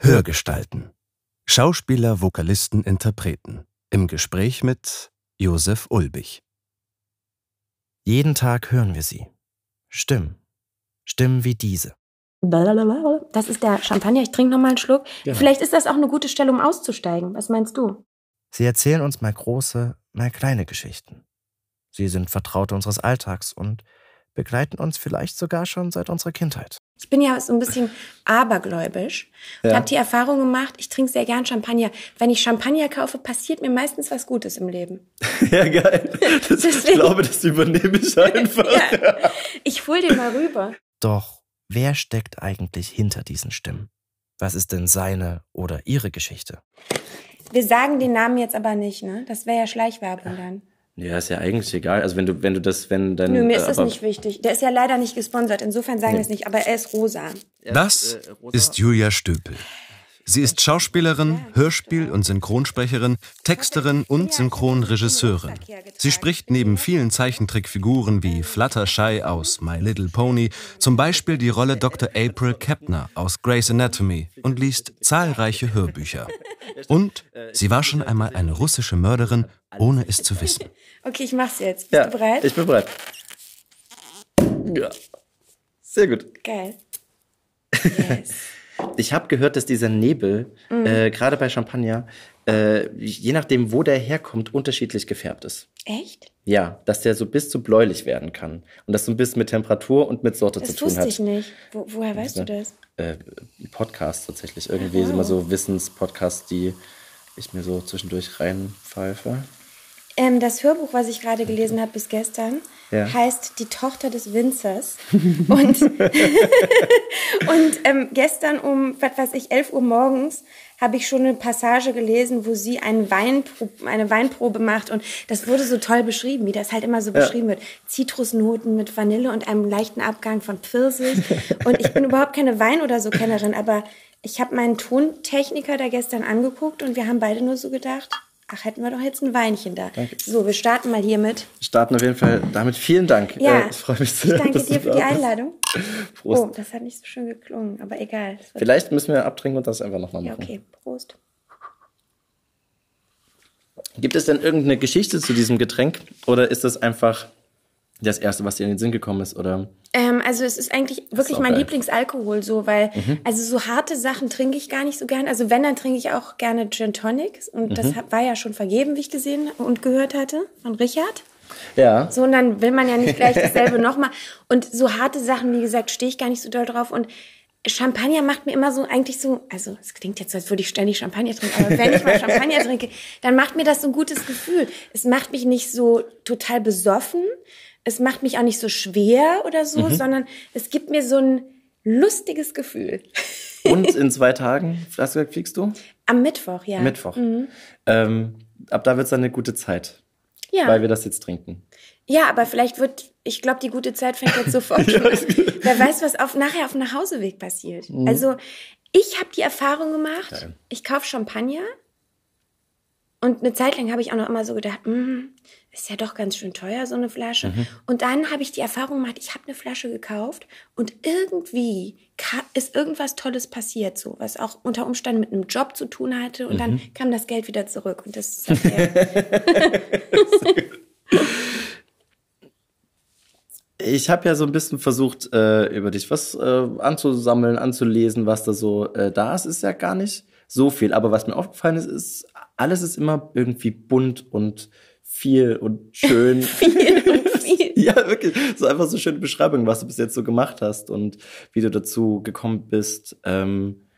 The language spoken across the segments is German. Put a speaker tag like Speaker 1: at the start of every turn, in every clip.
Speaker 1: Hörgestalten. Schauspieler, Vokalisten, Interpreten. Im Gespräch mit Josef Ulbich.
Speaker 2: Jeden Tag hören wir sie. Stimmen. Stimmen wie diese.
Speaker 3: Das ist der Champagner. Ich trinke noch mal einen Schluck.
Speaker 2: Genau.
Speaker 3: Vielleicht ist das auch eine gute Stelle, um auszusteigen. Was meinst du?
Speaker 2: Sie erzählen uns mal große, mal kleine Geschichten. Sie sind Vertraute unseres Alltags und begleiten uns vielleicht sogar schon seit unserer Kindheit.
Speaker 3: Ich bin ja so ein bisschen abergläubisch und
Speaker 2: Ja.
Speaker 3: habe die Erfahrung gemacht, ich trinke sehr gern Champagner. Wenn ich Champagner kaufe, passiert mir meistens was Gutes im Leben.
Speaker 2: Ja, geil. Das, ich glaube, das übernehme ich einfach.
Speaker 3: Ja. Ich hol den mal rüber.
Speaker 2: Doch wer steckt eigentlich hinter diesen Stimmen? Was ist denn seine oder ihre Geschichte?
Speaker 3: Wir sagen den Namen jetzt aber nicht, ne? Das wäre ja Schleichwerbung dann.
Speaker 4: Ja, ist ja eigentlich egal. Also wenn du, wenn du das, wenn dann.
Speaker 3: Nö, mir ist
Speaker 4: äh,
Speaker 3: das nicht wichtig. Der ist ja leider nicht gesponsert. Insofern sagen wir es nicht, aber er ist rosa.
Speaker 1: Das
Speaker 4: äh, Rosa-
Speaker 1: ist Julia Stöpel. Sie ist Schauspielerin, Hörspiel- und Synchronsprecherin, Texterin und Synchronregisseurin. Sie spricht neben vielen Zeichentrickfiguren wie Fluttershy aus My Little Pony zum Beispiel die Rolle Dr. April Kepner aus Grey's Anatomy und liest zahlreiche Hörbücher. Und sie war schon einmal eine russische Mörderin, ohne es zu wissen.
Speaker 3: Okay, ich mach's jetzt. Bist
Speaker 4: Ja,
Speaker 3: du bereit?
Speaker 4: Ich bin bereit. Ja. Sehr gut.
Speaker 3: Geil. Yes.
Speaker 4: Ich habe gehört, dass dieser Nebel,
Speaker 3: Mhm.
Speaker 4: äh, gerade bei Champagner, äh, je nachdem, wo der herkommt, unterschiedlich gefärbt ist.
Speaker 3: Echt?
Speaker 4: Ja, dass der so bis zu bläulich werden kann. Und das so ein bisschen mit Temperatur und mit Sorte
Speaker 3: Das
Speaker 4: zu tun
Speaker 3: wusste
Speaker 4: hat.
Speaker 3: ich nicht. Wo, woher weißt du das?
Speaker 4: Äh, Podcasts tatsächlich. Irgendwie
Speaker 3: Oh.
Speaker 4: immer so Wissenspodcasts, die ich mir so zwischendurch reinpfeife.
Speaker 3: Ähm, das Hörbuch, was ich gerade gelesen habe bis gestern,
Speaker 4: Ja.
Speaker 3: heißt Die Tochter des Winzers. Und, und ähm, gestern um, was weiß ich, 11 Uhr morgens habe ich schon eine Passage gelesen, wo sie einen Weinpro eine Weinprobe macht. Und das wurde so toll beschrieben, wie das halt immer so beschrieben wird. Zitrusnoten mit Vanille und einem leichten Abgang von Pfirsich. Und ich bin überhaupt keine Wein- oder so Kennerin, aber ich habe meinen Tontechniker da gestern angeguckt und wir haben beide nur so gedacht, ach, hätten wir doch jetzt ein Weinchen da. So, wir starten mal hiermit.
Speaker 4: Starten auf jeden Fall damit. Vielen Dank.
Speaker 3: Ja,
Speaker 4: Äh, ich freue mich sehr.
Speaker 3: Ich danke dir für die. Einladung.
Speaker 4: Prost.
Speaker 3: Oh, das hat nicht so schön geklungen, aber egal.
Speaker 4: Vielleicht müssen wir abtrinken und das einfach nochmal
Speaker 3: Ja,
Speaker 4: machen.
Speaker 3: okay, Prost.
Speaker 4: Gibt es denn irgendeine Geschichte zu diesem Getränk? Oder ist das einfach das Erste, was dir in den Sinn gekommen ist? Oder?
Speaker 3: Also es ist eigentlich wirklich
Speaker 4: auch
Speaker 3: mein
Speaker 4: geil.
Speaker 3: Lieblingsalkohol so, weil also so harte Sachen trinke ich gar nicht so gern. Also wenn, dann trinke ich auch gerne Gin Tonics und das hab- war ja schon vergeben, wie ich gesehen und gehört hatte von Richard.
Speaker 4: Ja.
Speaker 3: So, und dann will man ja nicht gleich dasselbe nochmal. Und so harte Sachen, wie gesagt, stehe ich gar nicht so doll drauf. Und Champagner macht mir immer so eigentlich so, also es klingt jetzt, so, als würde ich ständig Champagner trinken, aber wenn ich mal Champagner trinke, dann macht mir das so ein gutes Gefühl. Es macht mich nicht so total besoffen, es macht mich auch nicht so schwer oder so, sondern es gibt mir so ein lustiges Gefühl.
Speaker 4: Und in zwei Tagen, hast du gesagt, fliegst du?
Speaker 3: Am Mittwoch, ja.
Speaker 4: Mittwoch. Ähm, ab da wird es dann eine gute Zeit,
Speaker 3: Ja.
Speaker 4: weil wir das jetzt trinken.
Speaker 3: Ja, aber vielleicht wird, ich glaube, die gute Zeit fängt jetzt sofort schon an. Wer weiß, was auf, nachher auf dem Nachhauseweg passiert. Also, ich habe die Erfahrung gemacht,
Speaker 4: Geil.
Speaker 3: ich kaufe Champagner und eine Zeit lang habe ich auch noch immer so gedacht, mm, ist ja doch ganz schön teuer, so eine Flasche. Und dann habe ich die Erfahrung gemacht, ich habe eine Flasche gekauft und irgendwie ist irgendwas Tolles passiert, so was auch unter Umständen mit einem Job zu tun hatte und dann kam das Geld wieder zurück und das ist seither
Speaker 4: Ich habe ja so ein bisschen versucht, äh, über dich was äh, anzusammeln, anzulesen, was da so äh, da ist, ist ja gar nicht so viel. Aber was mir aufgefallen ist, ist, alles ist immer irgendwie bunt und viel und schön.
Speaker 3: viel und viel.
Speaker 4: ja, wirklich. So einfach so schöne Beschreibung, was du bis jetzt so gemacht hast und wie du dazu gekommen bist, ähm,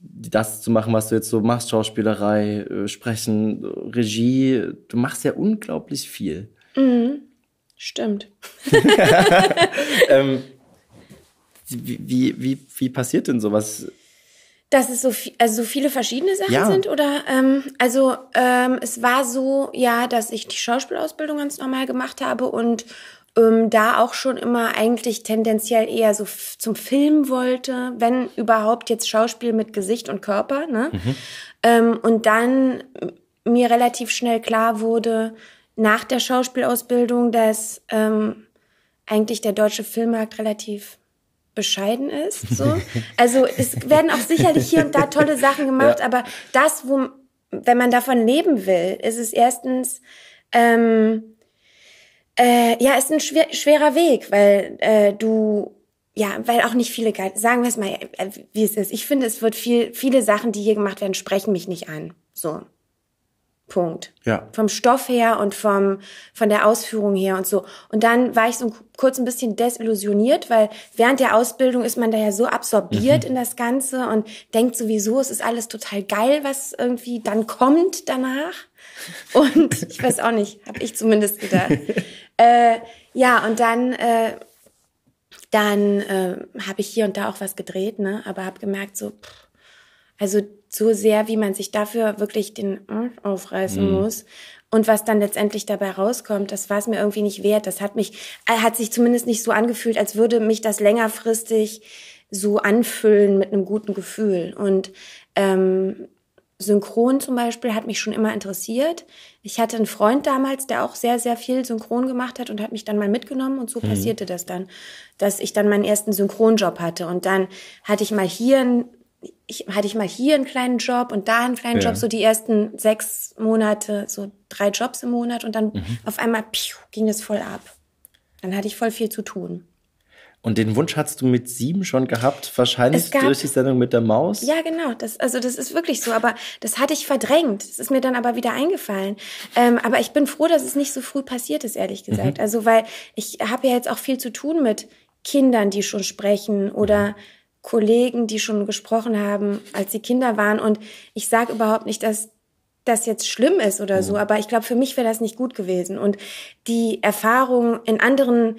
Speaker 4: das zu machen, was du jetzt so machst, Schauspielerei, äh, Sprechen, Regie. Du machst ja unglaublich viel.
Speaker 3: Stimmt.
Speaker 4: ähm, wie, wie, wie, wie passiert denn sowas?
Speaker 3: Dass es so, viel, also so viele verschiedene Sachen
Speaker 4: Ja.
Speaker 3: sind? Oder ähm, also ähm, es war so, ja, dass ich die Schauspielausbildung ganz normal gemacht habe und ähm, da auch schon immer eigentlich tendenziell eher so zum Film wollte, wenn überhaupt jetzt Schauspiel mit Gesicht und Körper. Ne? Ähm, und dann mir relativ schnell klar wurde, nach der Schauspielausbildung, dass ähm, eigentlich der deutsche Filmmarkt relativ bescheiden ist. So. Also es werden auch sicherlich hier und da tolle Sachen gemacht, ja. aber das, wo, wenn man davon leben will, ist es erstens ähm, äh, ja, ist ein schwer, schwerer Weg, weil äh, du ja, weil auch nicht viele, sagen wir es mal, äh, wie es ist. Ich finde, es wird viel, viele Sachen, die hier gemacht werden, sprechen mich nicht an. So. Punkt.
Speaker 4: Ja.
Speaker 3: Vom Stoff her und vom, von der Ausführung her und so. Und dann war ich so kurz ein bisschen desillusioniert, weil während der Ausbildung ist man da ja so absorbiert mhm. in das Ganze und denkt sowieso, es ist alles total geil, was irgendwie dann kommt danach. Und ich weiß auch nicht, habe ich zumindest gedacht. äh, ja, und dann, äh, dann äh, habe ich hier und da auch was gedreht, ne? Aber habe gemerkt, so, pff, also so sehr, wie man sich dafür wirklich den Arsch aufreißen mhm. muss. Und was dann letztendlich dabei rauskommt, das war es mir irgendwie nicht wert. Das hat mich, äh, hat sich zumindest nicht so angefühlt, als würde mich das längerfristig so anfüllen mit einem guten Gefühl. Und ähm, Synchron zum Beispiel hat mich schon immer interessiert. Ich hatte einen Freund damals, der auch sehr, sehr viel Synchron gemacht hat und hat mich dann mal mitgenommen und so mhm. passierte das dann, dass ich dann meinen ersten Synchronjob hatte und dann hatte ich mal hier einen ich, hatte ich mal hier einen kleinen Job und da einen kleinen ja. Job, so die ersten sechs Monate, so drei Jobs im Monat und dann mhm. auf einmal piu, ging es voll ab. Dann hatte ich voll viel zu tun.
Speaker 4: Und den Wunsch hast du mit sieben schon gehabt, wahrscheinlich gab, durch die Sendung mit der Maus?
Speaker 3: Ja, genau. Das, also das ist wirklich so. Aber das hatte ich verdrängt. Das ist mir dann aber wieder eingefallen. Ähm, aber ich bin froh, dass es nicht so früh passiert ist, ehrlich gesagt. Mhm. Also weil ich habe ja jetzt auch viel zu tun mit Kindern, die schon sprechen oder mhm. Kollegen, die schon gesprochen haben, als sie Kinder waren. Und ich sage überhaupt nicht, dass das jetzt schlimm ist oder so, mhm. aber ich glaube, für mich wäre das nicht gut gewesen. Und die Erfahrung in anderen,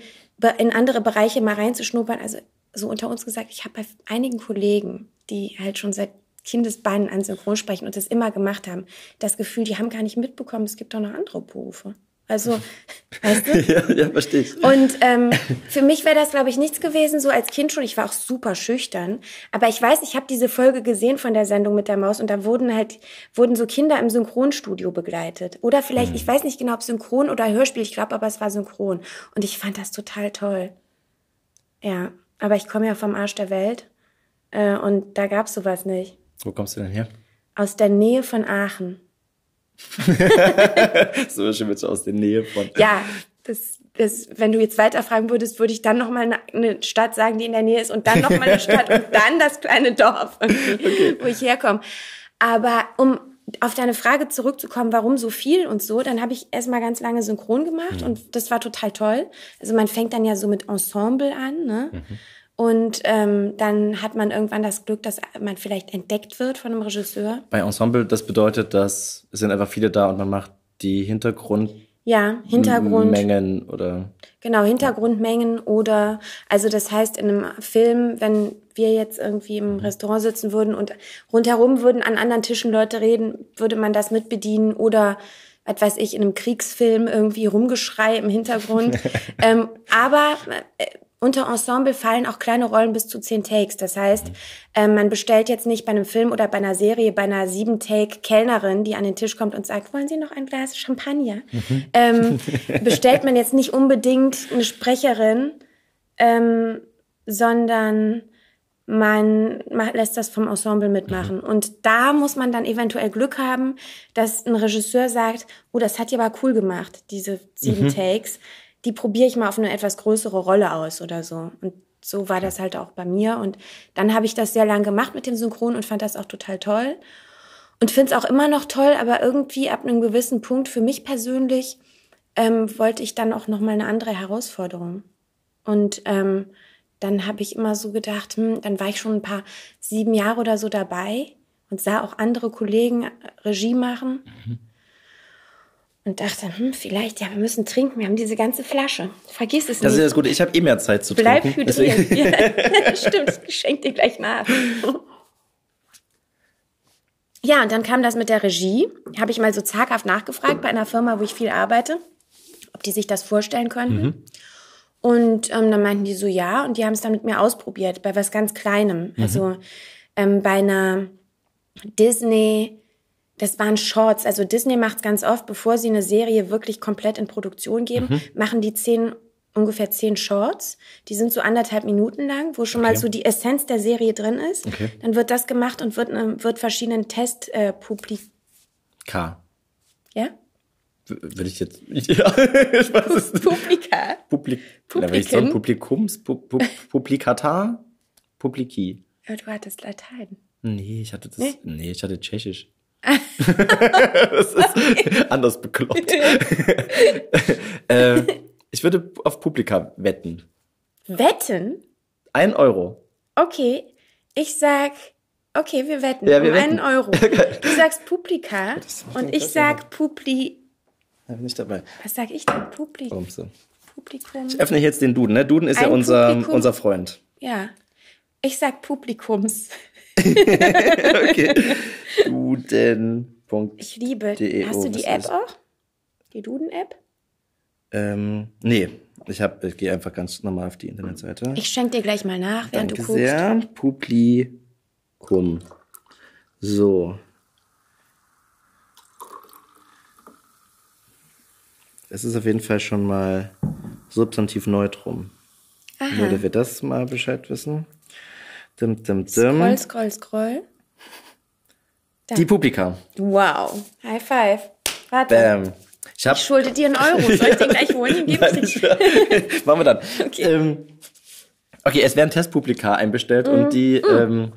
Speaker 3: in andere Bereiche mal reinzuschnuppern, also so unter uns gesagt, ich habe bei einigen Kollegen, die halt schon seit Kindesbeinen an Synchron sprechen und das immer gemacht haben, das Gefühl, die haben gar nicht mitbekommen, es gibt doch noch andere Berufe. Also, weißt du?
Speaker 4: ja, ja, verstehe ich.
Speaker 3: Und ähm, für mich wäre das, glaube ich, nichts gewesen, so als Kind schon. Ich war auch super schüchtern. Aber ich weiß, ich habe diese Folge gesehen von der Sendung mit der Maus und da wurden halt, wurden so Kinder im Synchronstudio begleitet. Oder vielleicht, mhm. ich weiß nicht genau, ob Synchron oder Hörspiel, ich glaube aber, es war Synchron. Und ich fand das total toll. Ja, aber ich komme ja vom Arsch der Welt äh, und da gab's sowas nicht.
Speaker 4: Wo kommst du denn her?
Speaker 3: Aus der Nähe von Aachen.
Speaker 4: so schön mit aus der Nähe von.
Speaker 3: Ja, das, das, wenn du jetzt weiterfragen würdest, würde ich dann noch mal eine Stadt sagen, die in der Nähe ist und dann noch mal eine Stadt und dann das kleine Dorf, okay. wo ich herkomme. Aber um auf deine Frage zurückzukommen, warum so viel und so, dann habe ich erstmal ganz lange synchron gemacht mhm. und das war total toll. Also man fängt dann ja so mit Ensemble an, ne? Mhm. Und ähm, dann hat man irgendwann das Glück, dass man vielleicht entdeckt wird von einem Regisseur.
Speaker 4: Bei Ensemble, das bedeutet, dass es sind einfach viele da und man macht die Hintergrund
Speaker 3: ja, Hintergrund.
Speaker 4: Mengen oder.
Speaker 3: Genau, Hintergrundmengen oder, also das heißt in einem Film, wenn wir jetzt irgendwie im Restaurant sitzen würden und rundherum würden an anderen Tischen Leute reden, würde man das mitbedienen oder was weiß ich, in einem Kriegsfilm irgendwie Rumgeschrei im Hintergrund. ähm, aber äh, unter Ensemble fallen auch kleine Rollen bis zu zehn Takes. Das heißt, äh, man bestellt jetzt nicht bei einem Film oder bei einer Serie, bei einer sieben Take Kellnerin, die an den Tisch kommt und sagt, wollen Sie noch ein Glas Champagner? Mhm. Ähm, bestellt man jetzt nicht unbedingt eine Sprecherin, ähm, sondern man lässt das vom Ensemble mitmachen. Mhm. Und da muss man dann eventuell Glück haben, dass ein Regisseur sagt, oh, das hat ja aber cool gemacht, diese sieben mhm. Takes die probiere ich mal auf eine etwas größere Rolle aus oder so. Und so war das halt auch bei mir. Und dann habe ich das sehr lang gemacht mit dem Synchron und fand das auch total toll. Und finde es auch immer noch toll, aber irgendwie ab einem gewissen Punkt für mich persönlich ähm, wollte ich dann auch noch mal eine andere Herausforderung. Und ähm, dann habe ich immer so gedacht, hm, dann war ich schon ein paar sieben Jahre oder so dabei und sah auch andere Kollegen Regie machen. Mhm und dachte, hm, vielleicht, ja, wir müssen trinken, wir haben diese ganze Flasche. Vergiss es nicht.
Speaker 4: Das ist das Gute, ich habe eh mehr Zeit zu
Speaker 3: Bleib
Speaker 4: trinken.
Speaker 3: Bleib hydriert. Ja, stimmt, ich schenke dir gleich mal ab. Ja, und dann kam das mit der Regie. Habe ich mal so zaghaft nachgefragt bei einer Firma, wo ich viel arbeite, ob die sich das vorstellen könnten. Mhm. Und ähm, dann meinten die so, ja, und die haben es dann mit mir ausprobiert, bei was ganz Kleinem. Mhm. Also ähm, bei einer Disney das waren Shorts. Also Disney macht es ganz oft, bevor sie eine Serie wirklich komplett in Produktion geben, mhm. machen die zehn ungefähr zehn Shorts. Die sind so anderthalb Minuten lang, wo schon mal so die Essenz der Serie drin ist.
Speaker 4: Okay.
Speaker 3: Dann wird das gemacht und wird, ähm, wird verschiedenen Test äh, publik
Speaker 4: K.
Speaker 3: ja?
Speaker 4: Würde ich jetzt. Ja, ich weiß es nicht.
Speaker 3: Publika.
Speaker 4: Publik.
Speaker 3: Publiken?
Speaker 4: Ich sagen, Publikums? Pu Pu Publikata? Publiki.
Speaker 3: Ja, du hattest Latein.
Speaker 4: Nee, ich hatte das.
Speaker 3: Nee?
Speaker 4: Nee, ich hatte Tschechisch. das ist anders bekloppt. äh, ich würde auf Publika wetten.
Speaker 3: Wetten?
Speaker 4: Ein Euro.
Speaker 3: Okay, ich sag, okay, wir wetten
Speaker 4: Ja, wir
Speaker 3: um
Speaker 4: wetten.
Speaker 3: einen Euro. Du sagst Publika und ich sag Publi,
Speaker 4: Da bin ich dabei.
Speaker 3: was sag ich denn? Publi,
Speaker 4: Warum so?
Speaker 3: Publikum?
Speaker 4: Ich öffne jetzt den Duden. Ne? Duden ist ja
Speaker 3: Ein
Speaker 4: unser,
Speaker 3: Publikum.
Speaker 4: unser Freund.
Speaker 3: Ja, ich sag Publikums.
Speaker 4: Okay. Duden. Punkt.
Speaker 3: Ich liebe.
Speaker 4: Die
Speaker 3: Hast du die App auch? Die Duden-App?
Speaker 4: Ähm, nee, ich, hab- ich gehe einfach ganz normal auf die Internetseite.
Speaker 3: Ich schenk dir gleich mal nach, während
Speaker 4: Danke
Speaker 3: du guckst.
Speaker 4: sehr. Publikum. So. Es ist auf jeden Fall schon mal Substantiv Neutrum. Nur, dass wir das mal Bescheid wissen. Dim, dim,
Speaker 3: Scroll,
Speaker 4: dim.
Speaker 3: scroll, scroll.
Speaker 4: Die Publika.
Speaker 3: Wow. High five. Warte.
Speaker 4: Bam. Ich hab,
Speaker 3: Ich schulde dir einen Euro. Soll ich den gleich holen? Den gebe ich dir.
Speaker 4: machen wir dann.
Speaker 3: Okay.
Speaker 4: Ähm, okay, es werden Testpublika einbestellt
Speaker 3: Mhm.
Speaker 4: und die, ähm,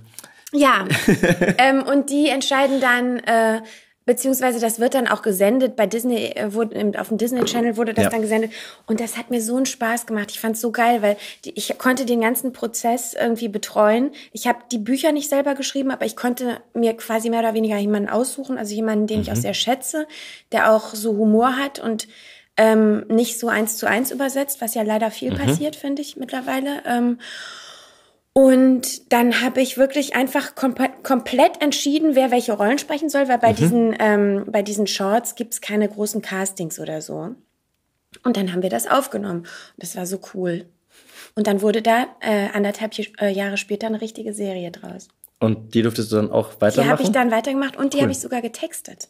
Speaker 3: Ja. ähm, und die entscheiden dann, äh, beziehungsweise das wird dann auch gesendet bei Disney, äh, wurde, auf dem Disney Channel wurde das
Speaker 4: Ja.
Speaker 3: dann gesendet. Und das hat mir so einen Spaß gemacht. Ich fand's so geil, weil die, ich konnte den ganzen Prozess irgendwie betreuen. Ich habe die Bücher nicht selber geschrieben, aber ich konnte mir quasi mehr oder weniger jemanden aussuchen, also jemanden, den ich auch sehr schätze, der auch so Humor hat und ähm, nicht so eins zu eins übersetzt, was ja leider viel passiert, finde ich mittlerweile. Ähm, und dann habe ich wirklich einfach kompa- komplett entschieden, wer welche Rollen sprechen soll, weil bei diesen ähm, bei diesen Shorts gibt's keine großen Castings oder so. Und dann haben wir das aufgenommen. Und das war so cool. Und dann wurde da äh, anderthalb äh, Jahre später eine richtige Serie draus.
Speaker 4: und die durftest du dann auch
Speaker 3: Die
Speaker 4: weitermachen?
Speaker 3: habe ich dann weitergemacht und die habe ich sogar getextet.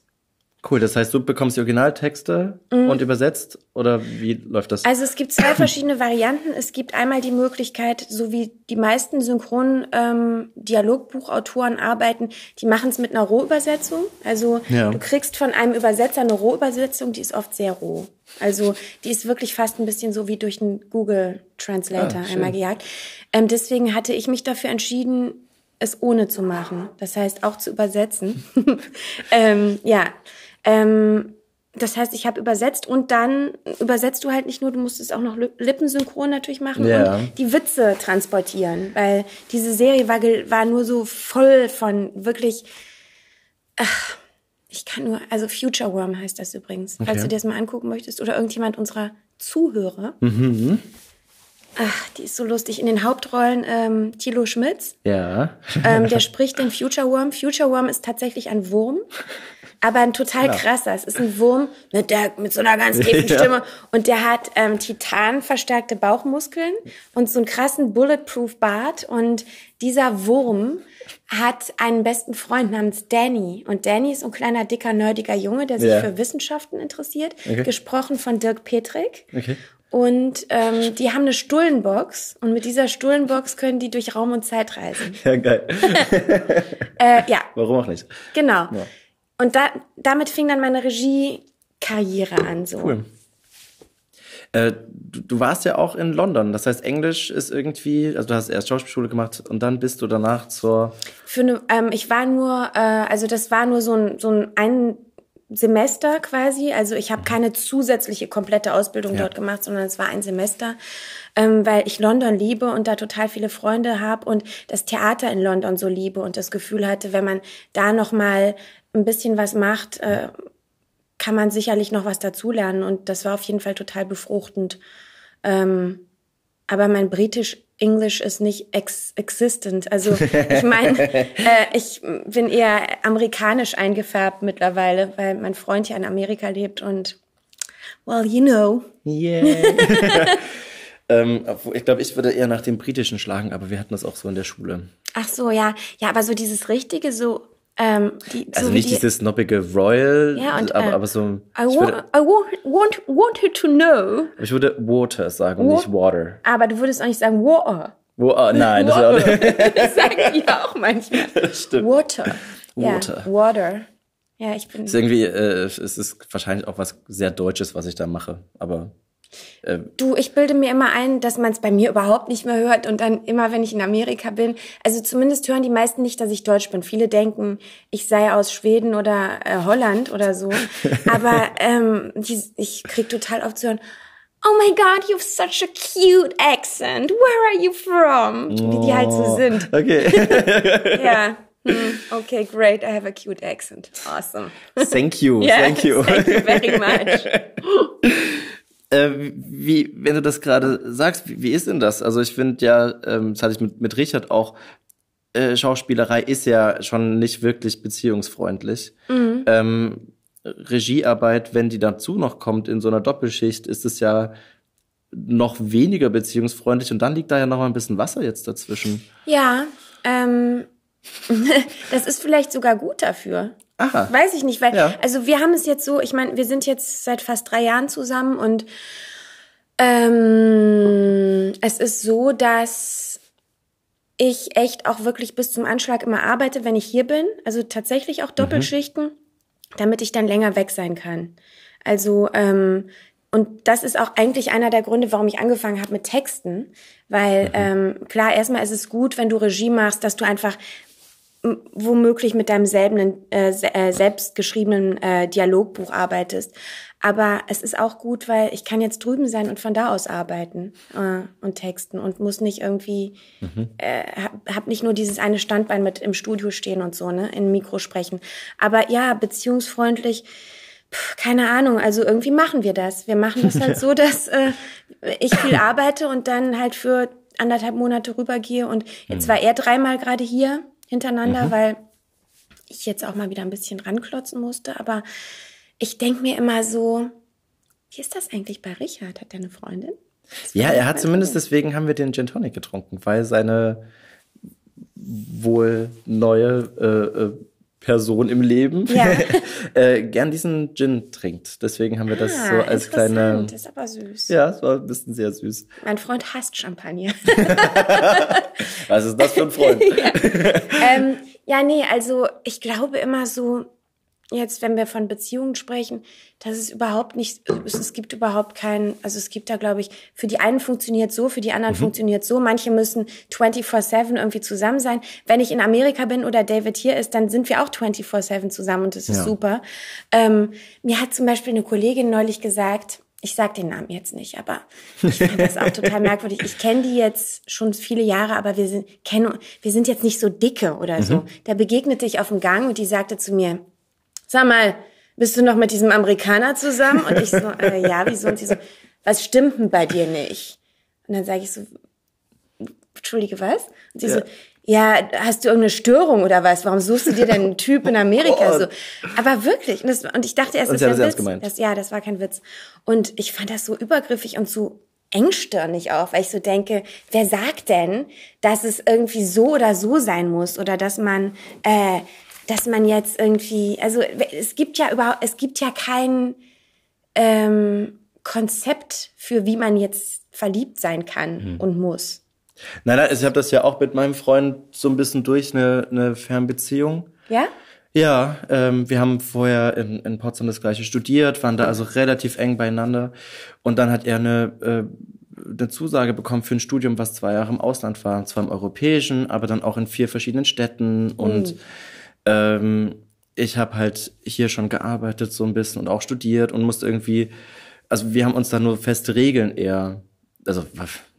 Speaker 4: Cool, das heißt, du bekommst die Originaltexte und übersetzt oder wie läuft das?
Speaker 3: Mhm. Also es gibt zwei verschiedene Varianten. Es gibt einmal die Möglichkeit, so wie die meisten synchronen ähm, Dialogbuchautoren arbeiten, die machen es mit einer Rohübersetzung. Also
Speaker 4: Ja.
Speaker 3: du kriegst von einem Übersetzer eine Rohübersetzung, die ist oft sehr roh. Also die ist wirklich fast ein bisschen so wie durch einen Google Translator
Speaker 4: Ah,
Speaker 3: einmal gejagt. Ähm, deswegen hatte ich mich dafür entschieden, es ohne zu machen. Das heißt auch zu übersetzen. ähm, ja. Ähm, das heißt, ich habe übersetzt und dann übersetzt du halt nicht nur, du musst es auch noch li- lippensynchron natürlich machen
Speaker 4: Ja.
Speaker 3: und die Witze transportieren, weil diese Serie war, war nur so voll von wirklich, ach, ich kann nur, also Future Worm heißt das übrigens, falls
Speaker 4: Okay.
Speaker 3: du dir das mal angucken möchtest oder irgendjemand unserer Zuhörer. Ach, die ist so lustig. In den Hauptrollen ähm, Thilo Schmitz,
Speaker 4: ja.
Speaker 3: ähm, der spricht den Future Worm. Future Worm ist tatsächlich ein Wurm, aber ein total krasser. Es ist ein Wurm mit, der, mit so einer ganz tiefen
Speaker 4: Ja.
Speaker 3: Stimme und der hat ähm, titanverstärkte Bauchmuskeln und so einen krassen Bulletproof Bart und dieser Wurm hat einen besten Freund namens Danny und Danny ist so ein kleiner, dicker, nerdiger Junge, der sich
Speaker 4: Ja.
Speaker 3: für Wissenschaften interessiert,
Speaker 4: Okay.
Speaker 3: gesprochen von Dirk Petrik.
Speaker 4: Okay.
Speaker 3: Und ähm, die haben eine Stullenbox und mit dieser Stullenbox können die durch Raum und Zeit reisen.
Speaker 4: Ja, geil.
Speaker 3: Äh, ja,
Speaker 4: Warum auch nicht?
Speaker 3: genau. Und da, damit fing dann meine Regiekarriere an. So.
Speaker 4: Cool. Äh, du, du warst ja auch in London. Das heißt, Englisch ist irgendwie, also du hast erst Schauspielschule gemacht und dann bist du danach zur.
Speaker 3: Für eine, ähm, ich war nur, äh, also das war nur so ein, so ein, ein Semester quasi. Also ich habe keine zusätzliche komplette Ausbildung
Speaker 4: Ja.
Speaker 3: dort gemacht, sondern es war ein Semester, ähm, weil ich London liebe und da total viele Freunde habe und das Theater in London so liebe und das Gefühl hatte, wenn man da noch mal ein bisschen was macht, äh, kann man sicherlich noch was dazulernen und das war auf jeden Fall total befruchtend. Ähm, aber mein britisch Englisch ist nicht ex existent. Also ich meine, äh, ich bin eher amerikanisch eingefärbt mittlerweile, weil mein Freund hier in Amerika lebt und well, you know.
Speaker 4: Yeah. ähm, ich glaube, ich würde eher nach dem britischen schlagen, aber wir hatten das auch so in der Schule.
Speaker 3: Ach so, ja, ja, aber so dieses richtige, so Ähm, die,
Speaker 4: Also
Speaker 3: so
Speaker 4: nicht
Speaker 3: die,
Speaker 4: dieses snobbige Royal,
Speaker 3: Ja, und,
Speaker 4: aber,
Speaker 3: äh,
Speaker 4: aber so.
Speaker 3: I,
Speaker 4: würde,
Speaker 3: I wa want, wanted to know.
Speaker 4: ich würde Water sagen,
Speaker 3: Wa-
Speaker 4: nicht Water.
Speaker 3: Aber du würdest auch nicht sagen Water.
Speaker 4: Wo, ah, nein, das nicht.
Speaker 3: Das sagen die auch manchmal.
Speaker 4: Stimmt.
Speaker 3: Water.
Speaker 4: Water.
Speaker 3: Ja, water. Ja, ich bin.
Speaker 4: ist irgendwie, äh, es ist wahrscheinlich auch was sehr Deutsches, was ich da mache. Aber
Speaker 3: Du, ich bilde mir immer ein, dass man es bei mir überhaupt nicht mehr hört und dann immer, wenn ich in Amerika bin, also zumindest hören die meisten nicht, dass ich Deutsch bin. Viele denken, ich sei aus Schweden oder äh, Holland oder so. Aber ähm, die, ich krieg total oft zu hören, Oh my God, you've such a cute accent. Where are you from? Wie die halt so sind.
Speaker 4: okay.
Speaker 3: Ja. Hm, okay, great. I have a cute accent. Awesome.
Speaker 4: thank you,
Speaker 3: Yes,
Speaker 4: thank you.
Speaker 3: Thank you very much.
Speaker 4: Äh, wie, wenn du das gerade sagst, wie, wie ist denn das? Also ich finde ja, ähm, das hatte ich mit, mit Richard auch, äh, Schauspielerei ist ja schon nicht wirklich beziehungsfreundlich. Ähm, Regiearbeit, wenn die dazu noch kommt in so einer Doppelschicht, ist es ja noch weniger beziehungsfreundlich und dann liegt da ja noch mal ein bisschen Wasser jetzt dazwischen.
Speaker 3: Ja, ähm, das ist vielleicht sogar gut dafür.
Speaker 4: Aha.
Speaker 3: Weiß ich nicht, weil,
Speaker 4: Ja.
Speaker 3: also wir haben es jetzt so, ich meine, wir sind jetzt seit fast drei Jahren zusammen und ähm, es ist so, dass ich echt auch wirklich bis zum Anschlag immer arbeite, wenn ich hier bin. Also tatsächlich auch Doppelschichten, damit ich dann länger weg sein kann. Also, ähm, und das ist auch eigentlich einer der Gründe, warum ich angefangen habe mit Texten. Weil, ähm, klar, erstmal ist es gut, wenn du Regie machst, dass du einfach womöglich mit deinem selben, äh, äh, selbst geschriebenen äh, Dialogbuch arbeitest. Aber es ist auch gut, weil ich kann jetzt drüben sein und von da aus arbeiten äh, und texten und muss nicht irgendwie, äh, hab, hab nicht nur dieses eine Standbein mit im Studio stehen und so, ne, in Mikro sprechen. Aber ja, beziehungsfreundlich, pf, keine Ahnung, also irgendwie machen wir das. Wir machen das halt so, dass äh, ich viel arbeite und dann halt für anderthalb Monate rübergehe und jetzt war er dreimal gerade hier hintereinander, weil ich jetzt auch mal wieder ein bisschen ranklotzen musste. Aber ich denk mir immer so, wie ist das eigentlich bei Richard? Hat der eine Freundin?
Speaker 4: Ja, er hat zumindest,
Speaker 3: interessieren.
Speaker 4: deswegen haben wir den Gin Tonic getrunken, weil seine wohl neue äh, äh, Person im Leben
Speaker 3: Ja.
Speaker 4: äh, gern diesen Gin trinkt. Deswegen haben wir das
Speaker 3: Ah,
Speaker 4: so als kleine.
Speaker 3: Das ist aber süß.
Speaker 4: Ja, es war ein bisschen sehr süß.
Speaker 3: Mein Freund hasst Champagner.
Speaker 4: Was ist das für ein Freund?
Speaker 3: ähm, ja, nee, also ich glaube immer so, jetzt, wenn wir von Beziehungen sprechen, dass es überhaupt nicht, es, gibt überhaupt keinen, also es gibt da, glaube ich, für die einen funktioniert so, für die anderen funktioniert so. Manche müssen 24-7 irgendwie zusammen sein. Wenn ich in Amerika bin oder David hier ist, dann sind wir auch 24-7 zusammen und das ist
Speaker 4: Ja.
Speaker 3: super. Ähm, mir hat zum Beispiel eine Kollegin neulich gesagt, ich sag den Namen jetzt nicht, aber ich fand das auch total merkwürdig. Ich kenne die jetzt schon viele Jahre, aber wir sind, kennen, wir sind jetzt nicht so dicke oder so. Da begegnete ich auf dem Gang und die sagte zu mir, sag mal, bist du noch mit diesem Amerikaner zusammen? Und ich so, äh, ja, wieso? Und sie so, was stimmt denn bei dir nicht? Und dann sage ich so, Entschuldige, was? Und sie so, ja, hast du irgendeine Störung oder was? Warum suchst du dir denn einen Typ in Amerika? So, aber wirklich. Und, das, und ich dachte erst, das ist ja
Speaker 4: ernst
Speaker 3: Witz.
Speaker 4: gemeint.
Speaker 3: Das, ja, das war kein Witz. Und ich fand das so übergriffig und so engstirnig auch, weil ich so denke, wer sagt denn, dass es irgendwie so oder so sein muss oder dass man, äh, dass man jetzt irgendwie, also es gibt ja überhaupt, es gibt ja kein ähm, Konzept für wie man jetzt verliebt sein kann und muss.
Speaker 4: Nein, nein, ich habe das ja auch mit meinem Freund so ein bisschen durch, eine, eine Fernbeziehung.
Speaker 3: Ja?
Speaker 4: Ja, ähm, wir haben vorher in, in Potsdam das gleiche studiert, waren da also relativ eng beieinander. Und dann hat er eine, äh, eine Zusage bekommen für ein Studium, was zwei Jahre im Ausland war. Und zwar im europäischen, aber dann auch in vier verschiedenen Städten. Und ähm, ich habe halt hier schon gearbeitet so ein bisschen und auch studiert und musste irgendwie, also wir haben uns da nur feste Regeln eher, also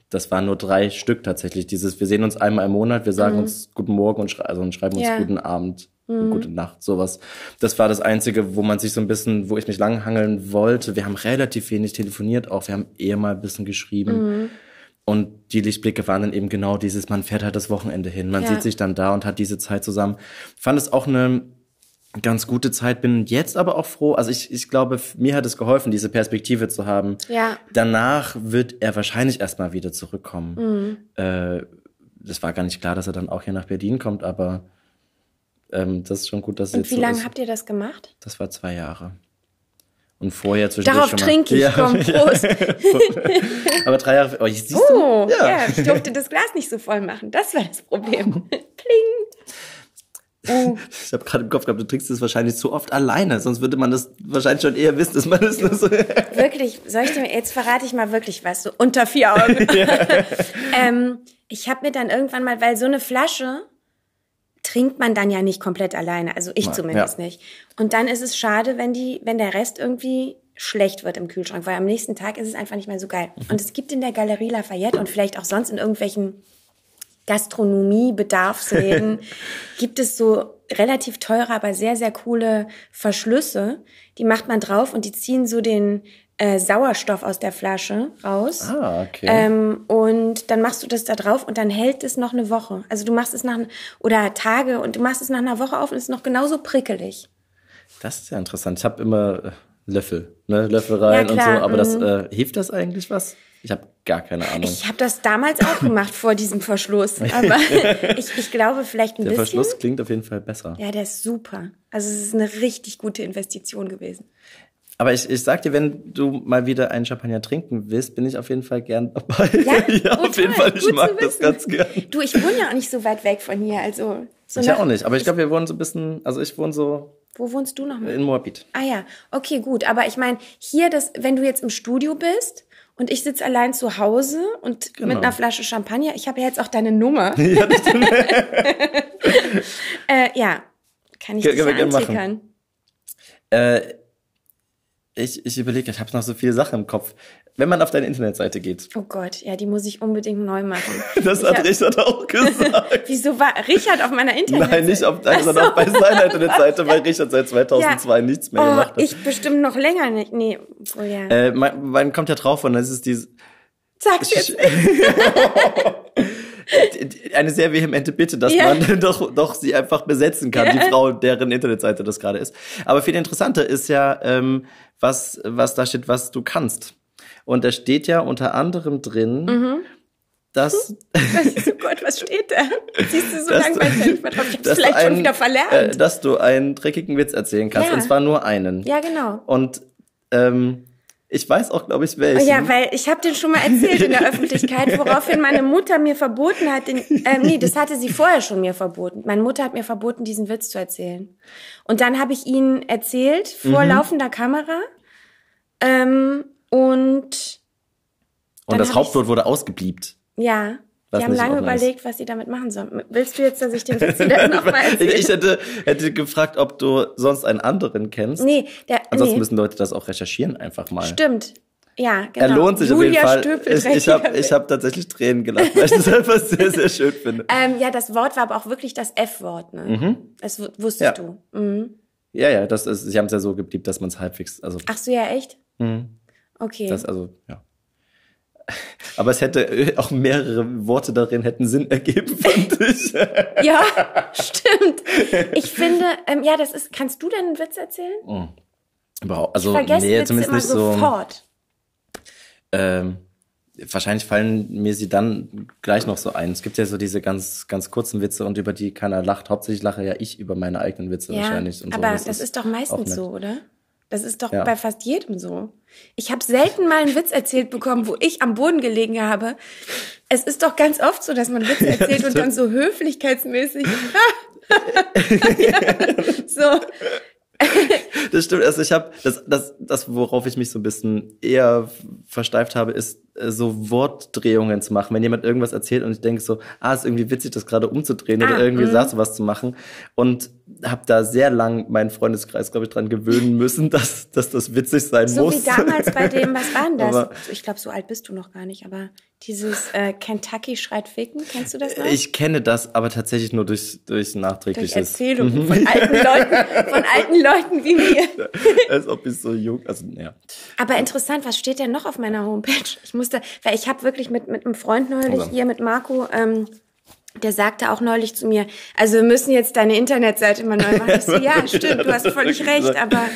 Speaker 4: das waren nur drei Stück tatsächlich. Dieses, wir sehen uns einmal im Monat, wir sagen uns Guten Morgen und, schrei also, und schreiben uns
Speaker 3: Ja.
Speaker 4: Guten Abend, Gute Nacht, sowas. Das war das Einzige, wo man sich so ein bisschen, wo ich mich langhangeln wollte. Wir haben relativ wenig telefoniert auch, wir haben eher mal ein bisschen geschrieben. Und die Lichtblicke waren dann eben genau dieses, man fährt halt das Wochenende hin, man
Speaker 3: Ja.
Speaker 4: sieht sich dann da und hat diese Zeit zusammen. Fand es auch eine ganz gute Zeit, bin jetzt aber auch froh. Also ich, ich glaube, mir hat es geholfen, diese Perspektive zu haben.
Speaker 3: Ja.
Speaker 4: Danach wird er wahrscheinlich erstmal wieder zurückkommen. Äh, das war gar nicht klar, dass er dann auch hier nach Berlin kommt, aber ähm, das ist schon gut, dass es
Speaker 3: Und
Speaker 4: jetzt
Speaker 3: wie
Speaker 4: so
Speaker 3: lange
Speaker 4: ist.
Speaker 3: habt ihr das gemacht?
Speaker 4: Das war zwei Jahre. Und vorher zwischendurch
Speaker 3: Darauf
Speaker 4: schon mal-
Speaker 3: trinke ich,
Speaker 4: Ja,
Speaker 3: komm,
Speaker 4: ja.
Speaker 3: Prost.
Speaker 4: Aber drei Jahre. Oh, ich siehst
Speaker 3: Oh,
Speaker 4: du?
Speaker 3: ja. ich durfte das Glas nicht so voll machen. Das war das Problem. Pling. Oh,
Speaker 4: Ich habe gerade im Kopf gehabt, du trinkst es wahrscheinlich zu oft alleine, sonst würde man das wahrscheinlich schon eher wissen, dass man das nur so.
Speaker 3: wirklich, soll ich dir, jetzt verrate ich mal wirklich was, so unter vier Augen. ähm, ich habe mir dann irgendwann mal, weil so eine Flasche trinkt man dann ja nicht komplett alleine, also ich
Speaker 4: Nein,
Speaker 3: zumindest
Speaker 4: ja.
Speaker 3: nicht. Und dann ist es schade, wenn die, wenn der Rest irgendwie schlecht wird im Kühlschrank, weil am nächsten Tag ist es einfach nicht mehr so geil. Und es gibt in der Galerie Lafayette und vielleicht auch sonst in irgendwelchen Gastronomie-Bedarfsläden gibt es so relativ teure, aber sehr, sehr coole Verschlüsse. Die macht man drauf und die ziehen so den äh, Sauerstoff aus der Flasche raus.
Speaker 4: Ah, okay.
Speaker 3: Ähm, und dann machst du das da drauf und dann hält es noch eine Woche. Also du machst es nach, oder Tage und du machst es nach einer Woche auf und es ist noch genauso prickelig.
Speaker 4: Das ist ja interessant. Ich habe immer äh, Löffel, ne? Löffel rein
Speaker 3: Ja,
Speaker 4: und so. Aber das
Speaker 3: mhm.
Speaker 4: äh, hilft das eigentlich was? Ich habe gar keine Ahnung.
Speaker 3: Ich habe das damals auch gemacht vor diesem Verschluss. Aber ich, ich glaube vielleicht ein
Speaker 4: der
Speaker 3: bisschen.
Speaker 4: Verschluss klingt auf jeden Fall besser.
Speaker 3: Ja, der ist super. Also es ist eine richtig gute Investition gewesen.
Speaker 4: Aber ich, ich sag dir, wenn du mal wieder einen Champagner trinken willst, bin ich auf jeden Fall gern dabei.
Speaker 3: Ja, oh,
Speaker 4: auf jeden Fall. Ich
Speaker 3: gut
Speaker 4: mag das ganz gern.
Speaker 3: Du, ich wohne ja auch nicht so weit weg von hier. Also so
Speaker 4: Ich
Speaker 3: nach-
Speaker 4: auch nicht. Aber ich glaube, wir wohnen so ein bisschen, also ich wohne so
Speaker 3: Wo wohnst du noch mal?
Speaker 4: in Moabit.
Speaker 3: Ah ja, okay, gut. Aber ich meine, hier, das, wenn du jetzt im Studio bist und ich sitze allein zu Hause und
Speaker 4: Genau.
Speaker 3: mit einer Flasche Champagner, ich habe ja jetzt auch deine Nummer.
Speaker 4: Ja, das
Speaker 3: äh, ja, kann ich
Speaker 4: Können
Speaker 3: dich ja
Speaker 4: gerne machen.
Speaker 3: antickern.
Speaker 4: äh, ich ich überlege, ich habe noch so viele Sachen im Kopf. Wenn man auf deine Internetseite geht,
Speaker 3: Oh Gott, ja, die muss ich unbedingt neu machen.
Speaker 4: das
Speaker 3: Ich
Speaker 4: hat
Speaker 3: hab-
Speaker 4: Richard auch gesagt.
Speaker 3: Wieso war Richard auf meiner Internetseite?
Speaker 4: Nein, nicht auf deiner, sondern auch bei seiner Internetseite, weil Richard seit 2002 nichts mehr
Speaker 3: oh,
Speaker 4: gemacht hat.
Speaker 3: ich bestimmt noch länger nicht. Nee, oh ja.
Speaker 4: äh, man, man kommt ja drauf und das ist dieses
Speaker 3: Sag's jetzt.
Speaker 4: Eine sehr vehemente Bitte, dass
Speaker 3: Ja.
Speaker 4: man doch, doch sie einfach besetzen kann, die
Speaker 3: Ja.
Speaker 4: Frau, deren Internetseite das gerade ist. Aber viel interessanter ist ja, ähm, was, was da steht, was du kannst. Und da steht ja unter anderem drin,
Speaker 3: Mhm.
Speaker 4: dass,
Speaker 3: oh Gott, was steht da? Siehst du so lange
Speaker 4: du-
Speaker 3: weiß ich hab's
Speaker 4: du
Speaker 3: vielleicht schon
Speaker 4: einen,
Speaker 3: wieder verlernt.
Speaker 4: Äh, dass du einen dreckigen Witz erzählen kannst.
Speaker 3: Ja.
Speaker 4: Und zwar nur einen.
Speaker 3: ja, genau.
Speaker 4: Und ähm, ich weiß auch, glaube ich, welchen.
Speaker 3: Oh Ja, weil ich habe den schon mal erzählt in der Öffentlichkeit, woraufhin meine Mutter mir verboten hat, den, ähm, nee, das hatte sie vorher schon mir verboten. Meine Mutter hat mir verboten, diesen Witz zu erzählen. Und dann habe ich ihn erzählt vor
Speaker 4: Mhm.
Speaker 3: laufender Kamera. Ähm, und
Speaker 4: Und das Hauptwort wurde ausgebliebt.
Speaker 3: ja, die haben lange überlegt, was sie damit machen sollen. Willst du jetzt, dass ich den wieder nochmal erzähle?
Speaker 4: ich hätte, hätte gefragt, ob du sonst einen anderen kennst.
Speaker 3: Nee, der,
Speaker 4: Ansonsten
Speaker 3: nee.
Speaker 4: müssen Leute das auch recherchieren einfach mal.
Speaker 3: Stimmt. Ja, genau.
Speaker 4: Er lohnt sich
Speaker 3: Julia
Speaker 4: auf jeden Fall.
Speaker 3: Stöpel,
Speaker 4: ich ich habe ich hab tatsächlich Tränen gelacht, weil ich das einfach sehr, sehr schön finde.
Speaker 3: Ähm, ja, das Wort war aber auch wirklich das F-Wort, ne? Das wu- wusstest
Speaker 4: Mhm. Ja.
Speaker 3: du. Mhm.
Speaker 4: Ja, ja, das ist, sie haben es ja so geblieben, dass man es halbwegs, also,
Speaker 3: Ach so, ja, echt? Okay.
Speaker 4: das, also, ja. Aber es hätte äh, auch mehrere Worte darin hätten Sinn ergeben, fand ich.
Speaker 3: ja, stimmt. Ich finde, ähm, ja, das ist, kannst du denn einen Witz erzählen?
Speaker 4: Überhaupt, also,
Speaker 3: Vergesst
Speaker 4: nee,
Speaker 3: Witze
Speaker 4: zumindest
Speaker 3: immer
Speaker 4: nicht so.
Speaker 3: sofort.
Speaker 4: Ähm, wahrscheinlich fallen mir sie dann gleich noch so ein. Es gibt ja so diese ganz, ganz kurzen Witze und über die keiner lacht. Hauptsächlich lache ja ich über meine eigenen Witze
Speaker 3: Ja,
Speaker 4: wahrscheinlich. Und so.
Speaker 3: aber das, ist doch meistens so, oder? Das ist doch
Speaker 4: Ja.
Speaker 3: bei fast jedem so. Ich habe selten mal einen Witz erzählt bekommen, wo ich am Boden gelegen habe. Es ist doch ganz oft so, dass man Witze erzählt und dann so höflichkeitsmäßig ja, so
Speaker 4: Das stimmt. Also ich habe das, das, das, worauf ich mich so ein bisschen eher versteift habe, ist so Wortdrehungen zu machen. Wenn jemand irgendwas erzählt und ich denke so, ah, ist irgendwie witzig, das gerade umzudrehen
Speaker 3: Ah,
Speaker 4: oder irgendwie
Speaker 3: mhm.
Speaker 4: da sowas zu machen. Und habe da sehr lang meinen Freundeskreis, glaube ich, dran gewöhnen müssen, dass, dass das witzig sein
Speaker 3: So
Speaker 4: muss.
Speaker 3: wie damals bei dem, was war denn das?
Speaker 4: Aber-
Speaker 3: ich glaube, so alt bist du noch gar nicht, aber dieses äh, Kentucky schreit ficken, kennst du das noch?
Speaker 4: Ich kenne das, aber tatsächlich nur durch, durch
Speaker 3: Durch
Speaker 4: nachträgliches.
Speaker 3: Erzählungen von alten Leuten, von alten Leuten wie mir.
Speaker 4: Als ob ich so jung, also ja.
Speaker 3: Aber interessant, was steht denn noch auf meiner Homepage? Ich musste, weil ich habe wirklich mit, mit einem Freund neulich
Speaker 4: Also.
Speaker 3: hier, mit Marco, ähm, der sagte auch neulich zu mir, also wir müssen jetzt deine Internetseite mal neu machen. Ich so, ja, stimmt, du hast völlig recht, aber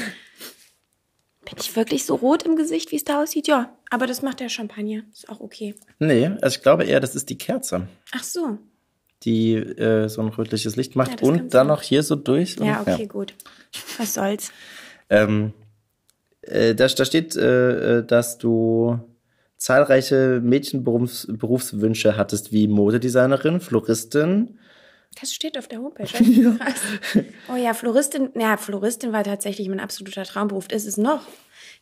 Speaker 3: bin ich wirklich so rot im Gesicht, wie es da aussieht? Ja, aber das macht der Champagner. Ist auch okay.
Speaker 4: Nee, also ich glaube eher, das ist die Kerze.
Speaker 3: Ach so.
Speaker 4: die äh, so ein rötliches Licht macht
Speaker 3: Ja,
Speaker 4: und dann noch hier so durch.
Speaker 3: Ja, okay, gut. Was soll's.
Speaker 4: Ähm, äh, da, da steht, äh, äh, dass du zahlreiche Mädchenberufswünsche hattest, wie Modedesignerin, Floristin.
Speaker 3: Das steht auf der Homepage. Ja. Oh ja, Floristin, ja, Floristin war tatsächlich mein absoluter Traumberuf. Ist es noch.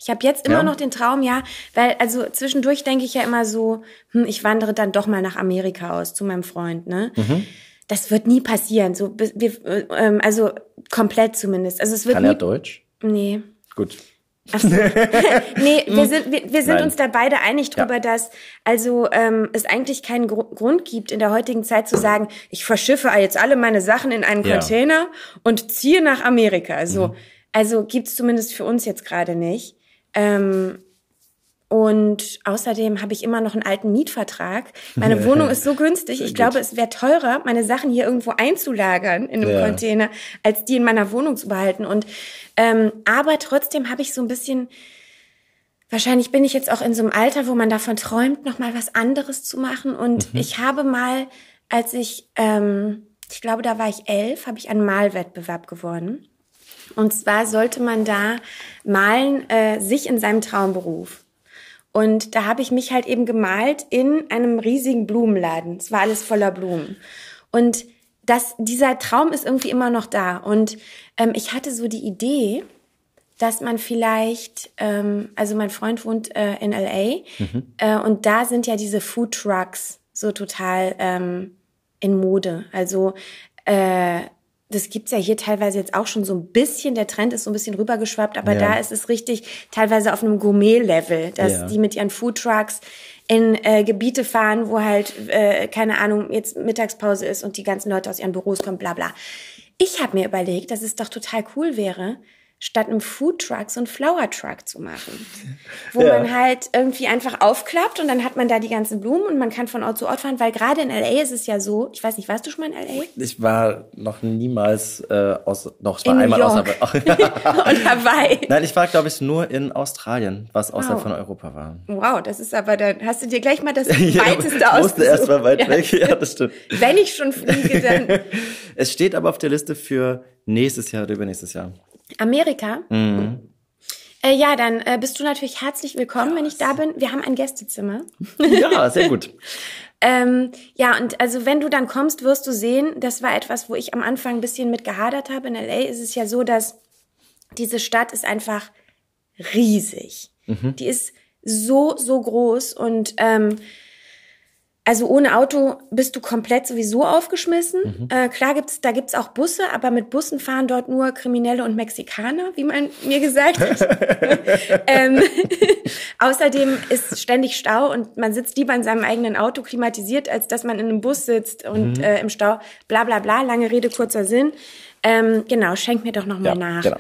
Speaker 3: Ich habe jetzt immer
Speaker 4: Ja.
Speaker 3: noch den Traum, ja, weil also zwischendurch denke ich ja immer so, hm, ich wandere dann doch mal nach Amerika aus zu meinem Freund, ne?
Speaker 4: Mhm.
Speaker 3: Das wird nie passieren, so wir, äh, ähm, also komplett zumindest. Also es wird
Speaker 4: Kann
Speaker 3: nie
Speaker 4: er Deutsch?
Speaker 3: Nee.
Speaker 4: Gut.
Speaker 3: Ach so. nee, wir sind, wir, wir sind
Speaker 4: Nein.
Speaker 3: uns da beide einig drüber, dass also ähm, es eigentlich keinen Gru Grund gibt, in der heutigen Zeit zu sagen, ich verschiffe jetzt alle meine Sachen in einen
Speaker 4: Ja.
Speaker 3: Container und ziehe nach Amerika. Also,
Speaker 4: Mhm.
Speaker 3: also gibt's zumindest für uns jetzt gerade nicht. Ähm, und außerdem habe ich immer noch einen alten Mietvertrag. Meine Wohnung ist so günstig. Ich glaube, es wäre teurer, meine Sachen hier irgendwo einzulagern in einem
Speaker 4: Ja.
Speaker 3: Container, als die in meiner Wohnung zu behalten. Und ähm, aber trotzdem habe ich so ein bisschen. Wahrscheinlich bin ich jetzt auch in so einem Alter, wo man davon träumt, noch mal was anderes zu machen. Und ich habe mal, als ich, ähm, ich glaube, da war ich elf, habe ich einen Malwettbewerb gewonnen. Und zwar sollte man da malen äh, sich in seinem Traumberuf. Und da habe ich mich halt eben gemalt in einem riesigen Blumenladen. Es war alles voller Blumen. Und das, dieser Traum ist irgendwie immer noch da. Und ähm, ich hatte so die Idee, dass man vielleicht, ähm, also mein Freund wohnt äh, in LA äh, und da sind ja diese Food Trucks so total ähm, in Mode. Also äh, das gibt's ja hier teilweise jetzt auch schon so ein bisschen, der Trend ist so ein bisschen rübergeschwappt, aber
Speaker 4: Ja.
Speaker 3: da ist es richtig teilweise auf einem Gourmet-Level, dass
Speaker 4: Ja.
Speaker 3: die mit ihren Food Trucks in äh, Gebiete fahren, wo halt, äh, keine Ahnung, jetzt Mittagspause ist und die ganzen Leute aus ihren Büros kommen, bla bla. Ich habe mir überlegt, dass es doch total cool wäre, statt einem Food Truck so einen Flower Truck zu machen. Wo
Speaker 4: Ja.
Speaker 3: man halt irgendwie einfach aufklappt und dann hat man da die ganzen Blumen und man kann von Ort zu Ort fahren, weil gerade in LA ist es ja so, ich weiß nicht, warst du schon mal in LA?
Speaker 4: Ich war noch niemals äh, aus, noch, ich war
Speaker 3: In
Speaker 4: einmal aus,
Speaker 3: und Hawaii.
Speaker 4: Nein, ich war, glaube ich, nur in Australien, was außerhalb
Speaker 3: Wow.
Speaker 4: von Europa war.
Speaker 3: Wow, das ist aber dann, hast du dir gleich mal das
Speaker 4: Ja,
Speaker 3: weiteste
Speaker 4: ich musste erst mal weit
Speaker 3: Ja.
Speaker 4: weg. Ja, das stimmt.
Speaker 3: Wenn ich schon fliege, dann
Speaker 4: Es steht aber auf der Liste für nächstes Jahr oder übernächstes Jahr.
Speaker 3: Amerika.
Speaker 4: Mhm.
Speaker 3: Äh, ja, dann äh, bist du natürlich herzlich willkommen, wenn ich da bin. Wir haben ein Gästezimmer.
Speaker 4: Ja, sehr gut.
Speaker 3: Ähm, ja, und also wenn du dann kommst, wirst du sehen, das war etwas, wo ich am Anfang ein bisschen mit gehadert habe. In LA ist es ja so, dass diese Stadt ist einfach riesig. Die ist so, so groß und ähm, also ohne Auto bist du komplett sowieso aufgeschmissen. Äh, klar gibt's, da gibt's auch Busse, aber mit Bussen fahren dort nur Kriminelle und Mexikaner, wie man mir gesagt hat. ähm, außerdem ist ständig Stau und man sitzt lieber in seinem eigenen Auto klimatisiert, als dass man in einem Bus sitzt und äh, im Stau. Bla bla bla. Lange Rede kurzer Sinn. Ähm, genau, schenk mir doch noch mal
Speaker 4: Ja,
Speaker 3: nach.
Speaker 4: genau.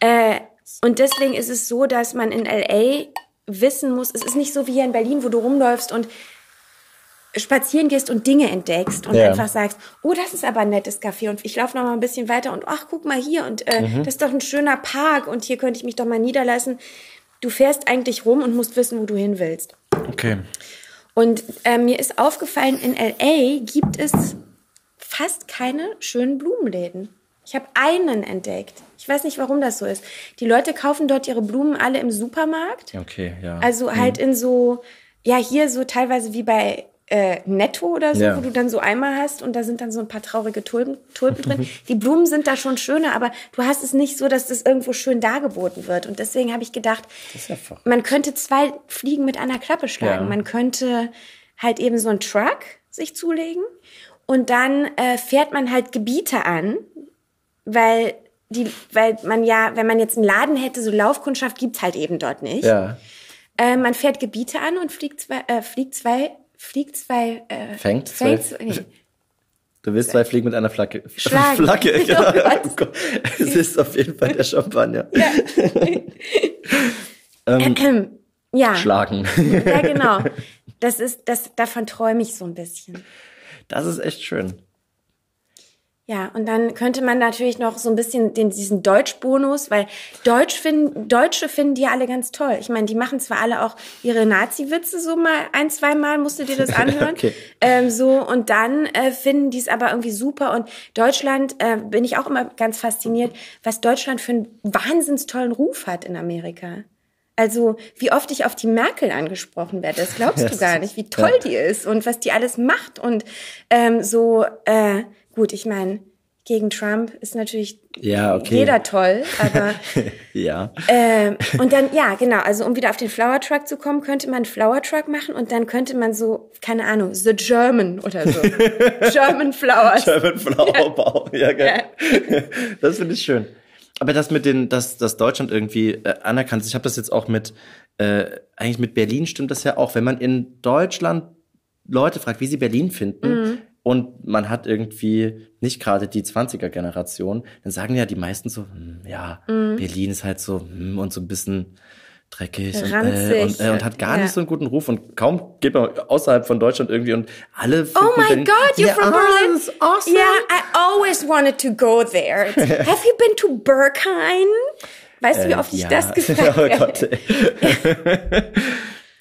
Speaker 3: Äh, und deswegen ist es so, dass man in LA wissen muss, es ist nicht so wie hier in Berlin, wo du rumläufst und spazieren gehst und Dinge entdeckst und
Speaker 4: Ja.
Speaker 3: einfach sagst, oh, das ist aber ein nettes Café und ich laufe noch mal ein bisschen weiter und ach, guck mal hier und äh, das ist doch ein schöner Park und hier könnte ich mich doch mal niederlassen. Du fährst eigentlich rum und musst wissen, wo du hin willst.
Speaker 4: Okay.
Speaker 3: Und äh, mir ist aufgefallen, in LA gibt es fast keine schönen Blumenläden. Ich habe einen entdeckt. Ich weiß nicht, warum das so ist. Die Leute kaufen dort ihre Blumen alle im Supermarkt.
Speaker 4: Okay, ja.
Speaker 3: Also halt in so, ja, hier so teilweise wie bei äh, Netto oder so,
Speaker 4: Ja.
Speaker 3: wo du dann so Eimer hast und da sind dann so ein paar traurige Tulpen, Tulpen drin. Die Blumen sind da schon schöner, aber du hast es nicht so, dass das irgendwo schön dargeboten wird. Und deswegen habe ich gedacht, man könnte zwei Fliegen mit einer Klappe schlagen.
Speaker 4: Ja.
Speaker 3: Man könnte halt eben so einen Truck sich zulegen und dann äh, fährt man halt Gebiete an, weil die, weil man ja, wenn man jetzt einen Laden hätte, so Laufkundschaft gibt's halt eben dort nicht.
Speaker 4: Ja.
Speaker 3: Äh, man fährt Gebiete an und fliegt zwei, äh, fliegt zwei, fliegt zwei, äh,
Speaker 4: Fängt zwei-
Speaker 3: fängt, nee.
Speaker 4: Du willst zwei Fliegen mit einer Flagge.
Speaker 3: Schlagen.
Speaker 4: Flagge, genau. Oh. Es ist auf jeden Fall der Champagner. ähm,
Speaker 3: Ähm, ja,
Speaker 4: Schlagen.
Speaker 3: ja genau. Das ist, das, davon träume ich so ein bisschen.
Speaker 4: Das ist echt schön.
Speaker 3: Ja, und dann könnte man natürlich noch so ein bisschen den, diesen Deutschbonus, weil Deutsch finden, Deutsche finden die alle ganz toll. Ich meine, die machen zwar alle auch ihre Nazi-Witze so mal ein, zwei Mal, musst du dir das anhören. okay. ähm, so, und dann äh, finden die es aber irgendwie super. Und Deutschland, äh, bin ich auch immer ganz fasziniert, was Deutschland für einen wahnsinns tollen Ruf hat in Amerika. Also, wie oft ich auf die Merkel angesprochen werde, das glaubst du gar nicht, wie toll die ist und was die alles macht. Und ähm, so, äh, Gut, ich meine, gegen Trump ist natürlich
Speaker 4: ja, okay.
Speaker 3: jeder toll, aber
Speaker 4: ja.
Speaker 3: Äh, und dann ja, genau. Also um wieder auf den Flower Truck zu kommen, könnte man einen Flower Truck machen und dann könnte man so keine Ahnung, the German oder so, German Flowers,
Speaker 4: German Flower Bau, ja, geil. Ja. Das finde ich schön. Aber das mit den, dass, dass Deutschland irgendwie äh, anerkannt ist, ich habe das jetzt auch mit, äh, eigentlich mit Berlin stimmt das ja auch, wenn man in Deutschland Leute fragt, wie sie Berlin finden, mhm und man hat irgendwie nicht gerade die 20er-Generation, dann sagen ja die meisten so, hm, ja, mhm. Berlin ist halt so hm, und so ein bisschen dreckig und, äh, und, äh, und, hat gar ja. nicht so einen guten Ruf und kaum geht man außerhalb von Deutschland irgendwie und alle
Speaker 3: Oh my Berlin, God, you're yeah, from Berlin? Oh, awesome. Yeah, I always wanted to go there. Have you been to Berghain? Weißt du, wie äh, oft äh, ich das gesagt habe? oh Gott.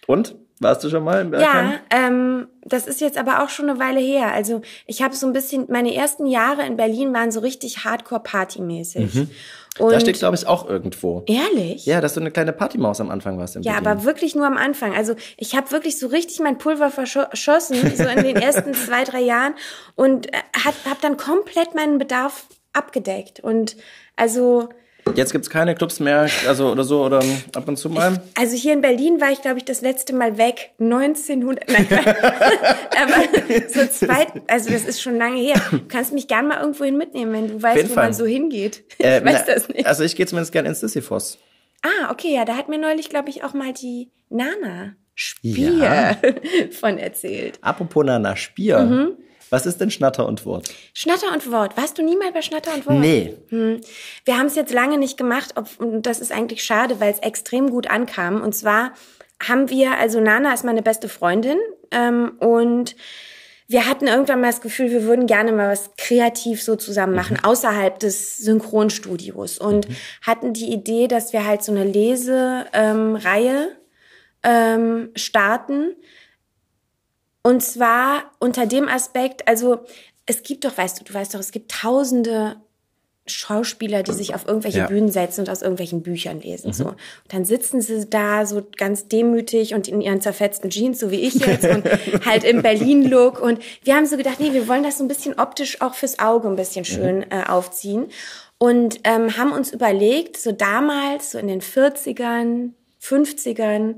Speaker 4: und? Warst du schon mal im
Speaker 3: Bergheim? Ja, ähm, das ist jetzt aber auch schon eine Weile her. Also ich habe so ein bisschen, meine ersten Jahre in Berlin waren so richtig Hardcore-Partymäßig. Mhm.
Speaker 4: Und da steht, glaube ich, auch irgendwo.
Speaker 3: Ehrlich?
Speaker 4: Ja, dass du eine kleine Partymaus am Anfang warst. In
Speaker 3: ja,
Speaker 4: Berlin.
Speaker 3: aber wirklich nur am Anfang. Also ich habe wirklich so richtig mein Pulver verschossen, so in den ersten zwei, drei Jahren und äh, habe dann komplett meinen Bedarf abgedeckt. Und also
Speaker 4: Jetzt gibt's keine Clubs mehr, also oder so, oder ab und zu mal?
Speaker 3: Ich, also hier in Berlin war ich, glaube ich, das letzte Mal weg. 1900, nein, aber so zwei, also das ist schon lange her. Du kannst mich gern mal irgendwohin mitnehmen, wenn du weißt, wo Fall. man so hingeht.
Speaker 4: Äh, ich weiß na, das nicht. Also ich gehe zumindest gern ins Sisyphos.
Speaker 3: Ah, okay, ja, da hat mir neulich, glaube ich, auch mal die Nana Spier ja. von erzählt.
Speaker 4: Apropos Nana Spier. Mhm. Was ist denn Schnatter und Wort?
Speaker 3: Schnatter und Wort. Warst du nie mal bei Schnatter und Wort?
Speaker 4: Nee.
Speaker 3: Hm. Wir haben es jetzt lange nicht gemacht. Ob, und das ist eigentlich schade, weil es extrem gut ankam. Und zwar haben wir, also Nana ist meine beste Freundin ähm, und wir hatten irgendwann mal das Gefühl, wir würden gerne mal was kreativ so zusammen machen, mhm. außerhalb des Synchronstudios. Und mhm. hatten die Idee, dass wir halt so eine Lesereihe ähm, ähm, starten, und zwar unter dem Aspekt, also es gibt doch, weißt du, du weißt doch, es gibt tausende Schauspieler, die sich auf irgendwelche ja. Bühnen setzen und aus irgendwelchen Büchern lesen. Mhm. So. Und dann sitzen sie da so ganz demütig und in ihren zerfetzten Jeans, so wie ich jetzt, und halt im Berlin-Look. Und wir haben so gedacht, nee, wir wollen das so ein bisschen optisch auch fürs Auge ein bisschen mhm. schön äh, aufziehen. Und ähm, haben uns überlegt, so damals, so in den 40ern, 50ern,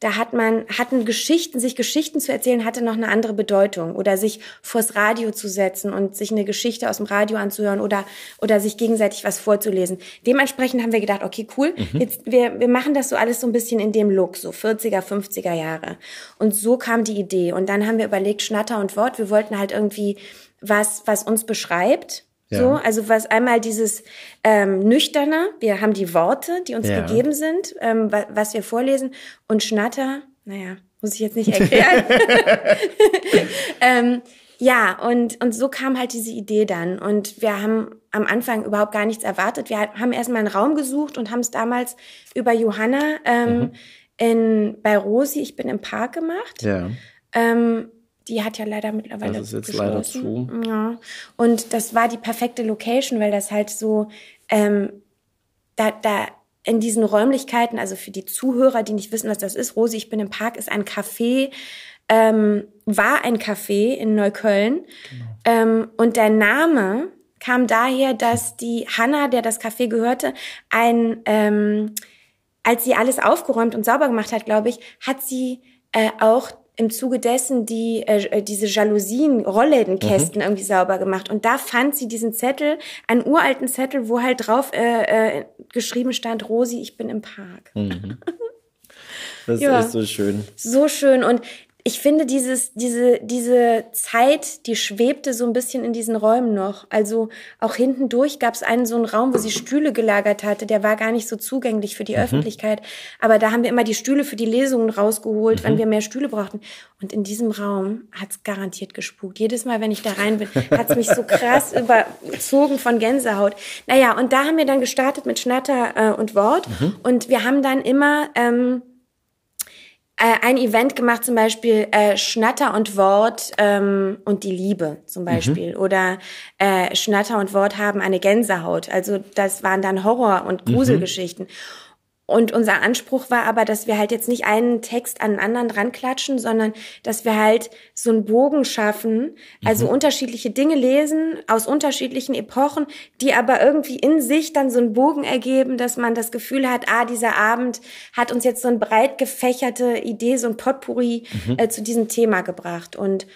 Speaker 3: da hat man, hatten Geschichten, sich Geschichten zu erzählen, hatte noch eine andere Bedeutung. Oder sich vors Radio zu setzen und sich eine Geschichte aus dem Radio anzuhören oder, oder sich gegenseitig was vorzulesen. Dementsprechend haben wir gedacht, okay, cool, mhm. jetzt, wir, wir machen das so alles so ein bisschen in dem Look, so 40er, 50er Jahre. Und so kam die Idee. Und dann haben wir überlegt, Schnatter und Wort, wir wollten halt irgendwie was, was uns beschreibt, ja. So, also was einmal dieses ähm, nüchterne, wir haben die Worte, die uns ja. gegeben sind, ähm, was, was wir vorlesen, und Schnatter, naja, muss ich jetzt nicht erklären. ähm, ja, und, und so kam halt diese Idee dann. Und wir haben am Anfang überhaupt gar nichts erwartet. Wir haben erstmal einen Raum gesucht und haben es damals über Johanna ähm, mhm. in, bei Rosi, ich bin im Park gemacht. Ja. Ähm, die hat ja leider mittlerweile
Speaker 4: Das ist jetzt leider zu.
Speaker 3: Ja. Und das war die perfekte Location, weil das halt so ähm, da, da in diesen Räumlichkeiten, also für die Zuhörer, die nicht wissen, was das ist, Rosi, ich bin im Park, ist ein Café, ähm, war ein Café in Neukölln. Genau. Ähm, und der Name kam daher, dass die Hanna, der das Café gehörte, ein, ähm, als sie alles aufgeräumt und sauber gemacht hat, glaube ich, hat sie äh, auch im Zuge dessen die äh, äh, diese Jalousien, Rolllädenkästen mhm. irgendwie sauber gemacht. Und da fand sie diesen Zettel, einen uralten Zettel, wo halt drauf äh, äh, geschrieben stand, Rosi, ich bin im Park. Mhm.
Speaker 4: Das ja. ist so schön.
Speaker 3: So schön. Und ich finde, dieses, diese, diese Zeit, die schwebte so ein bisschen in diesen Räumen noch. Also auch hinten durch gab es einen so einen Raum, wo sie Stühle gelagert hatte. Der war gar nicht so zugänglich für die mhm. Öffentlichkeit. Aber da haben wir immer die Stühle für die Lesungen rausgeholt, mhm. wenn wir mehr Stühle brauchten. Und in diesem Raum hat's garantiert gespukt. Jedes Mal, wenn ich da rein bin, hat's mich so krass überzogen von Gänsehaut. Naja, und da haben wir dann gestartet mit Schnatter äh, und Wort. Mhm. Und wir haben dann immer... Ähm, äh, ein Event gemacht, zum Beispiel äh, Schnatter und Wort ähm, und die Liebe zum Beispiel. Mhm. Oder äh, Schnatter und Wort haben eine Gänsehaut. Also das waren dann Horror- und mhm. Gruselgeschichten. Mhm. Und unser Anspruch war aber, dass wir halt jetzt nicht einen Text an den anderen dran klatschen, sondern dass wir halt so einen Bogen schaffen, also mhm. unterschiedliche Dinge lesen aus unterschiedlichen Epochen, die aber irgendwie in sich dann so einen Bogen ergeben, dass man das Gefühl hat, ah, dieser Abend hat uns jetzt so eine breit gefächerte Idee, so ein Potpourri mhm. äh, zu diesem Thema gebracht. Und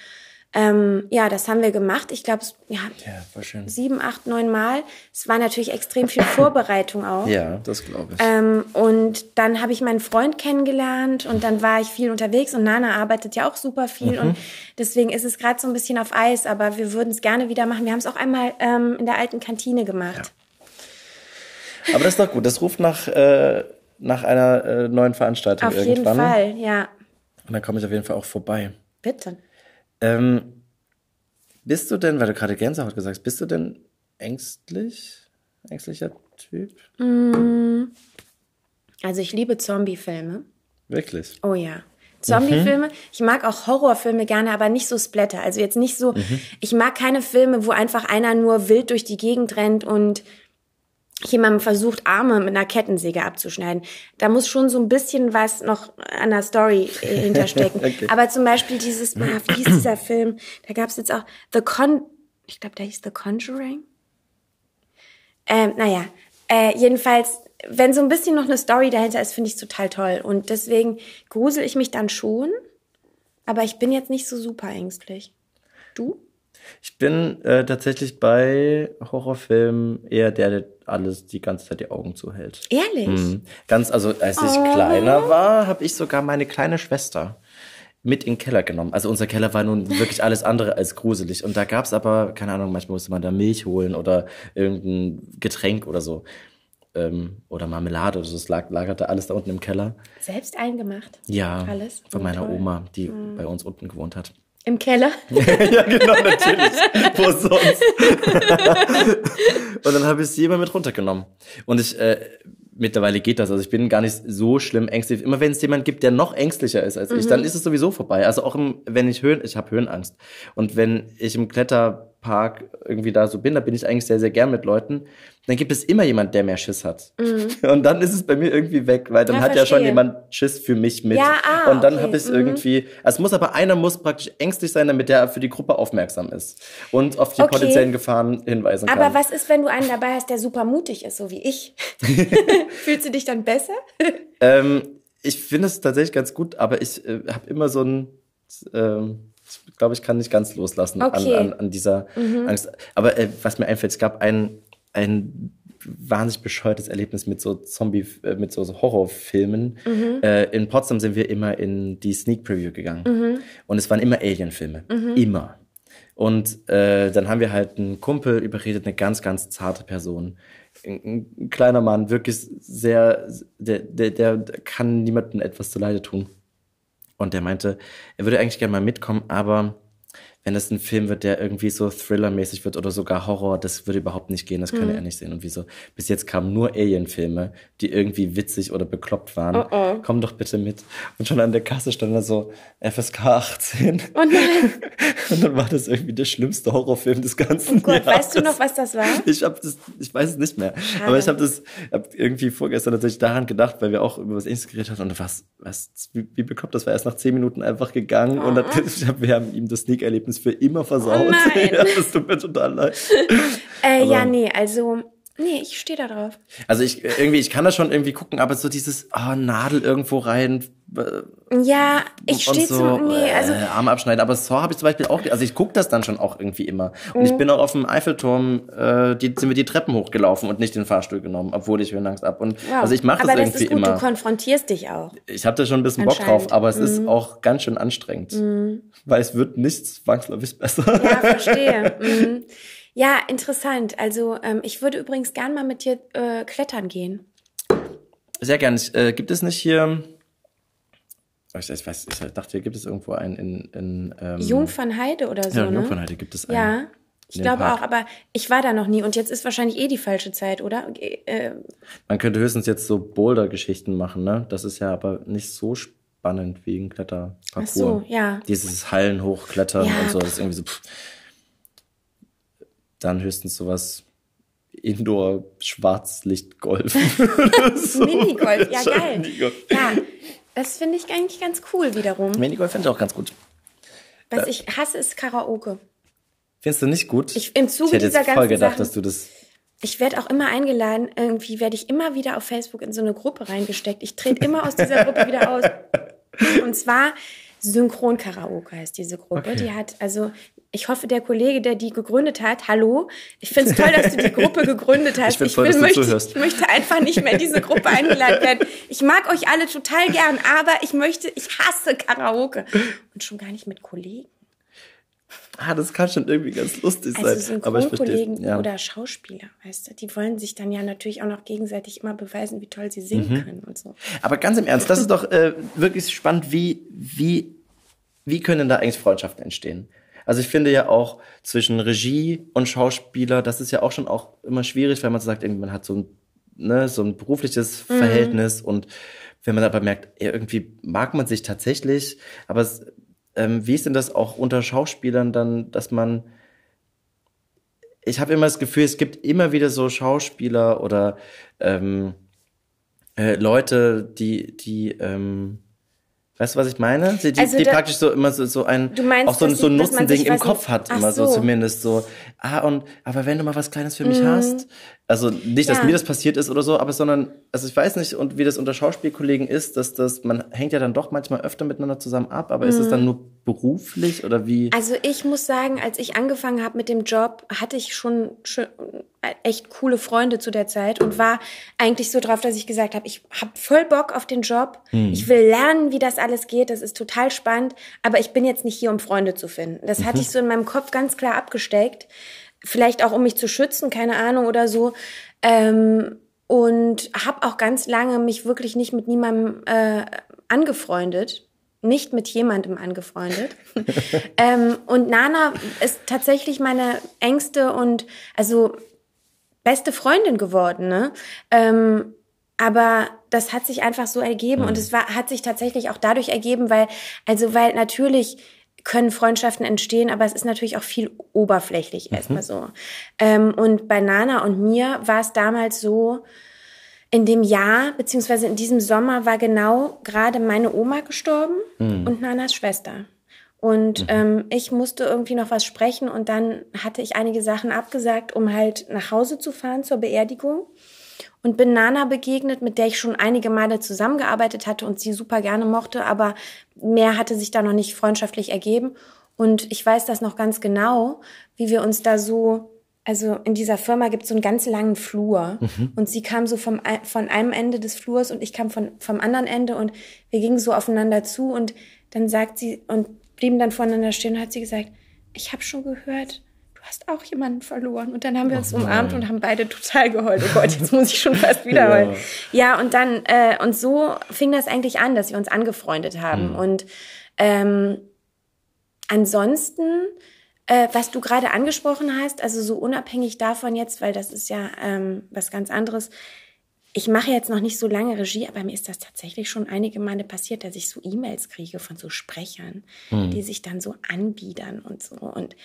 Speaker 3: ähm, ja, das haben wir gemacht. Ich glaube, ja, ja sieben, acht, neun Mal. Es war natürlich extrem viel Vorbereitung auch.
Speaker 4: Ja, das glaube ich.
Speaker 3: Ähm, und dann habe ich meinen Freund kennengelernt und dann war ich viel unterwegs und Nana arbeitet ja auch super viel mhm. und deswegen ist es gerade so ein bisschen auf Eis, aber wir würden es gerne wieder machen. Wir haben es auch einmal ähm, in der alten Kantine gemacht.
Speaker 4: Ja. Aber das ist doch gut. Das ruft nach, äh, nach einer äh, neuen Veranstaltung
Speaker 3: auf
Speaker 4: irgendwann.
Speaker 3: Auf jeden Fall, ja.
Speaker 4: Und dann komme ich auf jeden Fall auch vorbei.
Speaker 3: Bitte.
Speaker 4: Ähm, bist du denn, weil du gerade Gänsehaut gesagt hast, bist du denn ängstlich? Ängstlicher Typ?
Speaker 3: Mm. Also ich liebe Zombie-Filme.
Speaker 4: Wirklich?
Speaker 3: Oh ja. Zombie-Filme. Mhm. Ich mag auch Horrorfilme gerne, aber nicht so Splatter. Also jetzt nicht so, mhm. ich mag keine Filme, wo einfach einer nur wild durch die Gegend rennt und jemandem versucht, Arme mit einer Kettensäge abzuschneiden. Da muss schon so ein bisschen was noch an der Story äh, hinterstecken. okay. Aber zum Beispiel dieses, ah, wie hieß dieser Film? Da gab es jetzt auch The Con, ich glaube, der hieß The Conjuring. Ähm, naja, äh, jedenfalls, wenn so ein bisschen noch eine Story dahinter ist, finde ich total toll. Und deswegen grusel ich mich dann schon, aber ich bin jetzt nicht so super ängstlich. Du?
Speaker 4: Ich bin äh, tatsächlich bei Horrorfilmen eher der, der alles die ganze Zeit die Augen zuhält.
Speaker 3: Ehrlich? Mhm.
Speaker 4: Ganz, also als ich oh. kleiner war, habe ich sogar meine kleine Schwester mit in den Keller genommen. Also unser Keller war nun wirklich alles andere als gruselig. Und da gab's aber, keine Ahnung, manchmal musste man da Milch holen oder irgendein Getränk oder so. Ähm, oder Marmelade oder so. Es lag, lagerte alles da unten im Keller.
Speaker 3: Selbst eingemacht?
Speaker 4: Ja.
Speaker 3: Alles?
Speaker 4: Von meiner toll. Oma, die mhm. bei uns unten gewohnt hat.
Speaker 3: Im Keller?
Speaker 4: ja, genau, natürlich. Wo sonst? und dann habe ich sie immer mit runtergenommen. Und ich, äh, mittlerweile geht das. Also ich bin gar nicht so schlimm ängstlich. Immer wenn es jemand gibt, der noch ängstlicher ist als mhm. ich, dann mhm. ist es sowieso vorbei. Also auch im, wenn ich Höhen, ich habe Höhenangst. Und wenn ich im Kletterpark irgendwie da so bin, da bin ich eigentlich sehr, sehr gern mit Leuten dann gibt es immer jemand, der mehr Schiss hat. Mhm. Und dann ist es bei mir irgendwie weg, weil dann ja, hat verstehe. ja schon jemand Schiss für mich mit.
Speaker 3: Ja, ah,
Speaker 4: und dann
Speaker 3: okay.
Speaker 4: habe ich mhm. irgendwie, es muss aber einer muss praktisch ängstlich sein, damit der für die Gruppe aufmerksam ist und auf die okay. potenziellen Gefahren hinweisen kann.
Speaker 3: Aber was ist, wenn du einen dabei hast, der super mutig ist, so wie ich? Fühlst du dich dann besser?
Speaker 4: ähm, ich finde es tatsächlich ganz gut, aber ich äh, habe immer so ein ähm, ich glaube, ich kann nicht ganz loslassen okay. an, an, an, dieser mhm. Angst. Aber äh, was mir einfällt, es gab einen ein wahnsinnig bescheuertes Erlebnis mit so Zombie, äh, mit so Horrorfilmen. Mhm. Äh, in Potsdam sind wir immer in die Sneak Preview gegangen. Mhm. Und es waren immer Alien-Filme. Mhm. Immer. Und äh, dann haben wir halt einen Kumpel überredet, eine ganz, ganz zarte Person. Ein, ein kleiner Mann, wirklich sehr, der, der, der kann niemandem etwas zuleide tun. Und der meinte, er würde eigentlich gerne mal mitkommen, aber wenn es ein Film wird, der irgendwie so Thriller-mäßig wird oder sogar Horror, das würde überhaupt nicht gehen, das mhm. er nicht sehen. Und wieso? Bis jetzt kamen nur Alien-Filme, die irgendwie witzig oder bekloppt waren. Oh oh. Komm doch bitte mit. Und schon an der Kasse stand da so FSK 18.
Speaker 3: Oh nein.
Speaker 4: Und dann war das irgendwie der schlimmste Horrorfilm des ganzen oh Gott,
Speaker 3: Jahres. Weißt du noch, was das war?
Speaker 4: Ich hab das, ich weiß es nicht mehr. Schade. Aber ich habe das, hab irgendwie vorgestern tatsächlich daran gedacht, weil wir auch über was ähnliches geredet haben. Und was, was, wie, wie bekloppt, das war erst nach zehn Minuten einfach gegangen. Oh. Und dann, wir haben ihm das Sneak-Erlebnis für immer versaut.
Speaker 3: Oh nein.
Speaker 4: ja, das tut mir total leid.
Speaker 3: Äh, ja, nee, also Nee, ich stehe da drauf.
Speaker 4: Also ich irgendwie, ich kann das schon irgendwie gucken, aber so dieses oh, Nadel irgendwo rein. Äh,
Speaker 3: ja, ich stehe
Speaker 4: so,
Speaker 3: zum. Nee, also.
Speaker 4: Äh, Arme abschneiden. Aber Saw habe ich zum Beispiel auch. Also ich gucke das dann schon auch irgendwie immer. Und mhm. ich bin auch auf dem Eiffelturm, äh, die, sind wir die Treppen hochgelaufen und nicht den Fahrstuhl genommen, obwohl ich höre Angst ab. Und wow. also ich mache das, das irgendwie
Speaker 3: gut,
Speaker 4: immer.
Speaker 3: Du konfrontierst dich auch.
Speaker 4: Ich habe da schon ein bisschen Bock drauf, aber es mhm. ist auch ganz schön anstrengend. Mhm. Weil es wird nichts zwangsläufig besser.
Speaker 3: Ja, verstehe. Ja, interessant. Also ähm, ich würde übrigens gern mal mit dir äh, klettern gehen.
Speaker 4: Sehr gern. Äh, gibt es nicht hier... Ich, ich weiß, ich dachte, hier gibt es irgendwo einen in... in ähm,
Speaker 3: Jungfernheide oder so,
Speaker 4: ja,
Speaker 3: ne?
Speaker 4: Jungfernheide gibt es einen.
Speaker 3: Ja, ich glaube Park. auch, aber ich war da noch nie und jetzt ist wahrscheinlich eh die falsche Zeit, oder? Äh,
Speaker 4: Man könnte höchstens jetzt so Boulder-Geschichten machen, ne? Das ist ja aber nicht so spannend wie ein Kletterparcours. Ach
Speaker 3: so, ja.
Speaker 4: Dieses Hallen hochklettern ja. und so, das ist irgendwie so... Pff dann höchstens sowas Indoor Schwarzlichtgolf.
Speaker 3: so. Minigolf, ja geil. Minigolf. Ja, das finde ich eigentlich ganz cool wiederum.
Speaker 4: Minigolf finde ich auch ganz gut.
Speaker 3: Was äh, ich hasse, ist Karaoke.
Speaker 4: Findest du nicht gut?
Speaker 3: Ich, im Zuge
Speaker 4: ich hätte
Speaker 3: dieser
Speaker 4: jetzt voll gedacht,
Speaker 3: Sachen,
Speaker 4: dass du das.
Speaker 3: Ich werde auch immer eingeladen, irgendwie werde ich immer wieder auf Facebook in so eine Gruppe reingesteckt. Ich trete immer aus dieser Gruppe wieder aus. Und zwar Synchron-Karaoke heißt diese Gruppe. Okay. Die hat, also ich hoffe, der Kollege, der die gegründet hat, hallo, ich finde es toll, dass du die Gruppe gegründet hast.
Speaker 4: Ich, ich, toll, will,
Speaker 3: möchte,
Speaker 4: ich
Speaker 3: möchte einfach nicht mehr in diese Gruppe eingeladen werden. Ich mag euch alle total gern, aber ich möchte, ich hasse Karaoke. Und schon gar nicht mit Kollegen.
Speaker 4: Ah, das kann schon irgendwie ganz lustig
Speaker 3: also
Speaker 4: sein. Aber ich
Speaker 3: Kollegen ja. oder Schauspieler, weißt du, die wollen sich dann ja natürlich auch noch gegenseitig immer beweisen, wie toll sie singen mhm. können und so.
Speaker 4: Aber ganz im Ernst, das ist doch äh, wirklich spannend, wie, wie, wie können da eigentlich Freundschaften entstehen? Also ich finde ja auch zwischen Regie und Schauspieler, das ist ja auch schon auch immer schwierig, weil man so sagt, irgendwie man hat so ein, ne, so ein berufliches mhm. Verhältnis und wenn man aber merkt, irgendwie mag man sich tatsächlich, aber es, ähm, wie ist denn das auch unter Schauspielern dann, dass man ich habe immer das Gefühl, es gibt immer wieder so Schauspieler oder ähm, äh, Leute, die, die ähm, Weißt du, was ich meine? Die, also die da, praktisch so immer so, so ein,
Speaker 3: meinst,
Speaker 4: auch so, so ein Nutzending im Kopf
Speaker 3: nicht.
Speaker 4: hat, immer so. so. zumindest so. Ah, und, aber wenn du mal was Kleines für mich mhm. hast, also nicht, dass ja. mir das passiert ist oder so, aber sondern, also ich weiß nicht, und wie das unter Schauspielkollegen ist, dass das, man hängt ja dann doch manchmal öfter miteinander zusammen ab, aber mhm. ist es dann nur beruflich oder wie?
Speaker 3: Also ich muss sagen, als ich angefangen habe mit dem Job, hatte ich schon, schon echt coole Freunde zu der Zeit und war eigentlich so drauf, dass ich gesagt habe, ich habe voll Bock auf den Job. Mhm. Ich will lernen, wie das alles geht. Das ist total spannend, aber ich bin jetzt nicht hier, um Freunde zu finden. Das mhm. hatte ich so in meinem Kopf ganz klar abgesteckt vielleicht auch um mich zu schützen, keine Ahnung oder so. Ähm, und habe auch ganz lange mich wirklich nicht mit niemandem äh, angefreundet, nicht mit jemandem angefreundet. ähm, und Nana ist tatsächlich meine engste und also beste Freundin geworden. Ne? Ähm, aber das hat sich einfach so ergeben mhm. und es war, hat sich tatsächlich auch dadurch ergeben, weil, also weil natürlich können Freundschaften entstehen, aber es ist natürlich auch viel oberflächlich mhm. erstmal so. Ähm, und bei Nana und mir war es damals so, in dem Jahr, beziehungsweise in diesem Sommer war genau gerade meine Oma gestorben mhm. und Nanas Schwester. Und mhm. ähm, ich musste irgendwie noch was sprechen und dann hatte ich einige Sachen abgesagt, um halt nach Hause zu fahren zur Beerdigung und bin Nana begegnet, mit der ich schon einige Male zusammengearbeitet hatte und sie super gerne mochte, aber mehr hatte sich da noch nicht freundschaftlich ergeben. Und ich weiß das noch ganz genau, wie wir uns da so, also in dieser Firma gibt es so einen ganz langen Flur mhm. und sie kam so vom, von einem Ende des Flurs und ich kam von, vom anderen Ende und wir gingen so aufeinander zu und dann sagt sie und blieben dann voneinander stehen und hat sie gesagt, ich habe schon gehört, hast auch jemanden verloren. Und dann haben wir uns oh umarmt und haben beide total geheult. Oh Gott, jetzt muss ich schon fast wieder heulen. Ja. ja, und dann, äh, und so fing das eigentlich an, dass wir uns angefreundet haben. Mhm. Und ähm, ansonsten, äh, was du gerade angesprochen hast, also so unabhängig davon jetzt, weil das ist ja ähm, was ganz anderes, ich mache jetzt noch nicht so lange Regie, aber mir ist das tatsächlich schon einige Male passiert, dass ich so E-Mails kriege von so Sprechern, mhm. die sich dann so anbiedern und so. Und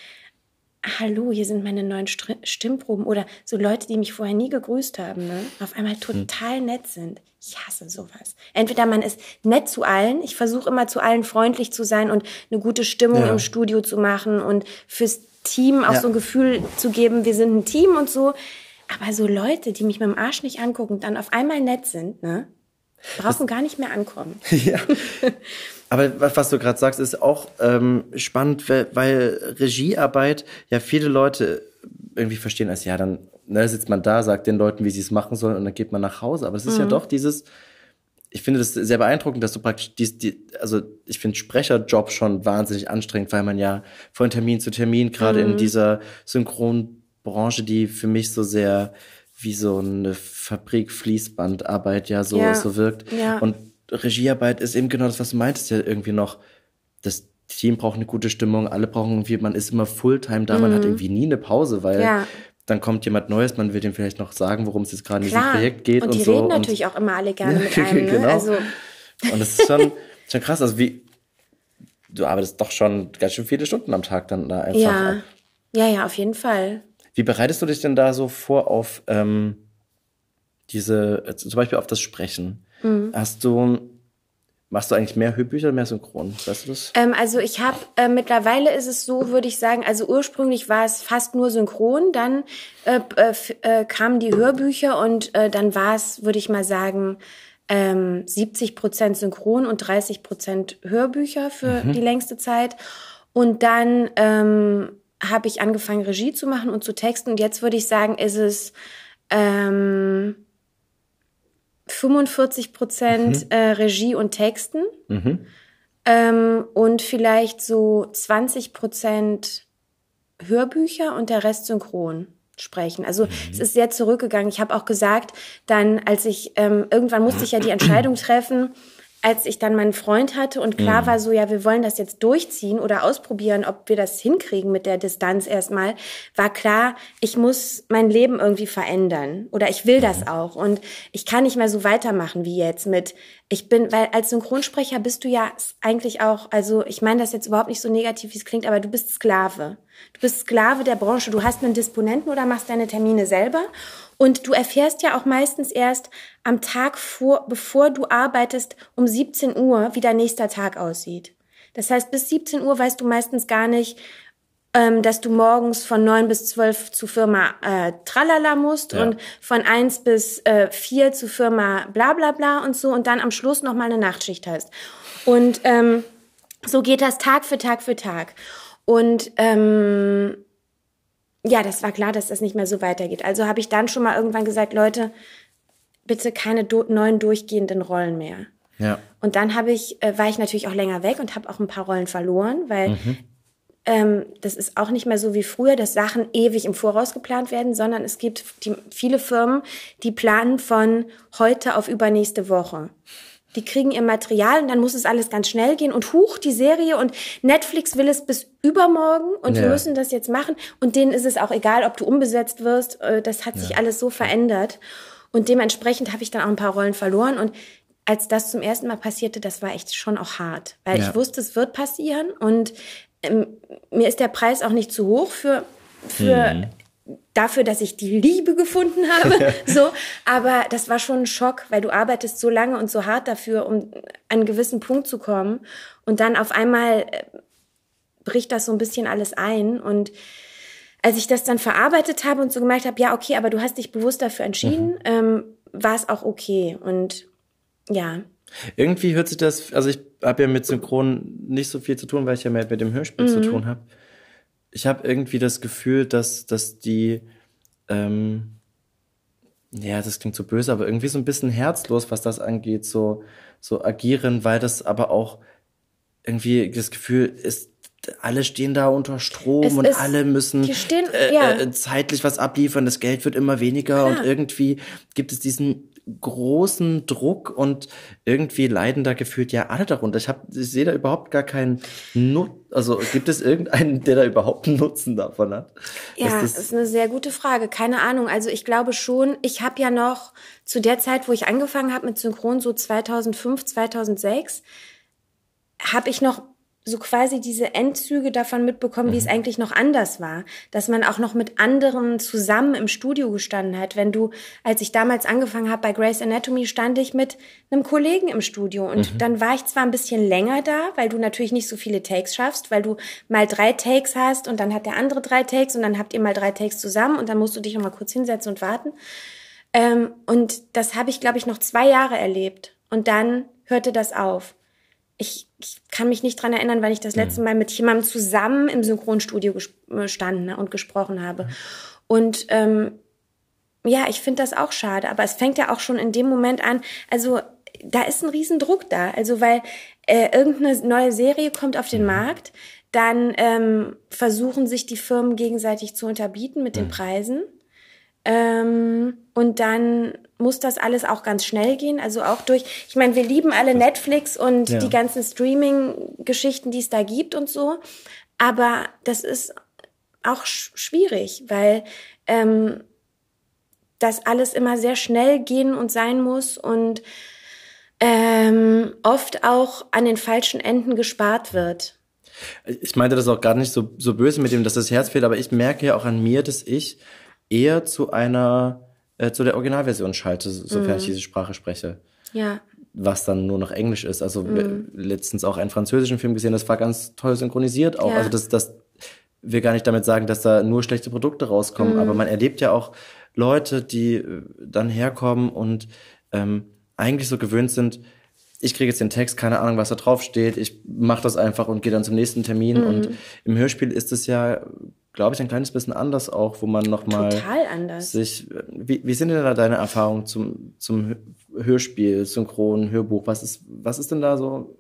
Speaker 3: hallo, hier sind meine neuen Stimmproben oder so Leute, die mich vorher nie gegrüßt haben, ne? auf einmal hm. total nett sind. Ich hasse sowas. Entweder man ist nett zu allen, ich versuche immer zu allen freundlich zu sein und eine gute Stimmung ja. im Studio zu machen und fürs Team auch ja. so ein Gefühl zu geben, wir sind ein Team und so. Aber so Leute, die mich mit dem Arsch nicht angucken und dann auf einmal nett sind, ne? Brauchen das, gar nicht mehr ankommen.
Speaker 4: ja. Aber was du gerade sagst, ist auch ähm, spannend, weil, weil Regiearbeit ja viele Leute irgendwie verstehen als, ja, dann ne, sitzt man da, sagt den Leuten, wie sie es machen sollen und dann geht man nach Hause. Aber es ist mhm. ja doch dieses, ich finde das sehr beeindruckend, dass du praktisch dies, die, also ich finde Sprecherjob schon wahnsinnig anstrengend, weil man ja von Termin zu Termin, gerade mhm. in dieser Synchronbranche, die für mich so sehr wie so eine Fabrik Fließbandarbeit ja so, ja. so wirkt. Ja. Und Regiearbeit ist eben genau das, was du meintest, ja irgendwie noch, das Team braucht eine gute Stimmung, alle brauchen irgendwie, man ist immer Fulltime da, mhm. man hat mhm. irgendwie nie eine Pause, weil ja. dann kommt jemand Neues, man wird ihm vielleicht noch sagen, worum es jetzt gerade in diesem Projekt geht und,
Speaker 3: und
Speaker 4: die
Speaker 3: so. reden natürlich auch immer alle gerne mit einem, ne? genau. Also.
Speaker 4: Und das ist schon, schon krass, also wie, du arbeitest doch schon ganz schön viele Stunden am Tag dann da einfach.
Speaker 3: Ja, ja, ja, auf jeden Fall.
Speaker 4: Wie bereitest du dich denn da so vor auf ähm, diese, zum Beispiel auf das Sprechen? Mhm. Hast du, machst du eigentlich mehr Hörbücher oder mehr Synchron? Weißt du das?
Speaker 3: Ähm, also ich habe, äh, mittlerweile ist es so, würde ich sagen, also ursprünglich war es fast nur Synchron, dann äh, äh, äh kamen die Hörbücher und äh, dann war es, würde ich mal sagen, ähm, 70 Prozent Synchron und 30 Prozent Hörbücher für mhm. die längste Zeit. Und dann ähm, habe ich angefangen, Regie zu machen und zu texten. Und jetzt würde ich sagen, ist es ähm, 45 Prozent mhm. äh, Regie und Texten mhm. ähm, und vielleicht so 20 Prozent Hörbücher und der Rest synchron sprechen. Also mhm. es ist sehr zurückgegangen. Ich habe auch gesagt, dann als ich ähm, irgendwann musste ich ja die Entscheidung treffen, als ich dann meinen Freund hatte und klar mhm. war so, ja, wir wollen das jetzt durchziehen oder ausprobieren, ob wir das hinkriegen mit der Distanz erstmal, war klar, ich muss mein Leben irgendwie verändern oder ich will das mhm. auch und ich kann nicht mehr so weitermachen wie jetzt mit, ich bin, weil als Synchronsprecher bist du ja eigentlich auch, also ich meine das jetzt überhaupt nicht so negativ, wie es klingt, aber du bist Sklave. Du bist Sklave der Branche, du hast einen Disponenten oder machst deine Termine selber und du erfährst ja auch meistens erst am Tag vor, bevor du arbeitest, um 17 Uhr, wie dein nächster Tag aussieht. Das heißt, bis 17 Uhr weißt du meistens gar nicht, ähm, dass du morgens von 9 bis 12 zu Firma äh, Tralala musst ja. und von 1 bis äh, 4 zu Firma bla bla bla und so und dann am Schluss nochmal eine Nachtschicht hast. Und ähm, so geht das Tag für Tag für Tag. Und ähm, ja, das war klar, dass das nicht mehr so weitergeht. Also habe ich dann schon mal irgendwann gesagt, Leute, bitte keine do neuen durchgehenden Rollen mehr.
Speaker 4: Ja.
Speaker 3: Und dann habe ich, äh, war ich natürlich auch länger weg und habe auch ein paar Rollen verloren, weil mhm. ähm, das ist auch nicht mehr so wie früher, dass Sachen ewig im Voraus geplant werden, sondern es gibt die, viele Firmen, die planen von heute auf übernächste Woche die kriegen ihr Material und dann muss es alles ganz schnell gehen und huch, die Serie und Netflix will es bis übermorgen und ja. wir müssen das jetzt machen. Und denen ist es auch egal, ob du umbesetzt wirst, äh, das hat ja. sich alles so verändert. Und dementsprechend habe ich dann auch ein paar Rollen verloren. Und als das zum ersten Mal passierte, das war echt schon auch hart, weil ja. ich wusste, es wird passieren. Und ähm, mir ist der Preis auch nicht zu hoch für für mhm dafür, dass ich die Liebe gefunden habe. so, aber das war schon ein Schock, weil du arbeitest so lange und so hart dafür, um an einen gewissen Punkt zu kommen. Und dann auf einmal äh, bricht das so ein bisschen alles ein. Und als ich das dann verarbeitet habe und so gemerkt habe, ja, okay, aber du hast dich bewusst dafür entschieden, mhm. ähm, war es auch okay. Und ja.
Speaker 4: Irgendwie hört sich das, also ich habe ja mit Synchron nicht so viel zu tun, weil ich ja mehr mit dem Hörspiel mhm. zu tun habe ich habe irgendwie das Gefühl, dass, dass die, ähm, ja, das klingt so böse, aber irgendwie so ein bisschen herzlos, was das angeht, so, so agieren, weil das aber auch irgendwie das Gefühl ist, alle stehen da unter Strom es und alle müssen
Speaker 3: stehen,
Speaker 4: äh, ja. äh, zeitlich was abliefern, das Geld wird immer weniger Klar. und irgendwie gibt es diesen großen Druck und irgendwie leiden da gefühlt ja alle darunter. Ich, hab, ich sehe da überhaupt gar keinen Nutzen. Also gibt es irgendeinen, der da überhaupt einen Nutzen davon hat?
Speaker 3: Ja, das ist eine sehr gute Frage. Keine Ahnung. Also ich glaube schon, ich habe ja noch zu der Zeit, wo ich angefangen habe mit Synchron, so 2005, 2006, habe ich noch so quasi diese Endzüge davon mitbekommen, wie es eigentlich noch anders war. Dass man auch noch mit anderen zusammen im Studio gestanden hat. Wenn du, als ich damals angefangen habe bei Grey's Anatomy, stand ich mit einem Kollegen im Studio. Und mhm. dann war ich zwar ein bisschen länger da, weil du natürlich nicht so viele Takes schaffst, weil du mal drei Takes hast und dann hat der andere drei Takes und dann habt ihr mal drei Takes zusammen und dann musst du dich noch mal kurz hinsetzen und warten. Ähm, und das habe ich, glaube ich, noch zwei Jahre erlebt. Und dann hörte das auf ich, ich kann mich nicht dran erinnern, weil ich das letzte. Mal mit jemandem zusammen im Synchronstudio gestanden ne, und gesprochen habe. Mhm. Und ähm, ja, ich finde das auch schade, aber es fängt ja auch schon in dem Moment an, also da ist ein Riesendruck da. Also weil äh, irgendeine neue Serie kommt auf den. Markt, dann ähm, versuchen sich die Firmen gegenseitig zu unterbieten mit den Preisen. Ähm, und dann muss das alles auch ganz schnell gehen. Also auch durch, ich meine, wir lieben alle Netflix und ja. die ganzen Streaming-Geschichten, die es da gibt und so. Aber das ist auch sch schwierig, weil ähm, das alles immer sehr schnell gehen und sein muss und ähm, oft auch an den falschen Enden gespart wird.
Speaker 4: Ich meinte das auch gar nicht so, so böse mit dem, dass das Herz fehlt, aber ich merke ja auch an mir, dass ich eher zu einer, äh, zu der Originalversion schalte, sofern mhm. ich diese Sprache spreche.
Speaker 3: Ja.
Speaker 4: Was dann nur noch Englisch ist. Also mhm. letztens auch einen französischen Film gesehen, das war ganz toll synchronisiert auch. Ja. Also das, das will gar nicht damit sagen, dass da nur schlechte Produkte rauskommen, mhm. aber man erlebt ja auch Leute, die äh, dann herkommen und ähm, eigentlich so gewöhnt sind, ich kriege jetzt den Text, keine Ahnung, was da drauf steht, ich mache das einfach und gehe dann zum nächsten Termin. Mhm. Und im Hörspiel ist es ja glaube ich, ein kleines bisschen anders auch, wo man nochmal
Speaker 3: Total anders.
Speaker 4: sich. Wie, wie sind denn da deine Erfahrungen zum, zum Hörspiel, Synchron, Hörbuch? Was ist, was ist denn da so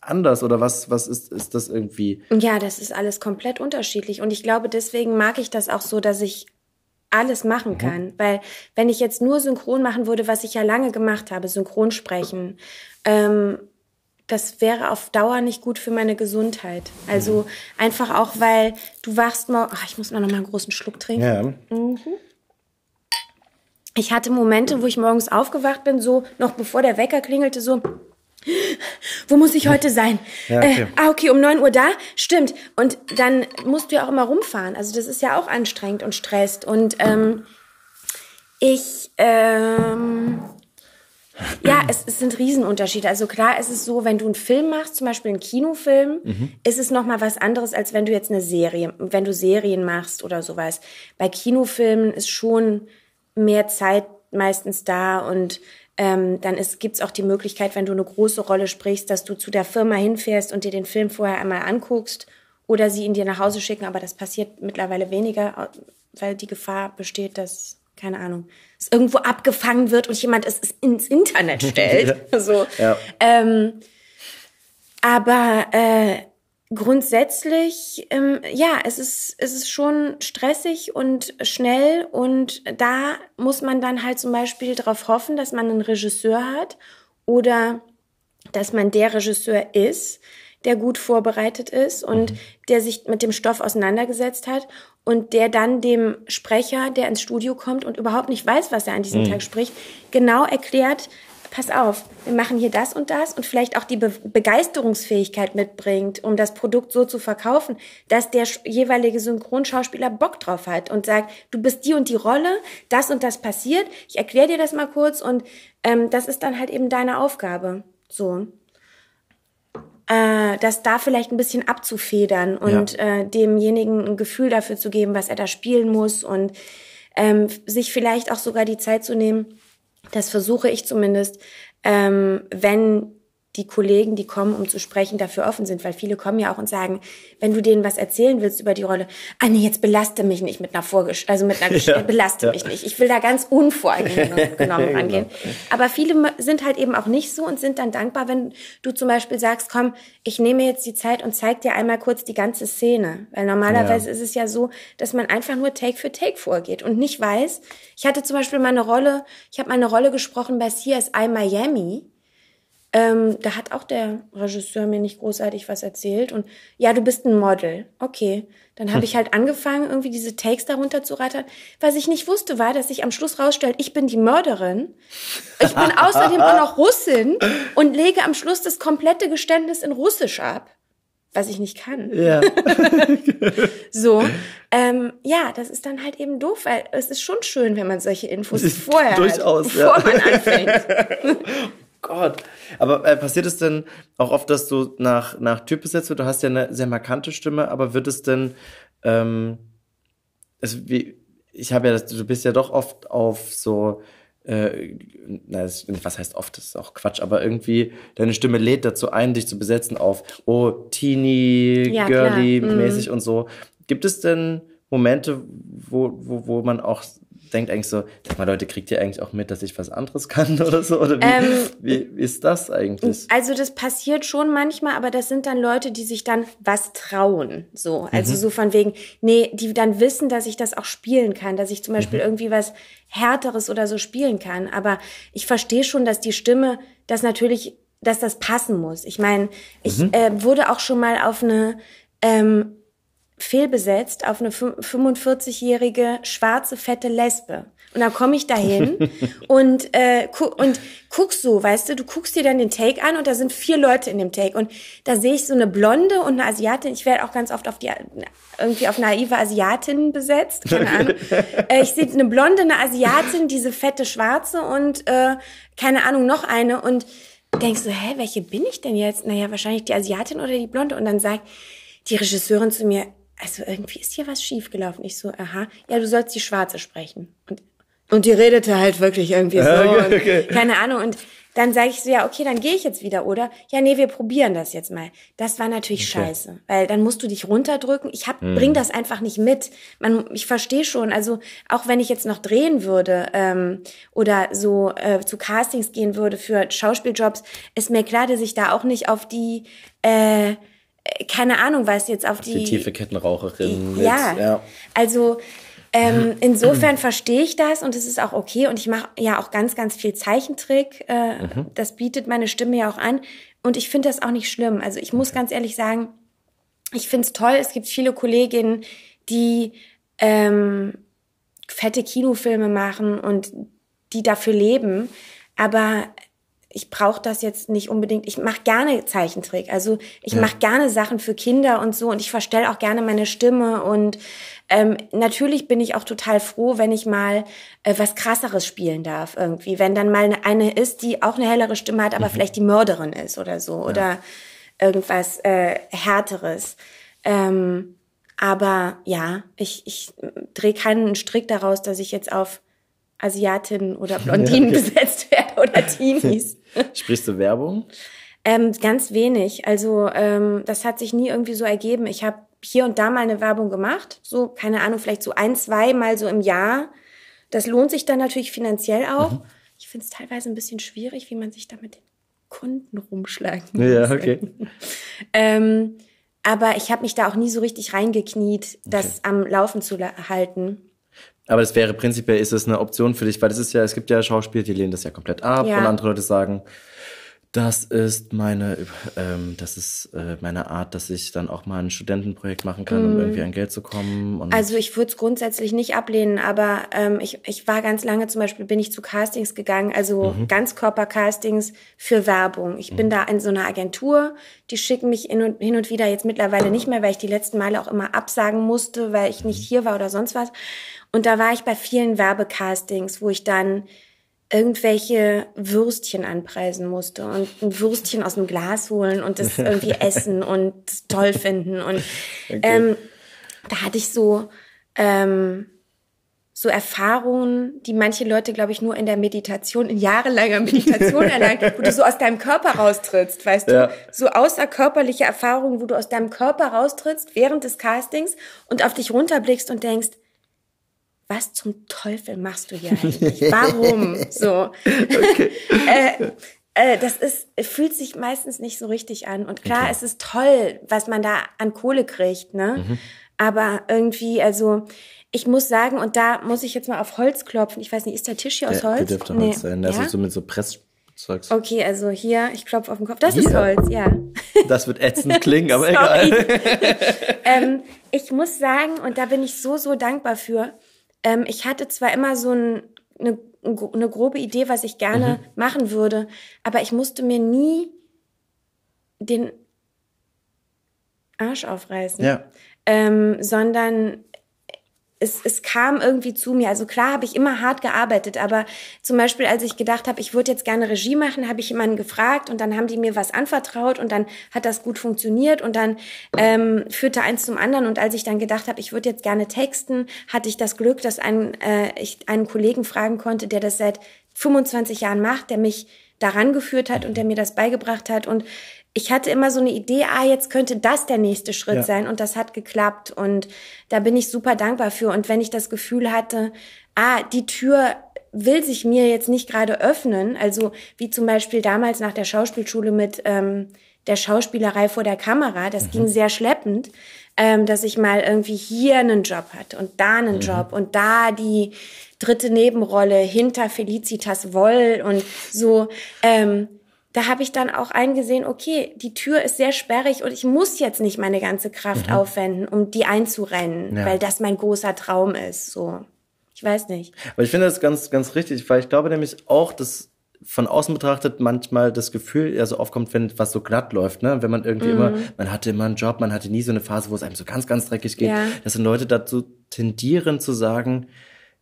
Speaker 4: anders oder was, was ist, ist das irgendwie?
Speaker 3: Ja, das ist alles komplett unterschiedlich. Und ich glaube, deswegen mag ich das auch so, dass ich alles machen mhm. kann. Mhm. Weil wenn ich jetzt nur synchron machen würde, was ich ja lange gemacht habe, synchron sprechen, ähm, das wäre auf Dauer nicht gut für meine Gesundheit. Also mhm. einfach auch, weil du wachst morgen. Ach, ich muss noch mal einen großen Schluck trinken. Ja. Mhm. Ich hatte Momente, wo ich morgens aufgewacht bin, so noch bevor der Wecker klingelte, so. Wo muss ich heute sein? Ja, okay. Äh, ah, okay, um neun Uhr da? Stimmt. Und dann musst du ja auch immer rumfahren. Also das ist ja auch anstrengend und stresst. Und ähm, ich ähm, ja, es, es sind Riesenunterschiede. Also klar, es ist so, wenn du einen Film machst, zum Beispiel einen Kinofilm, mhm. ist es nochmal was anderes, als wenn du jetzt eine Serie, wenn du Serien machst oder sowas. Bei Kinofilmen ist schon mehr Zeit meistens da und ähm, dann gibt es auch die Möglichkeit, wenn du eine große Rolle sprichst, dass du zu der Firma hinfährst und dir den Film vorher einmal anguckst oder sie ihn dir nach Hause schicken. Aber das passiert mittlerweile weniger, weil die Gefahr besteht, dass keine Ahnung, es irgendwo abgefangen wird und jemand es ins Internet stellt. ja. So. Ja. Ähm, aber äh, grundsätzlich, ähm, ja, es ist, es ist schon stressig und schnell und da muss man dann halt zum Beispiel darauf hoffen, dass man einen Regisseur hat oder dass man der Regisseur ist, der gut vorbereitet ist und mhm. der sich mit dem Stoff auseinandergesetzt hat und der dann dem Sprecher, der ins Studio kommt und überhaupt nicht weiß, was er an diesem mhm. Tag spricht, genau erklärt, pass auf, wir machen hier das und das und vielleicht auch die Be Begeisterungsfähigkeit mitbringt, um das Produkt so zu verkaufen, dass der jeweilige Synchronschauspieler Bock drauf hat und sagt, du bist die und die Rolle, das und das passiert, ich erkläre dir das mal kurz und ähm, das ist dann halt eben deine Aufgabe. So äh, das da vielleicht ein bisschen abzufedern und ja. äh, demjenigen ein Gefühl dafür zu geben, was er da spielen muss und ähm, sich vielleicht auch sogar die Zeit zu nehmen, das versuche ich zumindest, ähm, wenn die Kollegen, die kommen, um zu sprechen, dafür offen sind, weil viele kommen ja auch und sagen, wenn du denen was erzählen willst über die Rolle, ah nee, jetzt belaste mich nicht mit einer Vorgesch also mit einer ja, belaste ja. mich nicht. Ich will da ganz unvoreingenommen genau. rangehen. Aber viele sind halt eben auch nicht so und sind dann dankbar, wenn du zum Beispiel sagst, komm, ich nehme jetzt die Zeit und zeig dir einmal kurz die ganze Szene. Weil normalerweise ja. ist es ja so, dass man einfach nur Take für Take vorgeht und nicht weiß. Ich hatte zum Beispiel mal eine Rolle, ich habe mal eine Rolle gesprochen bei CSI Miami ähm, da hat auch der Regisseur mir nicht großartig was erzählt. Und ja, du bist ein Model. Okay. Dann habe hm. ich halt angefangen, irgendwie diese Takes darunter zu rattern. Was ich nicht wusste, war, dass sich am Schluss rausstellt, ich bin die Mörderin. Ich bin außerdem auch noch Russin und lege am Schluss das komplette Geständnis in Russisch ab. was ich nicht kann.
Speaker 4: Ja.
Speaker 3: so, ähm, ja, das ist dann halt eben doof, weil es ist schon schön, wenn man solche Infos vorher
Speaker 4: Durchaus,
Speaker 3: hat, bevor
Speaker 4: ja.
Speaker 3: man anfängt.
Speaker 4: Gott. Aber äh, passiert es denn auch oft, dass du nach, nach Typ besetzt wird? Du hast ja eine sehr markante Stimme, aber wird es denn, ähm, es, wie, ich habe ja, das, du bist ja doch oft auf so, äh, na, das, was heißt oft, das ist auch Quatsch, aber irgendwie deine Stimme lädt dazu ein, dich zu besetzen auf, oh, teeny,
Speaker 3: Ja,
Speaker 4: girly
Speaker 3: klar. Mhm.
Speaker 4: mäßig und so. Gibt es denn Momente, wo, wo, wo man auch denkt eigentlich so, sag mal Leute, kriegt ihr eigentlich auch mit, dass ich was anderes kann oder so? Oder wie,
Speaker 3: Ähm,
Speaker 4: wie, wie ist das eigentlich?
Speaker 3: Also das passiert schon manchmal, aber das sind dann Leute, die sich dann was trauen. So, also so von wegen, nee, die dann wissen, dass ich das auch spielen kann, dass ich zum Beispiel irgendwie was härteres oder so spielen kann. Aber ich verstehe schon, dass die Stimme, das natürlich, dass das passen muss. Ich meine, ich äh, wurde auch schon mal auf eine ähm, fehlbesetzt auf eine fü- 45-jährige schwarze fette Lesbe. Und dann komme ich dahin und äh, gu und guckst so, weißt du, du guckst dir dann den Take an und da sind vier Leute in dem Take und da sehe ich so eine Blonde und eine Asiatin. Ich werde auch ganz oft auf die irgendwie auf naive Asiatinnen besetzt, keine Ahnung. äh, ich sehe eine Blonde, eine Asiatin, diese fette Schwarze und äh, keine Ahnung noch eine und denkst so, hä, welche bin ich denn jetzt? Naja, wahrscheinlich die Asiatin oder die Blonde. Und dann sagt die Regisseurin zu mir, also irgendwie ist hier was schiefgelaufen. Ich so, aha, ja, du sollst die Schwarze sprechen. Und, und die redete halt wirklich irgendwie so.
Speaker 4: Okay, okay.
Speaker 3: Keine Ahnung. Und dann sage ich so, ja, okay, dann gehe ich jetzt wieder, oder? Ja, nee, wir probieren das jetzt mal. Das war natürlich scheiße, weil dann musst du dich runterdrücken. Ich hab, bring das einfach nicht mit. Man, ich verstehe schon, also auch wenn ich jetzt noch drehen würde ähm, oder so äh, zu Castings gehen würde für Schauspieljobs, ist mir klar, dass ich da auch nicht auf die äh, keine Ahnung, was jetzt auf die,
Speaker 4: Die tiefe Kettenraucherin. Mit,
Speaker 3: ja,
Speaker 4: ja.
Speaker 3: also ähm, insofern verstehe ich das und es ist auch okay und ich mache ja auch ganz, ganz viel Zeichentrick. Äh, Das bietet meine Stimme ja auch an und ich finde das auch nicht schlimm. Also ich muss ganz ehrlich sagen, ich finde es toll. Es gibt viele Kolleginnen, die ähm, fette Kinofilme machen und die dafür leben, aber ich brauche das jetzt nicht unbedingt. Ich mache gerne Zeichentrick. Also ich mache gerne Sachen für Kinder und so und ich verstelle auch gerne meine Stimme und ähm, natürlich bin ich auch total froh, wenn ich mal äh, was krasseres spielen darf irgendwie. Wenn dann mal eine, ist, die auch eine hellere Stimme hat, aber vielleicht die Mörderin ist oder so oder irgendwas äh, härteres. Ähm, aber ja, ich, ich drehe keinen Strick daraus, dass ich jetzt auf Asiatinnen oder Blondinen
Speaker 4: okay.
Speaker 3: besetzt werde oder Teenies.
Speaker 4: Sprichst du Werbung?
Speaker 3: Ähm, ganz wenig. Also ähm, das hat sich nie irgendwie so ergeben. Ich habe hier und da mal eine Werbung gemacht, so keine Ahnung, vielleicht so ein, zwei Mal so im Jahr. Das lohnt sich dann natürlich finanziell auch.
Speaker 4: Mhm.
Speaker 3: Ich finde es teilweise ein bisschen schwierig, wie man sich da mit den Kunden rumschlagen muss.
Speaker 4: Ja, okay.
Speaker 3: Ähm, aber ich habe mich da auch nie so richtig reingekniet, das am Laufen zu halten.
Speaker 4: Aber das wäre prinzipiell, ist es eine Option für dich, weil das ist ja, es gibt ja Schauspieler, die lehnen das ja komplett ab
Speaker 3: Ja.
Speaker 4: und andere Leute sagen, das ist meine, ähm, das ist äh, meine Art, dass ich dann auch mal ein Studentenprojekt machen kann, um irgendwie an Geld zu kommen.
Speaker 3: Mhm. Also ich würde es grundsätzlich nicht ablehnen, aber ähm, ich, ich war ganz lange zum Beispiel, bin ich zu Castings gegangen, also Ganzkörper-Castings für Werbung. Ich bin da in so einer Agentur, die schicken mich und, hin und wieder jetzt mittlerweile nicht mehr, weil ich die letzten Male auch immer absagen musste, weil ich nicht hier war oder sonst was. Und da war ich bei vielen Werbecastings, wo ich dann irgendwelche Würstchen anpreisen musste und ein Würstchen aus dem Glas holen und das irgendwie essen und toll finden. Und ähm, da hatte ich so ähm, so Erfahrungen, die manche Leute, glaube ich, nur in der Meditation, in jahrelanger Meditation erlangen, wo du so aus deinem Körper raustrittst, weißt du?
Speaker 4: Ja.
Speaker 3: So außerkörperliche Erfahrungen, wo du aus deinem Körper raustrittst während des Castings und auf dich runterblickst und denkst, was zum Teufel machst du hier eigentlich? Warum? So. äh, äh, das ist, fühlt sich meistens nicht so richtig an. Und klar, es ist toll, was man da an Kohle kriegt, ne? Aber irgendwie, also, ich muss sagen, und da muss ich jetzt mal auf Holz klopfen. Ich weiß nicht, ist der Tisch hier aus
Speaker 4: der,
Speaker 3: Holz?
Speaker 4: der dürfte Holz sein. Das
Speaker 3: ja?
Speaker 4: ist so mit so Presszeugs.
Speaker 3: Okay, also hier, ich klopfe auf den Kopf. Das ist
Speaker 4: Hier?
Speaker 3: Holz, ja.
Speaker 4: Das wird ätzend klingen, aber egal.
Speaker 3: ähm, ich muss sagen, und da bin ich so, so dankbar für, ähm, ich hatte zwar immer so ein, eine, eine grobe Idee, was ich gerne machen würde, aber ich musste mir nie den Arsch aufreißen,
Speaker 4: Ja.
Speaker 3: ähm, sondern es, es kam irgendwie zu mir. Also klar habe ich immer hart gearbeitet, aber zum Beispiel, als ich gedacht habe, ich würde jetzt gerne Regie machen, habe ich jemanden gefragt und dann haben die mir was anvertraut und dann hat das gut funktioniert und dann ähm, führte eins zum anderen. Und als ich dann gedacht habe, ich würde jetzt gerne texten, hatte ich das Glück, dass ein, äh, ich einen Kollegen fragen konnte, der das seit 25 Jahren macht, der mich daran geführt hat und der mir das beigebracht hat und ich hatte immer so eine Idee, ah, jetzt könnte das der nächste Schritt
Speaker 4: Ja.
Speaker 3: sein und das hat geklappt und da bin ich super dankbar für und wenn ich das Gefühl hatte, ah, die Tür will sich mir jetzt nicht gerade öffnen, also wie zum Beispiel damals nach der Schauspielschule mit ähm, der Schauspielerei vor der Kamera, das ging sehr schleppend, ähm, dass ich mal irgendwie hier einen Job hatte und da einen Job und da die dritte Nebenrolle hinter Felicitas Woll und so. Ähm, da habe ich dann auch eingesehen, okay, die Tür ist sehr sperrig und ich muss jetzt nicht meine ganze Kraft aufwenden, um die einzurennen,
Speaker 4: Ja.
Speaker 3: weil das mein großer Traum ist. So, ich weiß nicht.
Speaker 4: Aber ich finde das ganz, ganz richtig, weil ich glaube nämlich auch, dass von außen betrachtet manchmal das Gefühl ja so aufkommt, wenn was so glatt läuft, ne? Wenn man irgendwie
Speaker 3: Mhm.
Speaker 4: immer, man hatte immer einen Job, man hatte nie so eine Phase, wo es einem so ganz, ganz dreckig geht.
Speaker 3: Ja.
Speaker 4: Dass dann Leute dazu tendieren zu sagen,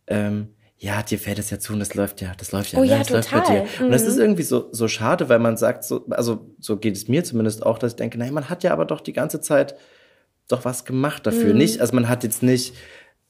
Speaker 4: ähm, ja, dir fällt es ja zu und das läuft ja, das läuft ja,
Speaker 3: Oh
Speaker 4: ne?
Speaker 3: ja,
Speaker 4: das läuft bei
Speaker 3: total.
Speaker 4: dir. Und das
Speaker 3: Mhm.
Speaker 4: ist irgendwie so, so schade, weil man sagt so, also so geht es mir zumindest auch, dass ich denke, nein, man hat ja aber doch die ganze Zeit doch was gemacht dafür.
Speaker 3: Mhm.
Speaker 4: Nicht, also man hat jetzt nicht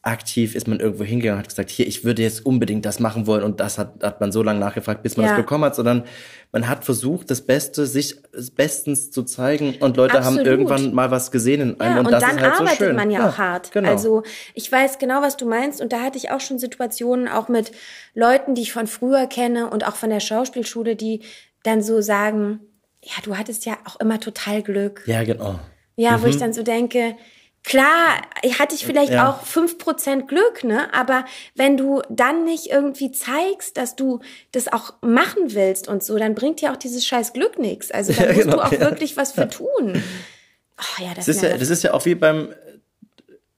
Speaker 4: aktiv ist man irgendwo hingegangen und hat gesagt, hier, ich würde jetzt unbedingt das machen wollen und das hat, hat man so lange nachgefragt, bis man
Speaker 3: Ja.
Speaker 4: das bekommen hat, sondern man hat versucht, das Beste, sich bestens zu zeigen und Leute haben
Speaker 3: Absolut.
Speaker 4: irgendwann mal was gesehen in einem
Speaker 3: Ja,
Speaker 4: und,
Speaker 3: und,
Speaker 4: das
Speaker 3: dann
Speaker 4: ist halt so
Speaker 3: arbeitet
Speaker 4: schön.
Speaker 3: man ja, auch hart.
Speaker 4: Genau.
Speaker 3: Also ich weiß genau, was du meinst. Und da hatte ich auch schon Situationen, auch mit Leuten, die ich von früher kenne und auch von der Schauspielschule, die dann so sagen, ja, du hattest ja auch immer total Glück.
Speaker 4: ja, genau.
Speaker 3: Ja, wo ich dann so denke, klar, hatte ich vielleicht
Speaker 4: Ja.
Speaker 3: auch 5% Glück, ne? Aber wenn du dann nicht irgendwie zeigst, dass du das auch machen willst und so, dann bringt dir auch dieses scheiß Glück nichts. Also da
Speaker 4: Ja,
Speaker 3: musst
Speaker 4: genau,
Speaker 3: du auch
Speaker 4: ja.
Speaker 3: wirklich was für tun. Oh, ja, das,
Speaker 4: Das ist, ja, das ist ja auch wie beim,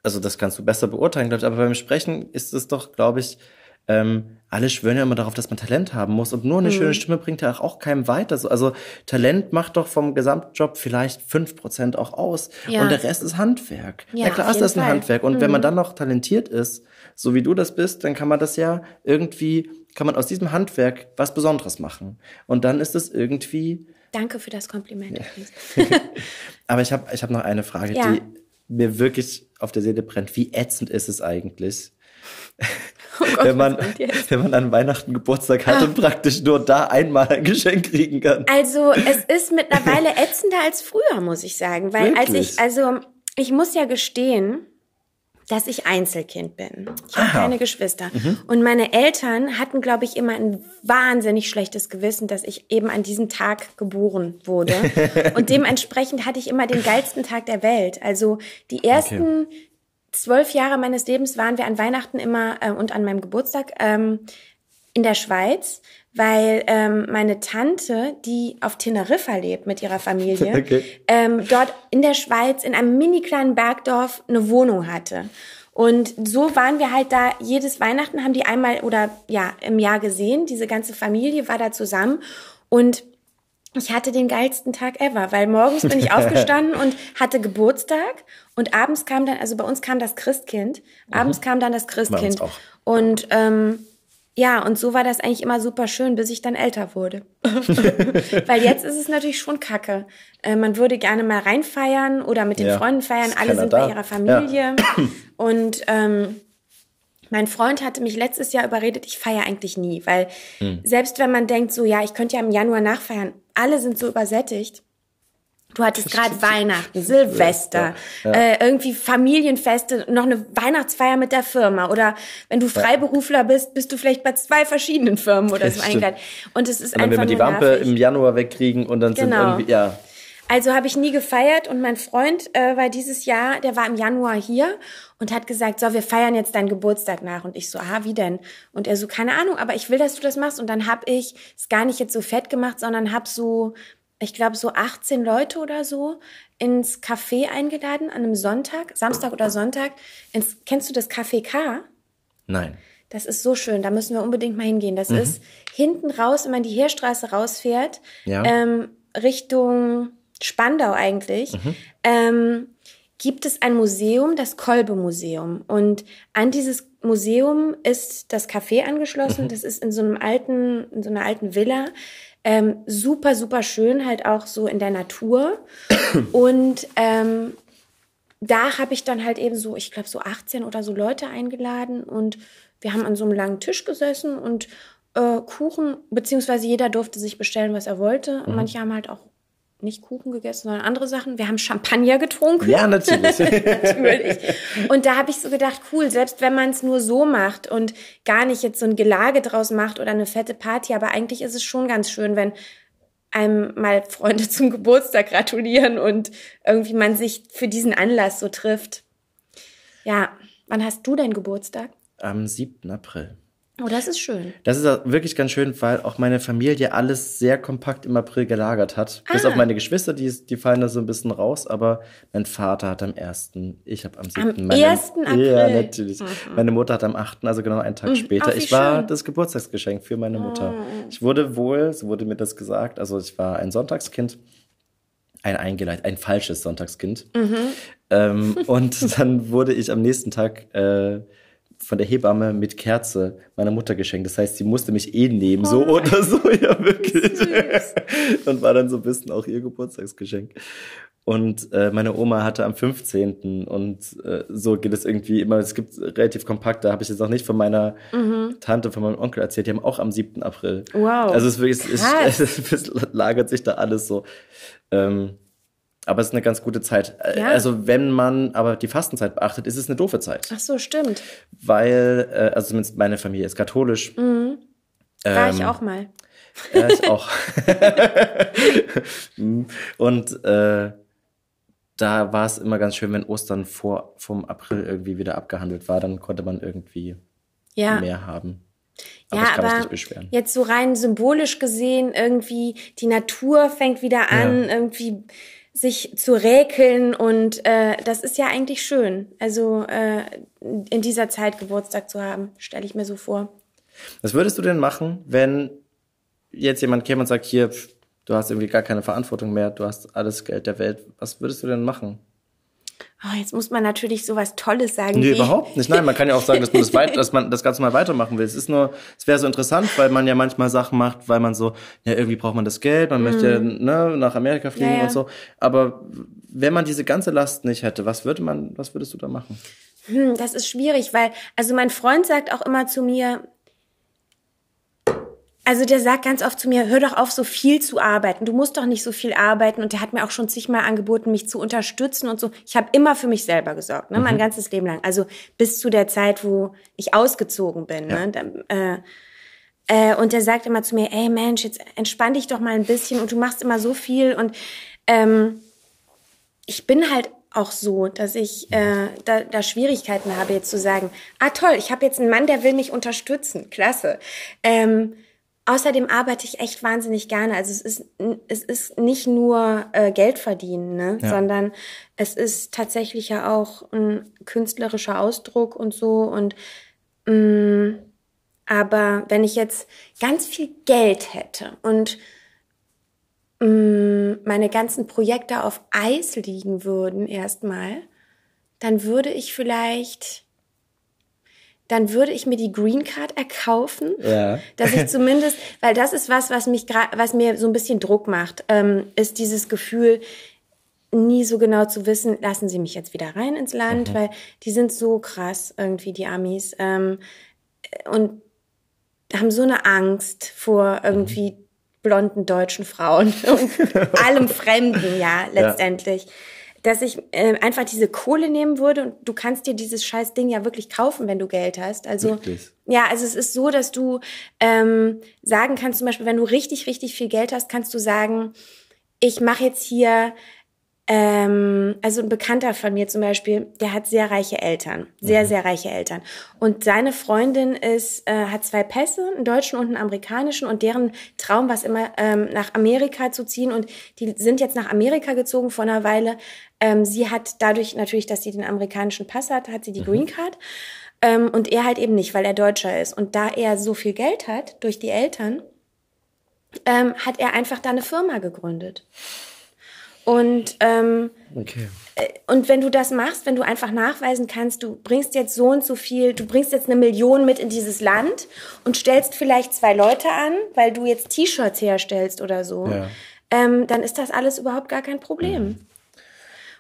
Speaker 4: also das kannst du besser beurteilen, glaube ich, aber beim Sprechen ist es doch, glaube ich, ähm, alle schwören ja immer darauf, dass man Talent haben muss und nur
Speaker 3: Mhm.
Speaker 4: eine schöne Stimme bringt ja auch keinem weiter. So, Also Talent macht doch vom Gesamtjob vielleicht fünf Prozent auch aus
Speaker 3: Ja.
Speaker 4: und der Rest ist Handwerk.
Speaker 3: Ja,
Speaker 4: Ja, klar ist das ein
Speaker 3: Fall. Mhm.
Speaker 4: Handwerk und wenn man dann noch talentiert ist, so wie du das bist, dann kann man das ja irgendwie, kann man aus diesem Handwerk was Besonderes machen und dann ist es irgendwie
Speaker 3: Danke für das Kompliment. übrigens.
Speaker 4: aber ich habe ich hab noch eine Frage,
Speaker 3: Ja.
Speaker 4: die mir wirklich auf der Seele brennt. Wie ätzend ist es eigentlich,
Speaker 3: Oh Gott,
Speaker 4: wenn, man, wenn man an Weihnachten Geburtstag hat und praktisch nur da einmal ein Geschenk kriegen kann?
Speaker 3: Also es ist mittlerweile ätzender als früher, muss ich sagen. Weil als
Speaker 4: Wirklich?
Speaker 3: ich, also ich muss ja gestehen, dass ich Einzelkind bin. Ich habe keine Geschwister. Und meine Eltern hatten, glaube ich, immer ein wahnsinnig schlechtes Gewissen, dass ich eben an diesem Tag geboren wurde. Und dementsprechend hatte ich immer den geilsten Tag der Welt. Also die ersten zwölf Jahre meines Lebens waren wir an Weihnachten immer äh, und an meinem Geburtstag ähm, in der Schweiz, weil ähm, meine Tante, die auf Teneriffa lebt mit ihrer Familie,
Speaker 4: Okay.
Speaker 3: ähm, dort in der Schweiz in einem mini kleinen Bergdorf eine Wohnung hatte. Und so waren wir halt da, jedes Weihnachten haben die einmal oder ja im Jahr gesehen, diese ganze Familie war da zusammen und ich hatte den geilsten Tag ever, weil morgens bin ich aufgestanden und hatte Geburtstag und abends kam dann, also bei uns kam das Christkind, abends kam dann das Christkind.
Speaker 4: auch.
Speaker 3: Und ähm, ja, und so war das eigentlich immer super schön, bis ich dann älter wurde. Weil jetzt ist es natürlich schon kacke. Äh, man würde gerne mal reinfeiern oder mit den
Speaker 4: Ja,
Speaker 3: Freunden feiern. Alle sind
Speaker 4: da.
Speaker 3: bei ihrer Familie. Und ähm, mein Freund hatte mich letztes Jahr überredet, ich feiere eigentlich nie, weil
Speaker 4: Hm.
Speaker 3: selbst wenn man denkt, so ja, ich könnte ja im Januar nachfeiern, alle sind so übersättigt. Du hattest gerade Weihnachten, Silvester, Äh, irgendwie Familienfeste, noch eine Weihnachtsfeier mit der Firma oder wenn du Freiberufler bist, bist du vielleicht bei zwei verschiedenen Firmen oder so eingeladen. Und es ist
Speaker 4: Und dann
Speaker 3: einfach
Speaker 4: man die
Speaker 3: nur
Speaker 4: Wampe
Speaker 3: nervig.
Speaker 4: im Januar wegkriegen und dann sind
Speaker 3: Genau.
Speaker 4: irgendwie, ja.
Speaker 3: Also habe ich nie gefeiert und mein Freund äh, war dieses Jahr, der war im Januar hier und hat gesagt, so, wir feiern jetzt deinen Geburtstag nach. Und ich so, aha, wie denn? Und er so, keine Ahnung, aber ich will, dass du das machst. Und dann habe ich es gar nicht jetzt so fett gemacht, sondern habe so, ich glaube, so 18 Leute oder so ins Café eingeladen an einem Sonntag, Samstag oder Sonntag. Ins, kennst du das Café K?
Speaker 4: Nein.
Speaker 3: Das ist so schön, da müssen wir unbedingt mal hingehen.
Speaker 4: Mhm.
Speaker 3: Das ist hinten raus, wenn man die Heerstraße rausfährt,
Speaker 4: Ja.
Speaker 3: ähm, Richtung Spandau eigentlich.
Speaker 4: Mhm.
Speaker 3: Ähm, gibt es ein Museum, das Kolbe-Museum. Und an dieses Museum ist das Café angeschlossen. Mhm. Das ist in so einem alten, in so einer alten Villa. Ähm, super, super schön, halt auch so in der Natur. Und ähm, da habe ich dann halt eben so, ich glaube, so 18 oder so Leute eingeladen und wir haben an so einem langen Tisch gesessen und äh, Kuchen, beziehungsweise jeder durfte sich bestellen, was er wollte. Mhm. Manche haben halt auch nicht Kuchen gegessen, sondern andere Sachen. Wir haben Champagner getrunken.
Speaker 4: Ja, natürlich. natürlich.
Speaker 3: Und da habe ich so gedacht, cool, selbst wenn man es nur so macht und gar nicht jetzt so ein Gelage draus macht oder eine fette Party, aber eigentlich ist es schon ganz schön, wenn einem mal Freunde zum Geburtstag gratulieren und irgendwie man sich für diesen Anlass so trifft. Ja, wann hast du deinen Geburtstag?
Speaker 4: Am 7. April.
Speaker 3: Oh, das ist schön.
Speaker 4: Das ist wirklich ganz schön, weil auch meine Familie alles sehr kompakt im April gelagert hat. Ah. Bis auf meine Geschwister, die, die fallen da so ein bisschen raus, aber mein Vater hat am 1., ich habe am 7.
Speaker 3: Am meine, 1. April?
Speaker 4: Ja, natürlich. Mhm. Meine Mutter hat am 8., also genau einen Tag mhm. später. Ach, ich war schön. das Geburtstagsgeschenk für meine Mutter. Oh. Ich wurde wohl, so wurde mir das gesagt, also ich war ein Sonntagskind ein eingeleitet, ein falsches Sonntagskind. Mhm. Ähm, und dann wurde ich am nächsten Tag äh, von der Hebamme mit Kerze meiner Mutter geschenkt. Das heißt, sie musste mich eh nehmen, so oh. oder so, ja wirklich. und war dann so ein bisschen auch ihr Geburtstagsgeschenk. Und äh, meine Oma hatte am 15. und äh, so geht es irgendwie immer. Es gibt relativ kompakt, da habe ich jetzt auch nicht von meiner mhm. Tante, von meinem Onkel erzählt, die haben auch am 7. April.
Speaker 3: Wow.
Speaker 4: Also es, wirklich, es, es, es lagert sich da alles so. Ähm, aber es ist eine ganz gute Zeit. Ja. Also wenn man aber die Fastenzeit beachtet, ist es eine doofe Zeit.
Speaker 3: Ach so, stimmt.
Speaker 4: Weil, äh, also zumindest meine Familie ist katholisch.
Speaker 3: Mhm. War ähm, ich auch mal.
Speaker 4: Ja, ich auch. Und äh, da war es immer ganz schön, wenn Ostern vor vom April irgendwie wieder abgehandelt war, dann konnte man irgendwie ja. mehr haben.
Speaker 3: Aber ja, aber jetzt so rein symbolisch gesehen, irgendwie die Natur fängt wieder an, ja. irgendwie sich zu räkeln und äh, das ist ja eigentlich schön. Also äh, in dieser Zeit Geburtstag zu haben, stelle ich mir so vor.
Speaker 4: Was würdest du denn machen, wenn jetzt jemand käme und sagt, hier, du hast irgendwie gar keine Verantwortung mehr, du hast alles Geld der Welt. Was würdest du denn machen?
Speaker 3: Oh, jetzt muss man natürlich sowas Tolles sagen.
Speaker 4: Nee, überhaupt nicht. Nein, man kann ja auch sagen, dass man das, weit, dass man das Ganze mal weitermachen will. Es ist nur, es wäre so interessant, weil man ja manchmal Sachen macht, weil man so, ja, irgendwie braucht man das Geld, man mm. möchte ne, nach Amerika fliegen ja, ja. und so. Aber wenn man diese ganze Last nicht hätte, was würde man, was würdest du da machen?
Speaker 3: Hm, das ist schwierig, weil, also mein Freund sagt auch immer zu mir, also der sagt ganz oft zu mir, hör doch auf, so viel zu arbeiten. Du musst doch nicht so viel arbeiten. Und der hat mir auch schon zigmal angeboten, mich zu unterstützen und so. Ich habe immer für mich selber gesorgt, ne? Mhm. mein ganzes Leben lang. Also bis zu der Zeit, wo ich ausgezogen bin. Ja. Ne? Äh, äh, und der sagt immer zu mir, ey Mensch, jetzt entspann dich doch mal ein bisschen und du machst immer so viel. Und ähm, ich bin halt auch so, dass ich äh, da, da Schwierigkeiten habe, jetzt zu sagen, ah toll, ich habe jetzt einen Mann, der will mich unterstützen. Klasse. Ähm, Außerdem arbeite ich echt wahnsinnig gerne. Also es ist, es ist nicht nur äh, Geld verdienen, ne? Ja. sondern es ist tatsächlich ja auch ein künstlerischer Ausdruck und so. Und mh, mm, aber wenn ich jetzt ganz viel Geld hätte und mh, mm, meine ganzen Projekte auf Eis liegen würden erstmal, dann würde ich vielleicht dann würde ich mir die Green Card erkaufen, ja. dass ich zumindest, weil das ist was, was mich was mir so ein bisschen Druck macht, ähm, ist dieses Gefühl, nie so genau zu wissen, lassen sie mich jetzt wieder rein ins Land, mhm. weil die sind so krass irgendwie die Amis ähm, und haben so eine Angst vor irgendwie mhm. blonden deutschen Frauen und allem Fremden, ja letztendlich. Ja dass ich äh, einfach diese Kohle nehmen würde und du kannst dir dieses scheiß Ding ja wirklich kaufen, wenn du Geld hast. Also wirklich? ja, also es ist so, dass du ähm, sagen kannst, zum Beispiel, wenn du richtig, richtig viel Geld hast, kannst du sagen, ich mache jetzt hier ähm, also ein Bekannter von mir zum Beispiel, der hat sehr reiche Eltern, sehr, mhm. sehr reiche Eltern. Und seine Freundin ist, äh, hat zwei Pässe, einen deutschen und einen amerikanischen, und deren Traum war es immer, ähm, nach Amerika zu ziehen. Und die sind jetzt nach Amerika gezogen vor einer Weile. Ähm, sie hat dadurch natürlich, dass sie den amerikanischen Pass hat, hat sie die mhm. Green Card. Ähm, und er halt eben nicht, weil er Deutscher ist. Und da er so viel Geld hat durch die Eltern, ähm, hat er einfach da eine Firma gegründet. Und ähm,
Speaker 5: Okay.
Speaker 3: und wenn du das machst, wenn du einfach nachweisen kannst, du bringst jetzt so und so viel, du bringst jetzt eine Million mit in dieses Land und stellst vielleicht zwei Leute an, weil du jetzt T-Shirts herstellst oder so,
Speaker 5: Ja.
Speaker 3: ähm, dann ist das alles überhaupt gar kein Problem.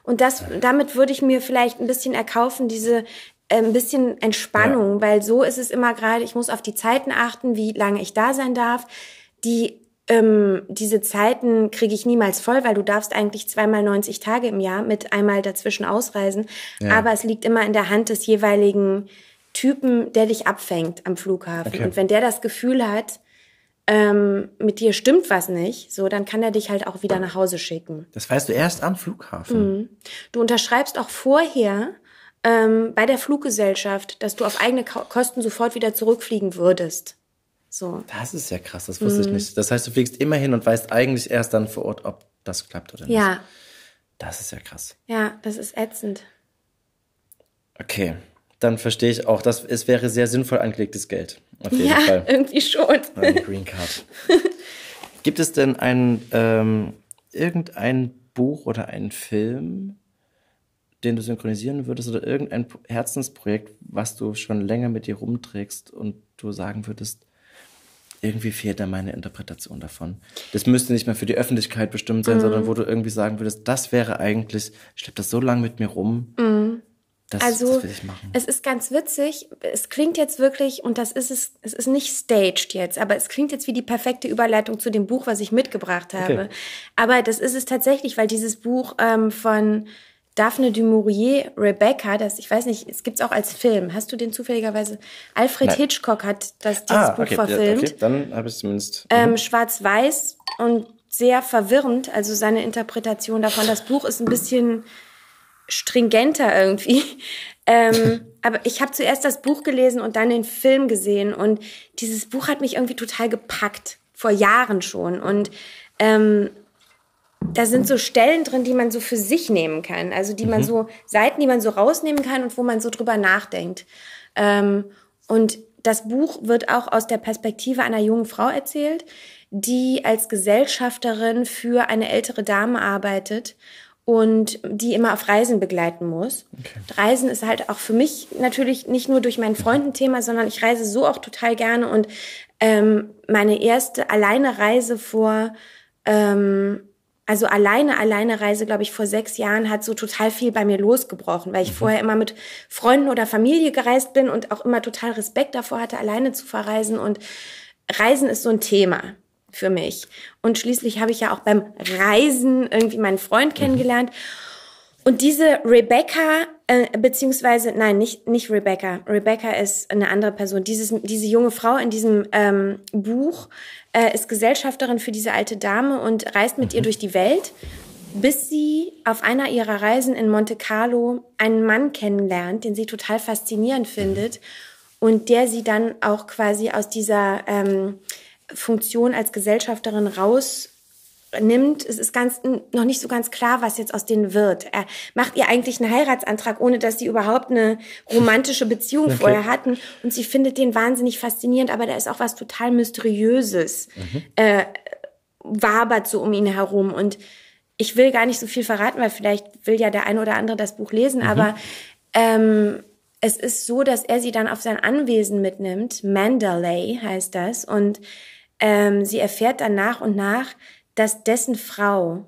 Speaker 3: Und das, damit würde ich mir vielleicht ein bisschen erkaufen, diese äh, ein bisschen Entspannung, weil so ist es immer gerade, ich muss auf die Zeiten achten, wie lange ich da sein darf. Die ähm, diese Zeiten kriege ich niemals voll, weil du darfst eigentlich zweimal 90 Tage im Jahr mit einmal dazwischen ausreisen. Aber es liegt immer in der Hand des jeweiligen Typen, der dich abfängt am Flughafen.
Speaker 5: Okay.
Speaker 3: Und wenn der das Gefühl hat, ähm, mit dir stimmt was nicht, so, dann kann er dich halt auch wieder nach Hause schicken.
Speaker 4: Das weißt du erst am Flughafen.
Speaker 3: Du unterschreibst auch vorher ähm, bei der Fluggesellschaft, dass du auf eigene Ko Kosten sofort wieder zurückfliegen würdest. So.
Speaker 4: Das ist ja krass, das wusste ich nicht. Das heißt, du fliegst immer hin und weißt eigentlich erst dann vor Ort, ob das klappt oder nicht.
Speaker 3: Ja,
Speaker 4: Das ist ja krass.
Speaker 3: ja, das ist ätzend.
Speaker 4: Okay, dann verstehe ich auch, dass es wäre sehr sinnvoll angelegtes Geld. Auf jeden
Speaker 3: Ja,
Speaker 4: Fall.
Speaker 3: irgendwie schon.
Speaker 4: Eine Green Card. Gibt es denn ein, ähm, irgendein Buch oder einen Film, den du synchronisieren würdest oder irgendein Herzensprojekt, was du schon länger mit dir rumträgst und du sagen würdest, irgendwie fehlt da meine Interpretation davon. Das müsste nicht mehr für die Öffentlichkeit bestimmt sein,
Speaker 3: Mhm.
Speaker 4: sondern wo du irgendwie sagen würdest, das wäre eigentlich, ich schleppe das so lange mit mir rum, das,
Speaker 3: Also,
Speaker 4: das
Speaker 3: es ist ganz witzig. Es klingt jetzt wirklich, und das ist es, es ist nicht staged jetzt, aber es klingt jetzt wie die perfekte Überleitung zu dem Buch, was ich mitgebracht habe.
Speaker 4: Okay.
Speaker 3: Aber das ist es tatsächlich, weil dieses Buch ähm, von Daphne du Maurier, Rebecca, das, ich weiß nicht, es gibt's auch als Film. Hast du den zufälligerweise? Alfred
Speaker 4: Nein.
Speaker 3: Hitchcock hat das, dieses Buch
Speaker 4: Ah, ja,
Speaker 3: verfilmt.
Speaker 4: okay, dann habe ich es zumindest.
Speaker 3: ähm, schwarz-weiß und sehr verwirrend, also seine Interpretation davon. Das Buch ist ein bisschen stringenter irgendwie. Ähm, aber ich habe zuerst das Buch gelesen und dann den Film gesehen und dieses Buch hat mich irgendwie total gepackt, vor Jahren schon. Und ähm, da sind so Stellen drin, die man so für sich nehmen kann. Also die man so, Seiten, die man so rausnehmen kann und wo man so drüber nachdenkt. Ähm, und das Buch wird auch aus der Perspektive einer jungen Frau erzählt, die als Gesellschafterin für eine ältere Dame arbeitet und die immer auf Reisen begleiten muss. Reisen ist halt auch für mich natürlich nicht nur durch meinen Freund ein Thema, sondern ich reise so auch total gerne und ähm, meine erste alleine Reise vor ähm, also alleine, alleine Reise, glaube ich, vor sechs Jahren hat so total viel bei mir losgebrochen, weil ich vorher immer mit Freunden oder Familie gereist bin und auch immer total Respekt davor hatte, alleine zu verreisen. Und Reisen ist so ein Thema für mich. Und schließlich habe ich ja auch beim Reisen irgendwie meinen Freund kennengelernt. Und diese Rebecca, äh, beziehungsweise, nein, nicht, nicht Rebecca. Rebecca ist eine andere Person. Dieses, diese junge Frau in diesem ähm, Buch äh, ist Gesellschafterin für diese alte Dame und reist mit ihr durch die Welt, bis sie auf einer ihrer Reisen in Monte Carlo einen Mann kennenlernt, den sie total faszinierend findet und der sie dann auch quasi aus dieser ähm, Funktion als Gesellschafterin raus nimmt, es ist ganz noch nicht so ganz klar, was jetzt aus denen wird. Er macht ihr eigentlich einen Heiratsantrag, ohne dass sie überhaupt eine romantische Beziehung vorher hatten. Und sie findet den wahnsinnig faszinierend, aber da ist auch was total Mysteriöses. Äh, wabert so um ihn herum. Und ich will gar nicht so viel verraten, weil vielleicht will ja der ein oder andere das Buch lesen, aber ähm, es ist so, dass er sie dann auf sein Anwesen mitnimmt. Mandalay heißt das. Und ähm, sie erfährt dann nach und nach, dass dessen Frau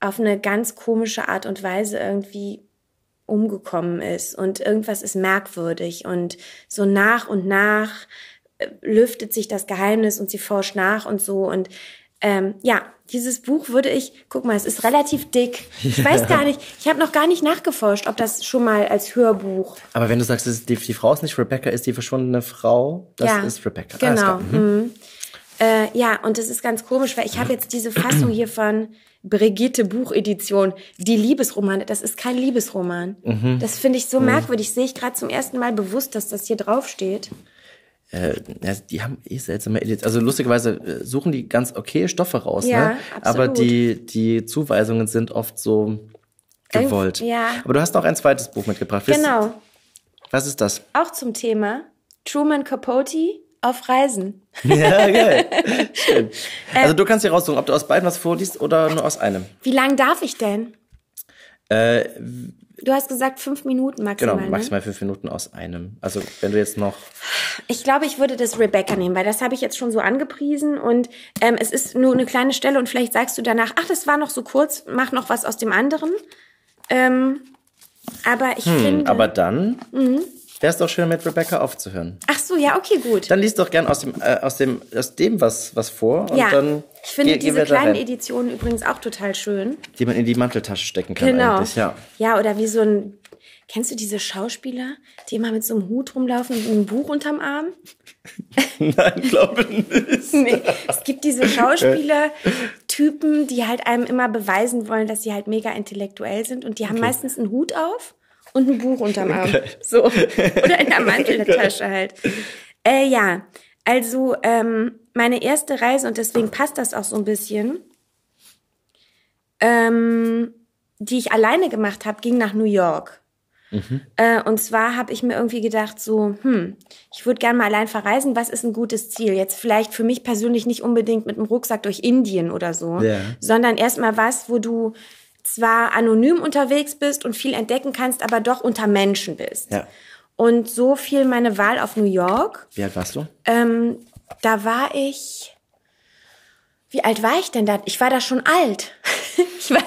Speaker 3: auf eine ganz komische Art und Weise irgendwie umgekommen ist und irgendwas ist merkwürdig und so nach und nach äh, lüftet sich das Geheimnis und sie forscht nach und so und ähm, ja, dieses Buch würde ich, guck mal, es ist relativ dick. Ich weiß gar nicht, ich habe noch gar nicht nachgeforscht, ob das schon mal als Hörbuch.
Speaker 4: Aber wenn du sagst, die, die Frau ist nicht Rebecca, ist die verschwundene Frau, das
Speaker 3: ja,
Speaker 4: ist Rebecca. Alles
Speaker 3: Genau.
Speaker 4: klar. Mhm.
Speaker 3: Mhm. Äh, ja, und das ist ganz komisch, weil ich habe jetzt diese Fassung hier von Brigitte Buchedition, die Liebesromane. Das ist kein Liebesroman.
Speaker 4: Mhm.
Speaker 3: Das finde ich so merkwürdig. Sehe ich gerade zum ersten Mal bewusst, dass das hier draufsteht.
Speaker 4: Äh, ja, die haben eh seltsame Edits. Also lustigerweise äh, suchen die ganz okay Stoffe raus,
Speaker 3: Ja,
Speaker 4: ne? Aber
Speaker 3: absolut.
Speaker 4: die, die Zuweisungen sind oft so gewollt.
Speaker 3: ja.
Speaker 4: Aber du hast noch ein zweites Buch mitgebracht.
Speaker 3: Genau.
Speaker 4: Was ist das?
Speaker 3: Auch zum Thema Truman Capote, auf Reisen.
Speaker 2: Ja, geil. Schön. Also du kannst dir raussuchen, ob du aus beiden was vorliest oder nur aus einem.
Speaker 3: Wie lang darf ich denn?
Speaker 2: Äh,
Speaker 3: Du hast gesagt fünf Minuten maximal.
Speaker 2: genau,
Speaker 3: ne?
Speaker 2: maximal fünf Minuten aus einem. Also wenn du jetzt noch...
Speaker 3: Ich glaube, ich würde das Rebecca nehmen, weil das habe ich jetzt schon so angepriesen und ähm, es ist nur eine kleine Stelle und vielleicht sagst du danach, ach, das war noch so kurz, mach noch was aus dem anderen. Ähm, aber ich finde.
Speaker 2: Hm, Aber dann
Speaker 3: Mhm.
Speaker 2: Wäre es doch schön, mit Rebecca aufzuhören.
Speaker 3: ach so, ja, okay, gut.
Speaker 2: Dann liest doch gern aus dem, äh, aus dem, aus dem was, was vor und
Speaker 3: ja,
Speaker 2: dann
Speaker 3: ich finde diese kleinen. Editionen übrigens auch total schön.
Speaker 2: die man in die Manteltasche stecken kann
Speaker 3: Genau.
Speaker 2: eigentlich, ja.
Speaker 3: ja, oder wie so ein. Kennst du diese Schauspieler, die immer mit so einem Hut rumlaufen und ein Buch unterm Arm?
Speaker 2: Nein, glaube nicht.
Speaker 3: Nee, es gibt diese Schauspieler-Typen, die halt einem immer beweisen wollen, dass sie halt mega intellektuell sind und die haben meistens einen Hut auf und ein Buch unterm Arm. So. Oder in der Manteltasche halt. Äh, ja, also ähm, meine erste Reise, und deswegen passt das auch so ein bisschen, ähm, die ich alleine gemacht habe, ging nach New York. Äh, und zwar habe ich mir irgendwie gedacht, so, hm, ich würde gerne mal allein verreisen. Was ist ein gutes Ziel? Jetzt vielleicht für mich persönlich nicht unbedingt mit einem Rucksack durch Indien oder so,
Speaker 2: Ja.
Speaker 3: sondern erstmal was, wo du zwar anonym unterwegs bist und viel entdecken kannst, aber doch unter Menschen bist.
Speaker 2: Ja.
Speaker 3: Und so fiel meine Wahl auf New York.
Speaker 2: Wie alt warst du?
Speaker 3: Ähm, da war ich. Wie alt war ich denn da? Ich war da schon alt. ich war,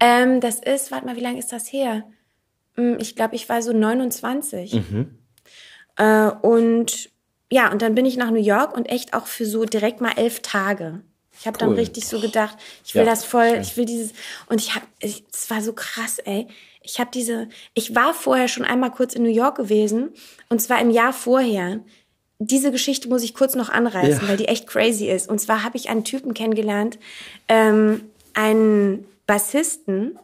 Speaker 3: ähm, das ist, warte mal, wie lange ist das her? Hm, Ich glaube, ich war so 29. Äh, und ja, und dann bin ich nach New York und echt auch für so direkt mal elf Tage. Ich habe dann
Speaker 2: Cool.
Speaker 3: richtig so gedacht, ich will
Speaker 2: Ja,
Speaker 3: das voll,
Speaker 2: schön.
Speaker 3: ich will dieses und ich habe, es war so krass, ey. Ich habe diese, ich war vorher schon einmal kurz in New York gewesen und zwar im Jahr vorher. Diese Geschichte muss ich kurz noch anreißen,
Speaker 2: Ja.
Speaker 3: weil die echt crazy ist. Und zwar habe ich einen Typen kennengelernt, ähm, einen Bassisten,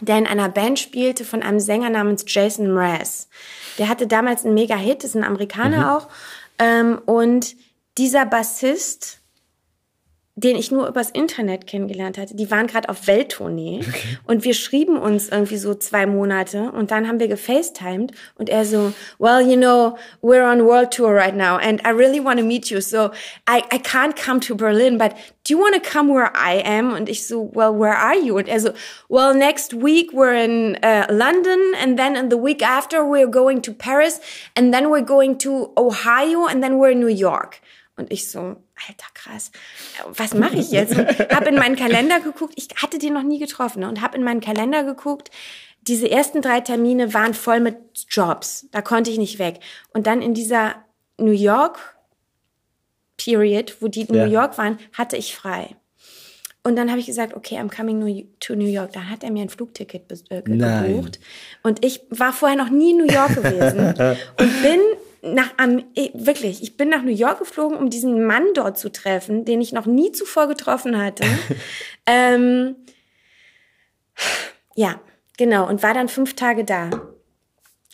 Speaker 3: der in einer Band spielte von einem Sänger namens Jason Mraz. Der hatte damals einen Mega-Hit, ist ein Amerikaner auch. Ähm, und dieser Bassist, den ich nur übers Internet kennengelernt hatte, die waren gerade auf Welttournee und wir schrieben uns irgendwie so zwei Monate und dann haben wir gefacetimed und er so, well, you know, we're on world tour right now and I really want to meet you, so I, I can't come to Berlin, but do you want to come where I am? Und ich so, well, where are you? Und er so, well, next week we're in uh, London and then in the week after we're going to Paris and then we're going to Ohio and then we're in New York. Und ich so, alter krass, was mache ich jetzt? Und hab in meinen Kalender geguckt, ich hatte den noch nie getroffen ne? und habe in meinen Kalender geguckt, diese ersten drei Termine waren voll mit Jobs, da konnte ich nicht weg. Und dann in dieser New York Period, wo die in
Speaker 2: Ja.
Speaker 3: New York waren, hatte ich frei. Und dann habe ich gesagt, okay, I'm coming to New York. Dann hat er mir ein Flugticket äh, ge-
Speaker 2: Nein.
Speaker 3: gebucht. Und ich war vorher noch nie in New York gewesen und bin nach Am wirklich, ich bin nach New York geflogen, um diesen Mann dort zu treffen, den ich noch nie zuvor getroffen hatte. ähm, ja, genau. Und war dann fünf Tage da.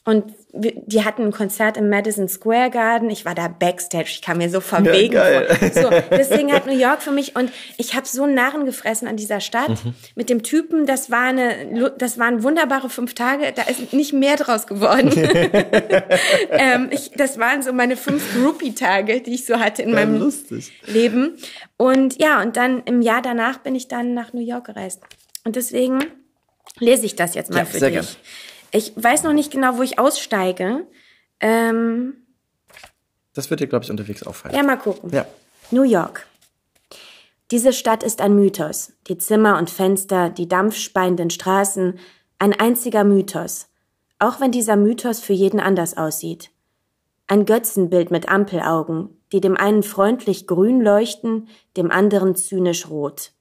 Speaker 3: Und die hatten ein Konzert im Madison Square Garden. Ich war da backstage. Ich kam mir so verwegen vor. So, deswegen hat New York für mich und ich habe so einen Narren gefressen an dieser Stadt mit dem Typen. Das war eine, das waren wunderbare fünf Tage. Da ist nicht mehr draus geworden. ähm, ich, das waren so meine fünf Groupie-Tage, die ich so hatte in meinem
Speaker 2: lustig.
Speaker 3: Leben. Und ja, und dann im Jahr danach bin ich dann nach New York gereist. Und deswegen lese ich das jetzt mal
Speaker 2: Ja,
Speaker 3: für
Speaker 2: sehr
Speaker 3: dich.
Speaker 2: gern.
Speaker 3: Ich weiß noch nicht genau, wo ich aussteige. Ähm,
Speaker 2: Das wird dir, glaube ich, unterwegs auffallen.
Speaker 3: ja, mal gucken.
Speaker 2: Ja.
Speaker 3: New York. Diese Stadt ist ein Mythos. Die Zimmer und Fenster, die dampfspeienden Straßen, ein einziger Mythos. Auch wenn dieser Mythos für jeden anders aussieht. Ein Götzenbild mit Ampelaugen, die dem einen freundlich grün leuchten, dem anderen zynisch rot.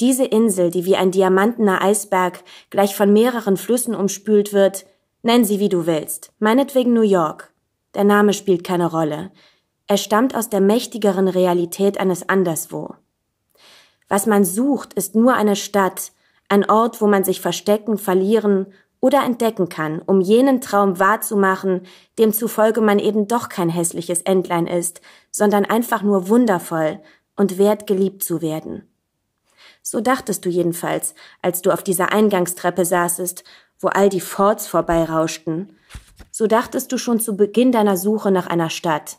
Speaker 3: Diese Insel, die wie ein diamantener Eisberg gleich von mehreren Flüssen umspült wird, nenn sie wie du willst, meinetwegen New York. Der Name spielt keine Rolle. Er stammt aus der mächtigeren Realität eines Anderswo. Was man sucht, ist nur eine Stadt, ein Ort, wo man sich verstecken, verlieren oder entdecken kann, um jenen Traum wahrzumachen, demzufolge man eben doch kein hässliches Entlein ist, sondern einfach nur wundervoll und wert geliebt zu werden. So dachtest du jedenfalls, als du auf dieser Eingangstreppe saßest, wo all die Forts vorbeirauschten. So dachtest du schon zu Beginn deiner Suche nach einer Stadt.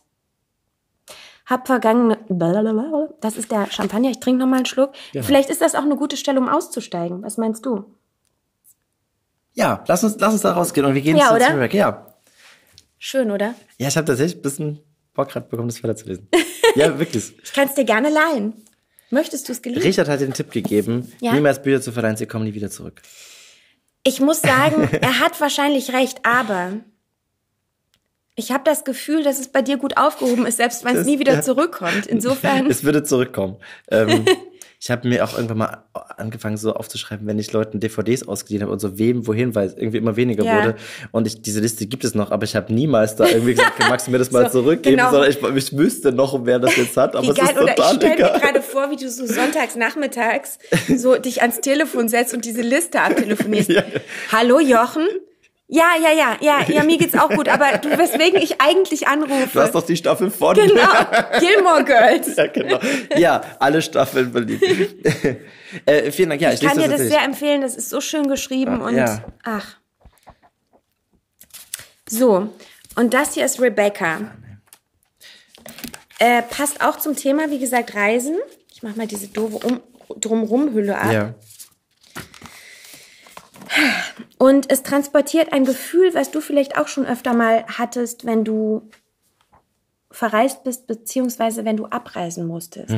Speaker 3: hab vergangene. Das ist der Champagner. Ich trinke noch mal einen Schluck.
Speaker 4: Genau.
Speaker 3: Vielleicht ist das auch eine gute Stelle, um auszusteigen. Was meinst du?
Speaker 4: Ja, lass uns, lass uns da rausgehen und wir gehen
Speaker 3: Ja,
Speaker 4: zu
Speaker 3: oder?
Speaker 4: Zurich. Ja.
Speaker 3: Schön, oder?
Speaker 4: Ja, ich habe tatsächlich ein bisschen Bock gerade bekommen, das weiterzulesen. ja, wirklich.
Speaker 3: Ich kann es dir gerne leihen. Möchtest du es gelesen?
Speaker 4: Richard hat den Tipp gegeben,
Speaker 3: Ja?
Speaker 4: niemals Bücher zu verleihen, sie kommen nie wieder zurück.
Speaker 3: Ich muss sagen, er hat wahrscheinlich recht, aber ich habe das Gefühl, dass es bei dir gut aufgehoben ist, selbst wenn es nie wieder zurückkommt. Insofern.
Speaker 4: Es würde zurückkommen. Ähm, ich habe mir auch irgendwann mal angefangen, so aufzuschreiben, wenn ich Leuten DVDs ausgeliehen habe und so wem, wohin, weil es irgendwie immer weniger
Speaker 3: Ja.
Speaker 4: wurde. Und ich, diese Liste gibt es noch, aber ich habe niemals da irgendwie gesagt, magst du mir das mal
Speaker 3: So,
Speaker 4: zurückgeben,
Speaker 3: genau.
Speaker 4: sondern ich, ich wüsste noch, wer das jetzt hat, aber
Speaker 3: Wie
Speaker 4: es
Speaker 3: geil,
Speaker 4: ist
Speaker 3: oder ich
Speaker 4: total
Speaker 3: stelle mir
Speaker 4: egal.
Speaker 3: Vor, wie du so sonntags nachmittags so dich ans Telefon setzt und diese Liste abtelefonierst.
Speaker 4: Ja.
Speaker 3: Hallo Jochen? Ja, ja, ja, ja, ja, mir geht's auch gut, aber du, weswegen ich eigentlich anrufe.
Speaker 4: Du hast doch die Staffel von.
Speaker 3: genau, Gilmore Girls.
Speaker 4: ja, genau. Ja, alle Staffeln beliebt. äh, vielen Dank. Ja, ich,
Speaker 3: Ich kann dir das
Speaker 4: tatsächlich.
Speaker 3: sehr empfehlen, das ist so schön geschrieben
Speaker 4: Ah,
Speaker 3: und
Speaker 4: ja.
Speaker 3: ach. So, und das hier ist Rebecca. Äh, passt auch zum Thema, wie gesagt, Reisen. Ich mach mal diese doofe um Drumrum-Hülle ab.
Speaker 4: Ja.
Speaker 3: Und es transportiert ein Gefühl, was du vielleicht auch schon öfter mal hattest, wenn du verreist bist, beziehungsweise wenn du abreisen musstest.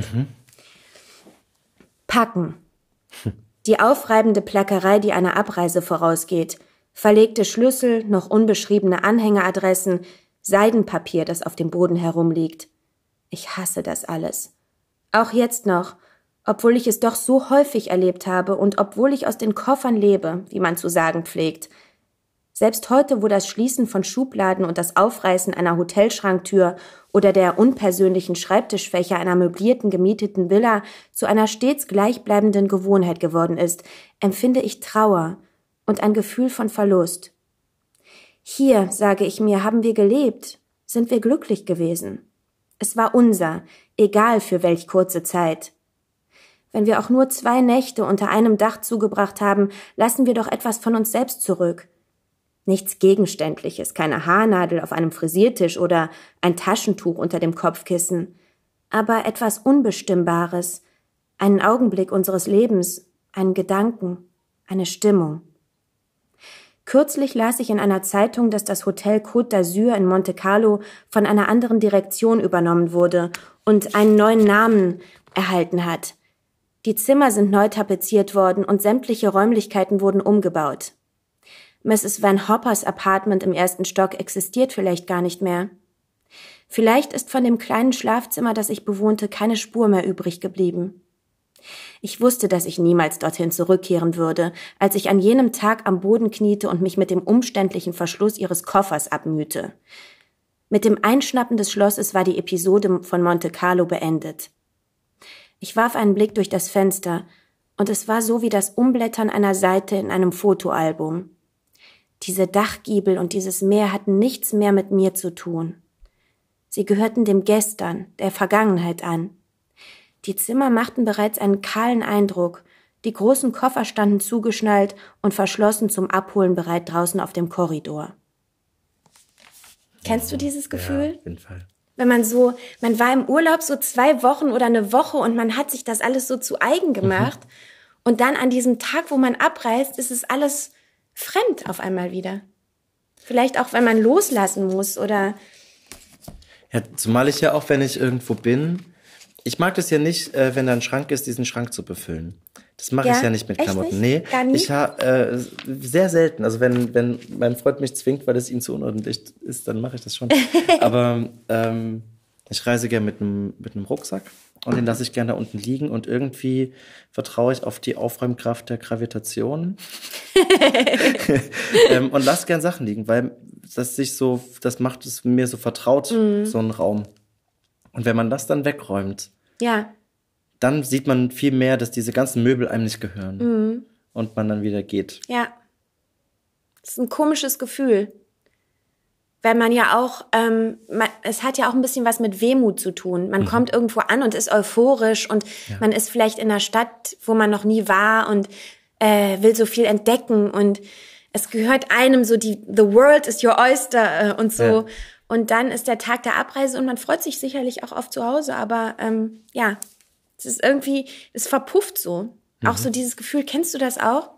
Speaker 3: Packen. Die aufreibende Plackerei, die einer Abreise vorausgeht. Verlegte Schlüssel, noch unbeschriebene Anhängeradressen, Seidenpapier, das auf dem Boden herumliegt. Ich hasse das alles. Auch jetzt noch, obwohl ich es doch so häufig erlebt habe und obwohl ich aus den Koffern lebe, wie man zu sagen pflegt. Selbst heute, wo das Schließen von Schubladen und das Aufreißen einer Hotelschranktür oder der unpersönlichen Schreibtischfächer einer möblierten gemieteten Villa zu einer stets gleichbleibenden Gewohnheit geworden ist, empfinde ich Trauer und ein Gefühl von Verlust. Hier, sage ich mir, haben wir gelebt, sind wir glücklich gewesen. Es war unser, egal für welch kurze Zeit. Wenn wir auch nur zwei Nächte unter einem Dach zugebracht haben, lassen wir doch etwas von uns selbst zurück. Nichts Gegenständliches, keine Haarnadel auf einem Frisiertisch oder ein Taschentuch unter dem Kopfkissen, aber etwas Unbestimmbares, einen Augenblick unseres Lebens, einen Gedanken, eine Stimmung. Kürzlich las ich in einer Zeitung, dass das Hotel Côte d'Azur in Monte Carlo von einer anderen Direktion übernommen wurde und einen neuen Namen erhalten hat. Die Zimmer sind neu tapeziert worden und sämtliche Räumlichkeiten wurden umgebaut. Mrs. Van Hoppers Apartment im ersten Stock existiert vielleicht gar nicht mehr. Vielleicht ist von dem kleinen Schlafzimmer, das ich bewohnte, keine Spur mehr übrig geblieben. Ich wusste, dass ich niemals dorthin zurückkehren würde, als ich an jenem Tag am Boden kniete und mich mit dem umständlichen Verschluss ihres Koffers abmühte. Mit dem Einschnappen des Schlosses war die Episode von Monte Carlo beendet. Ich warf einen Blick durch das Fenster, und es war so wie das Umblättern einer Seite in einem Fotoalbum. Diese Dachgiebel und dieses Meer hatten nichts mehr mit mir zu tun. Sie gehörten dem Gestern, der Vergangenheit an. Die Zimmer machten bereits einen kahlen Eindruck, die großen Koffer standen zugeschnallt und verschlossen zum Abholen bereit draußen auf dem Korridor. Kennst du dieses Gefühl?
Speaker 4: Ja, auf jeden Fall.
Speaker 3: wenn man so, man war im Urlaub so zwei Wochen oder eine Woche und man hat sich das alles so zu eigen gemacht. Und dann an diesem Tag, wo man abreist, ist es alles fremd auf einmal wieder. Vielleicht auch, wenn man loslassen muss oder
Speaker 4: Ja, zumal ich ja auch, wenn ich irgendwo bin, ich mag das ja nicht, äh, wenn da ein Schrank ist, diesen Schrank zu befüllen. Das mache
Speaker 3: Ja?
Speaker 4: ich ja nicht mit Klamotten.
Speaker 3: nicht?
Speaker 4: Nee,
Speaker 3: Gar nie?
Speaker 4: ich habe äh, sehr selten. Also wenn wenn mein Freund mich zwingt, weil es ihm zu unordentlich ist, dann mache ich das schon. Aber ähm, ich reise gerne mit einem mit einem Rucksack und den lasse ich gerne da unten liegen und irgendwie vertraue ich auf die Aufräumkraft der Gravitation ähm, und lass gern Sachen liegen, weil das sich so, das macht es mir so vertraut,
Speaker 3: Mhm.
Speaker 4: so ein Raum. Und wenn man das dann wegräumt,
Speaker 3: ja,
Speaker 4: dann sieht man viel mehr, dass diese ganzen Möbel einem nicht gehören.
Speaker 3: Mhm.
Speaker 4: Und man dann wieder geht.
Speaker 3: ja. Das ist ein komisches Gefühl. Weil man ja auch, ähm, man, es hat ja auch ein bisschen was mit Wehmut zu tun. Man kommt irgendwo an und ist euphorisch und man ist vielleicht in einer Stadt, wo man noch nie war und äh, will so viel entdecken und es gehört einem so die The World is your oyster äh, und so.
Speaker 4: Ja.
Speaker 3: Und dann ist der Tag der Abreise und man freut sich sicherlich auch auf zu Hause. Aber ähm, ja, es ist irgendwie, es verpufft so. Mhm. Auch so dieses Gefühl, kennst du das auch?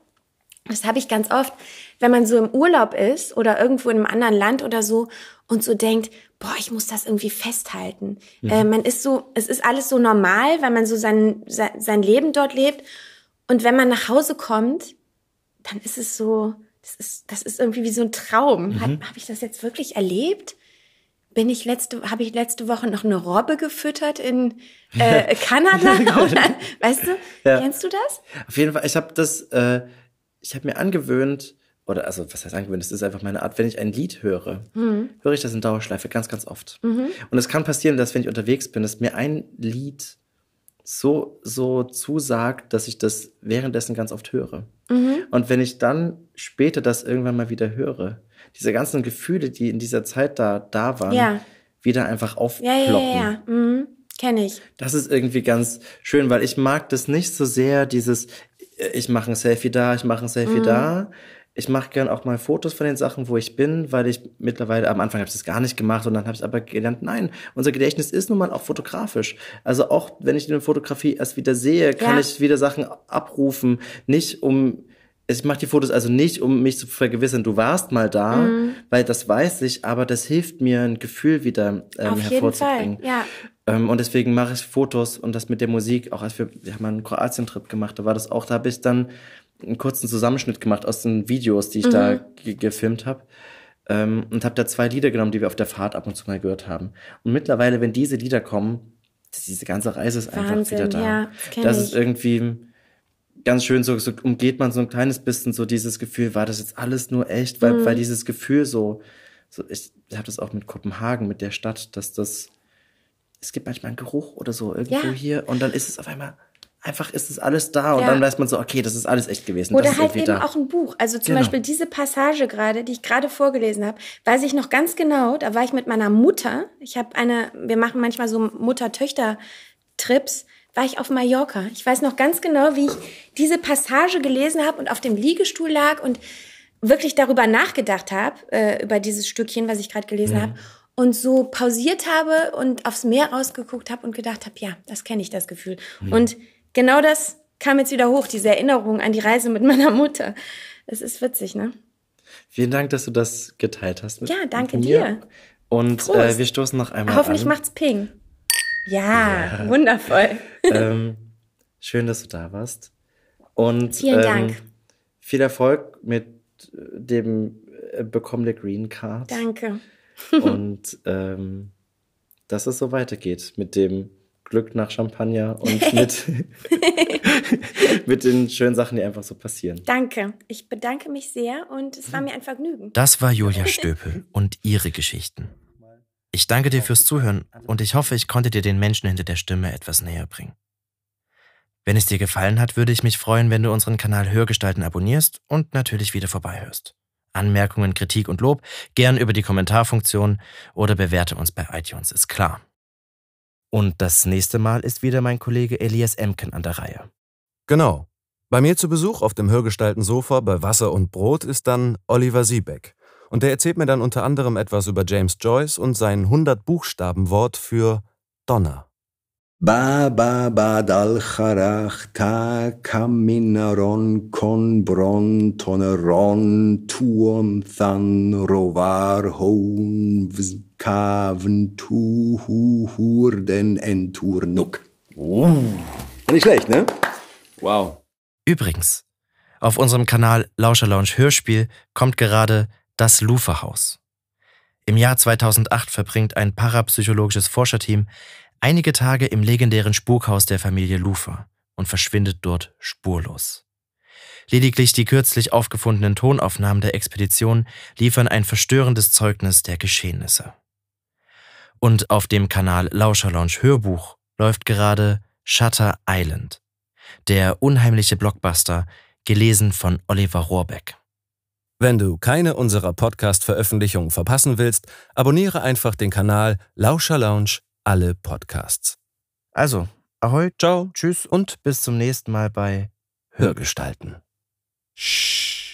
Speaker 3: Das habe ich ganz oft, wenn man so im Urlaub ist oder irgendwo in einem anderen Land oder so und so denkt, boah, ich muss das irgendwie festhalten. Mhm. Äh, man ist so, es ist alles so normal, weil man so sein, sein Leben dort lebt. Und wenn man nach Hause kommt, dann ist es so, das ist, das ist irgendwie wie so ein Traum. Mhm. Habe hab ich das jetzt wirklich erlebt? Bin ich letzte, habe ich letzte Woche noch eine Robbe gefüttert in äh, Kanada? Oder, weißt du, ja. kennst du das?
Speaker 4: Auf jeden Fall, ich habe das, äh, ich habe mir angewöhnt, oder also was heißt angewöhnt, das ist einfach meine Art, wenn ich ein Lied höre, mhm. höre ich das in Dauerschleife ganz, ganz oft. Mhm. Und es kann passieren, dass wenn ich unterwegs bin, dass mir ein Lied so, so zusagt, dass ich das währenddessen ganz oft höre. Mhm. Und wenn ich dann später das irgendwann mal wieder höre, diese ganzen Gefühle, die in dieser Zeit da, da waren, ja. wieder einfach aufploppen. Ja, ja, ja, ja.
Speaker 3: Mhm. Kenne ich.
Speaker 4: Das ist irgendwie ganz schön, weil ich mag das nicht so sehr, dieses, ich mache ein Selfie da, ich mache ein Selfie mhm. da. Ich mache gern auch mal Fotos von den Sachen, wo ich bin, weil ich mittlerweile, am Anfang habe ich das gar nicht gemacht und dann habe ich aber gelernt, nein, unser Gedächtnis ist nun mal auch fotografisch. Also auch wenn ich eine Fotografie erst wieder sehe, kann ja. ich wieder Sachen abrufen, nicht um ich mache die Fotos also nicht, um mich zu vergewissern, du warst mal da, mhm. weil das weiß ich, aber das hilft mir, ein Gefühl wieder ähm, Auf hervorzubringen. Jeden Fall. Ja. Ähm, und deswegen mache ich Fotos und das mit der Musik, auch als wir, wir haben einen Kroatien-Trip gemacht, da war das auch, da habe ich dann einen kurzen Zusammenschnitt gemacht aus den Videos, die ich mhm. da gefilmt habe. Ähm, und habe da zwei Lieder genommen, die wir auf der Fahrt ab und zu mal gehört haben. Und mittlerweile, wenn diese Lieder kommen, diese ganze Reise ist Wahnsinn, einfach wieder da. Ja, das, das ist irgendwie ganz schön so, so umgeht man so ein kleines bisschen so dieses Gefühl, war das jetzt alles nur echt, weil, mhm. weil dieses Gefühl so, so ich, habe das auch mit Kopenhagen, mit der Stadt, dass das, es gibt manchmal einen Geruch oder so irgendwo ja. hier und dann ist es auf einmal einfach ist es alles da und ja. dann weiß man so, okay, das ist alles echt gewesen.
Speaker 3: Oder halt eben da. auch ein Buch. Also zum genau. Beispiel diese Passage gerade, die ich gerade vorgelesen habe, weiß ich noch ganz genau. Da war ich mit meiner Mutter. Ich habe eine, wir machen manchmal so Mutter-Töchter-Trips. War ich auf Mallorca. Ich weiß noch ganz genau, wie ich diese Passage gelesen habe und auf dem Liegestuhl lag und wirklich darüber nachgedacht habe, äh, über dieses Stückchen, was ich gerade gelesen mhm. habe und so pausiert habe und aufs Meer rausgeguckt habe und gedacht habe, ja, das kenne ich, das Gefühl. Mhm. Und genau das kam jetzt wieder hoch, diese Erinnerung an die Reise mit meiner Mutter. Es ist witzig, ne?
Speaker 4: Vielen Dank, dass du das geteilt hast.
Speaker 3: Mit, ja, danke mit dir.
Speaker 4: Und äh, wir stoßen noch einmal
Speaker 3: Hoffentlich an. macht's Ping. Ja, ja. wundervoll.
Speaker 4: ähm, schön, dass du da warst. Und
Speaker 3: Vielen ähm, Dank.
Speaker 4: Viel Erfolg mit dem äh, Bekommen der Green Card.
Speaker 3: Danke.
Speaker 4: Und ähm, dass es so weitergeht mit dem Glück nach Champagner und mit, mit den schönen Sachen, die einfach so passieren.
Speaker 3: Danke. Ich bedanke mich sehr und es war mir ein Vergnügen.
Speaker 1: Das war Julia Stöpel und ihre Geschichten. Ich danke dir fürs Zuhören und ich hoffe, ich konnte dir den Menschen hinter der Stimme etwas näher bringen. Wenn es dir gefallen hat, würde ich mich freuen, wenn du unseren Kanal Hörgestalten abonnierst und natürlich wieder vorbeihörst. Anmerkungen, Kritik und Lob gern über die Kommentarfunktion oder bewerte uns bei iTunes, ist klar. Und das nächste Mal ist wieder mein Kollege Elias Emken an der Reihe. Genau. Bei mir zu Besuch auf dem Hörgestalten Sofa bei Wasser und Brot ist dann Oliver Siebeck. Und der erzählt mir dann unter anderem etwas über James Joyce und sein 100-Buchstaben-Wort für Donner. Ba ba ba dal charach ta kaminaron kon bron toneron tuom than rovar hon kaven tu hu hurden enturnuk. Oh, nicht schlecht, ne? Wow. Übrigens, auf unserem Kanal Lauscher Lounge Hörspiel kommt gerade das Luferhaus. Im Jahr 2008 verbringt ein parapsychologisches Forscherteam einige Tage im legendären Spukhaus der Familie Lufer und verschwindet dort spurlos. Lediglich die kürzlich aufgefundenen Tonaufnahmen der Expedition liefern ein verstörendes Zeugnis der Geschehnisse. Und auf dem Kanal Lauscher Lounge Hörbuch läuft gerade Shutter Island, der unheimliche Blockbuster, gelesen von Oliver Rohrbeck. Wenn du keine unserer Podcast-Veröffentlichungen verpassen willst, abonniere einfach den Kanal Lauscher Lounge alle Podcasts. Also, ahoi, ciao, tschüss und bis zum nächsten Mal bei Hörgestalten. Shh.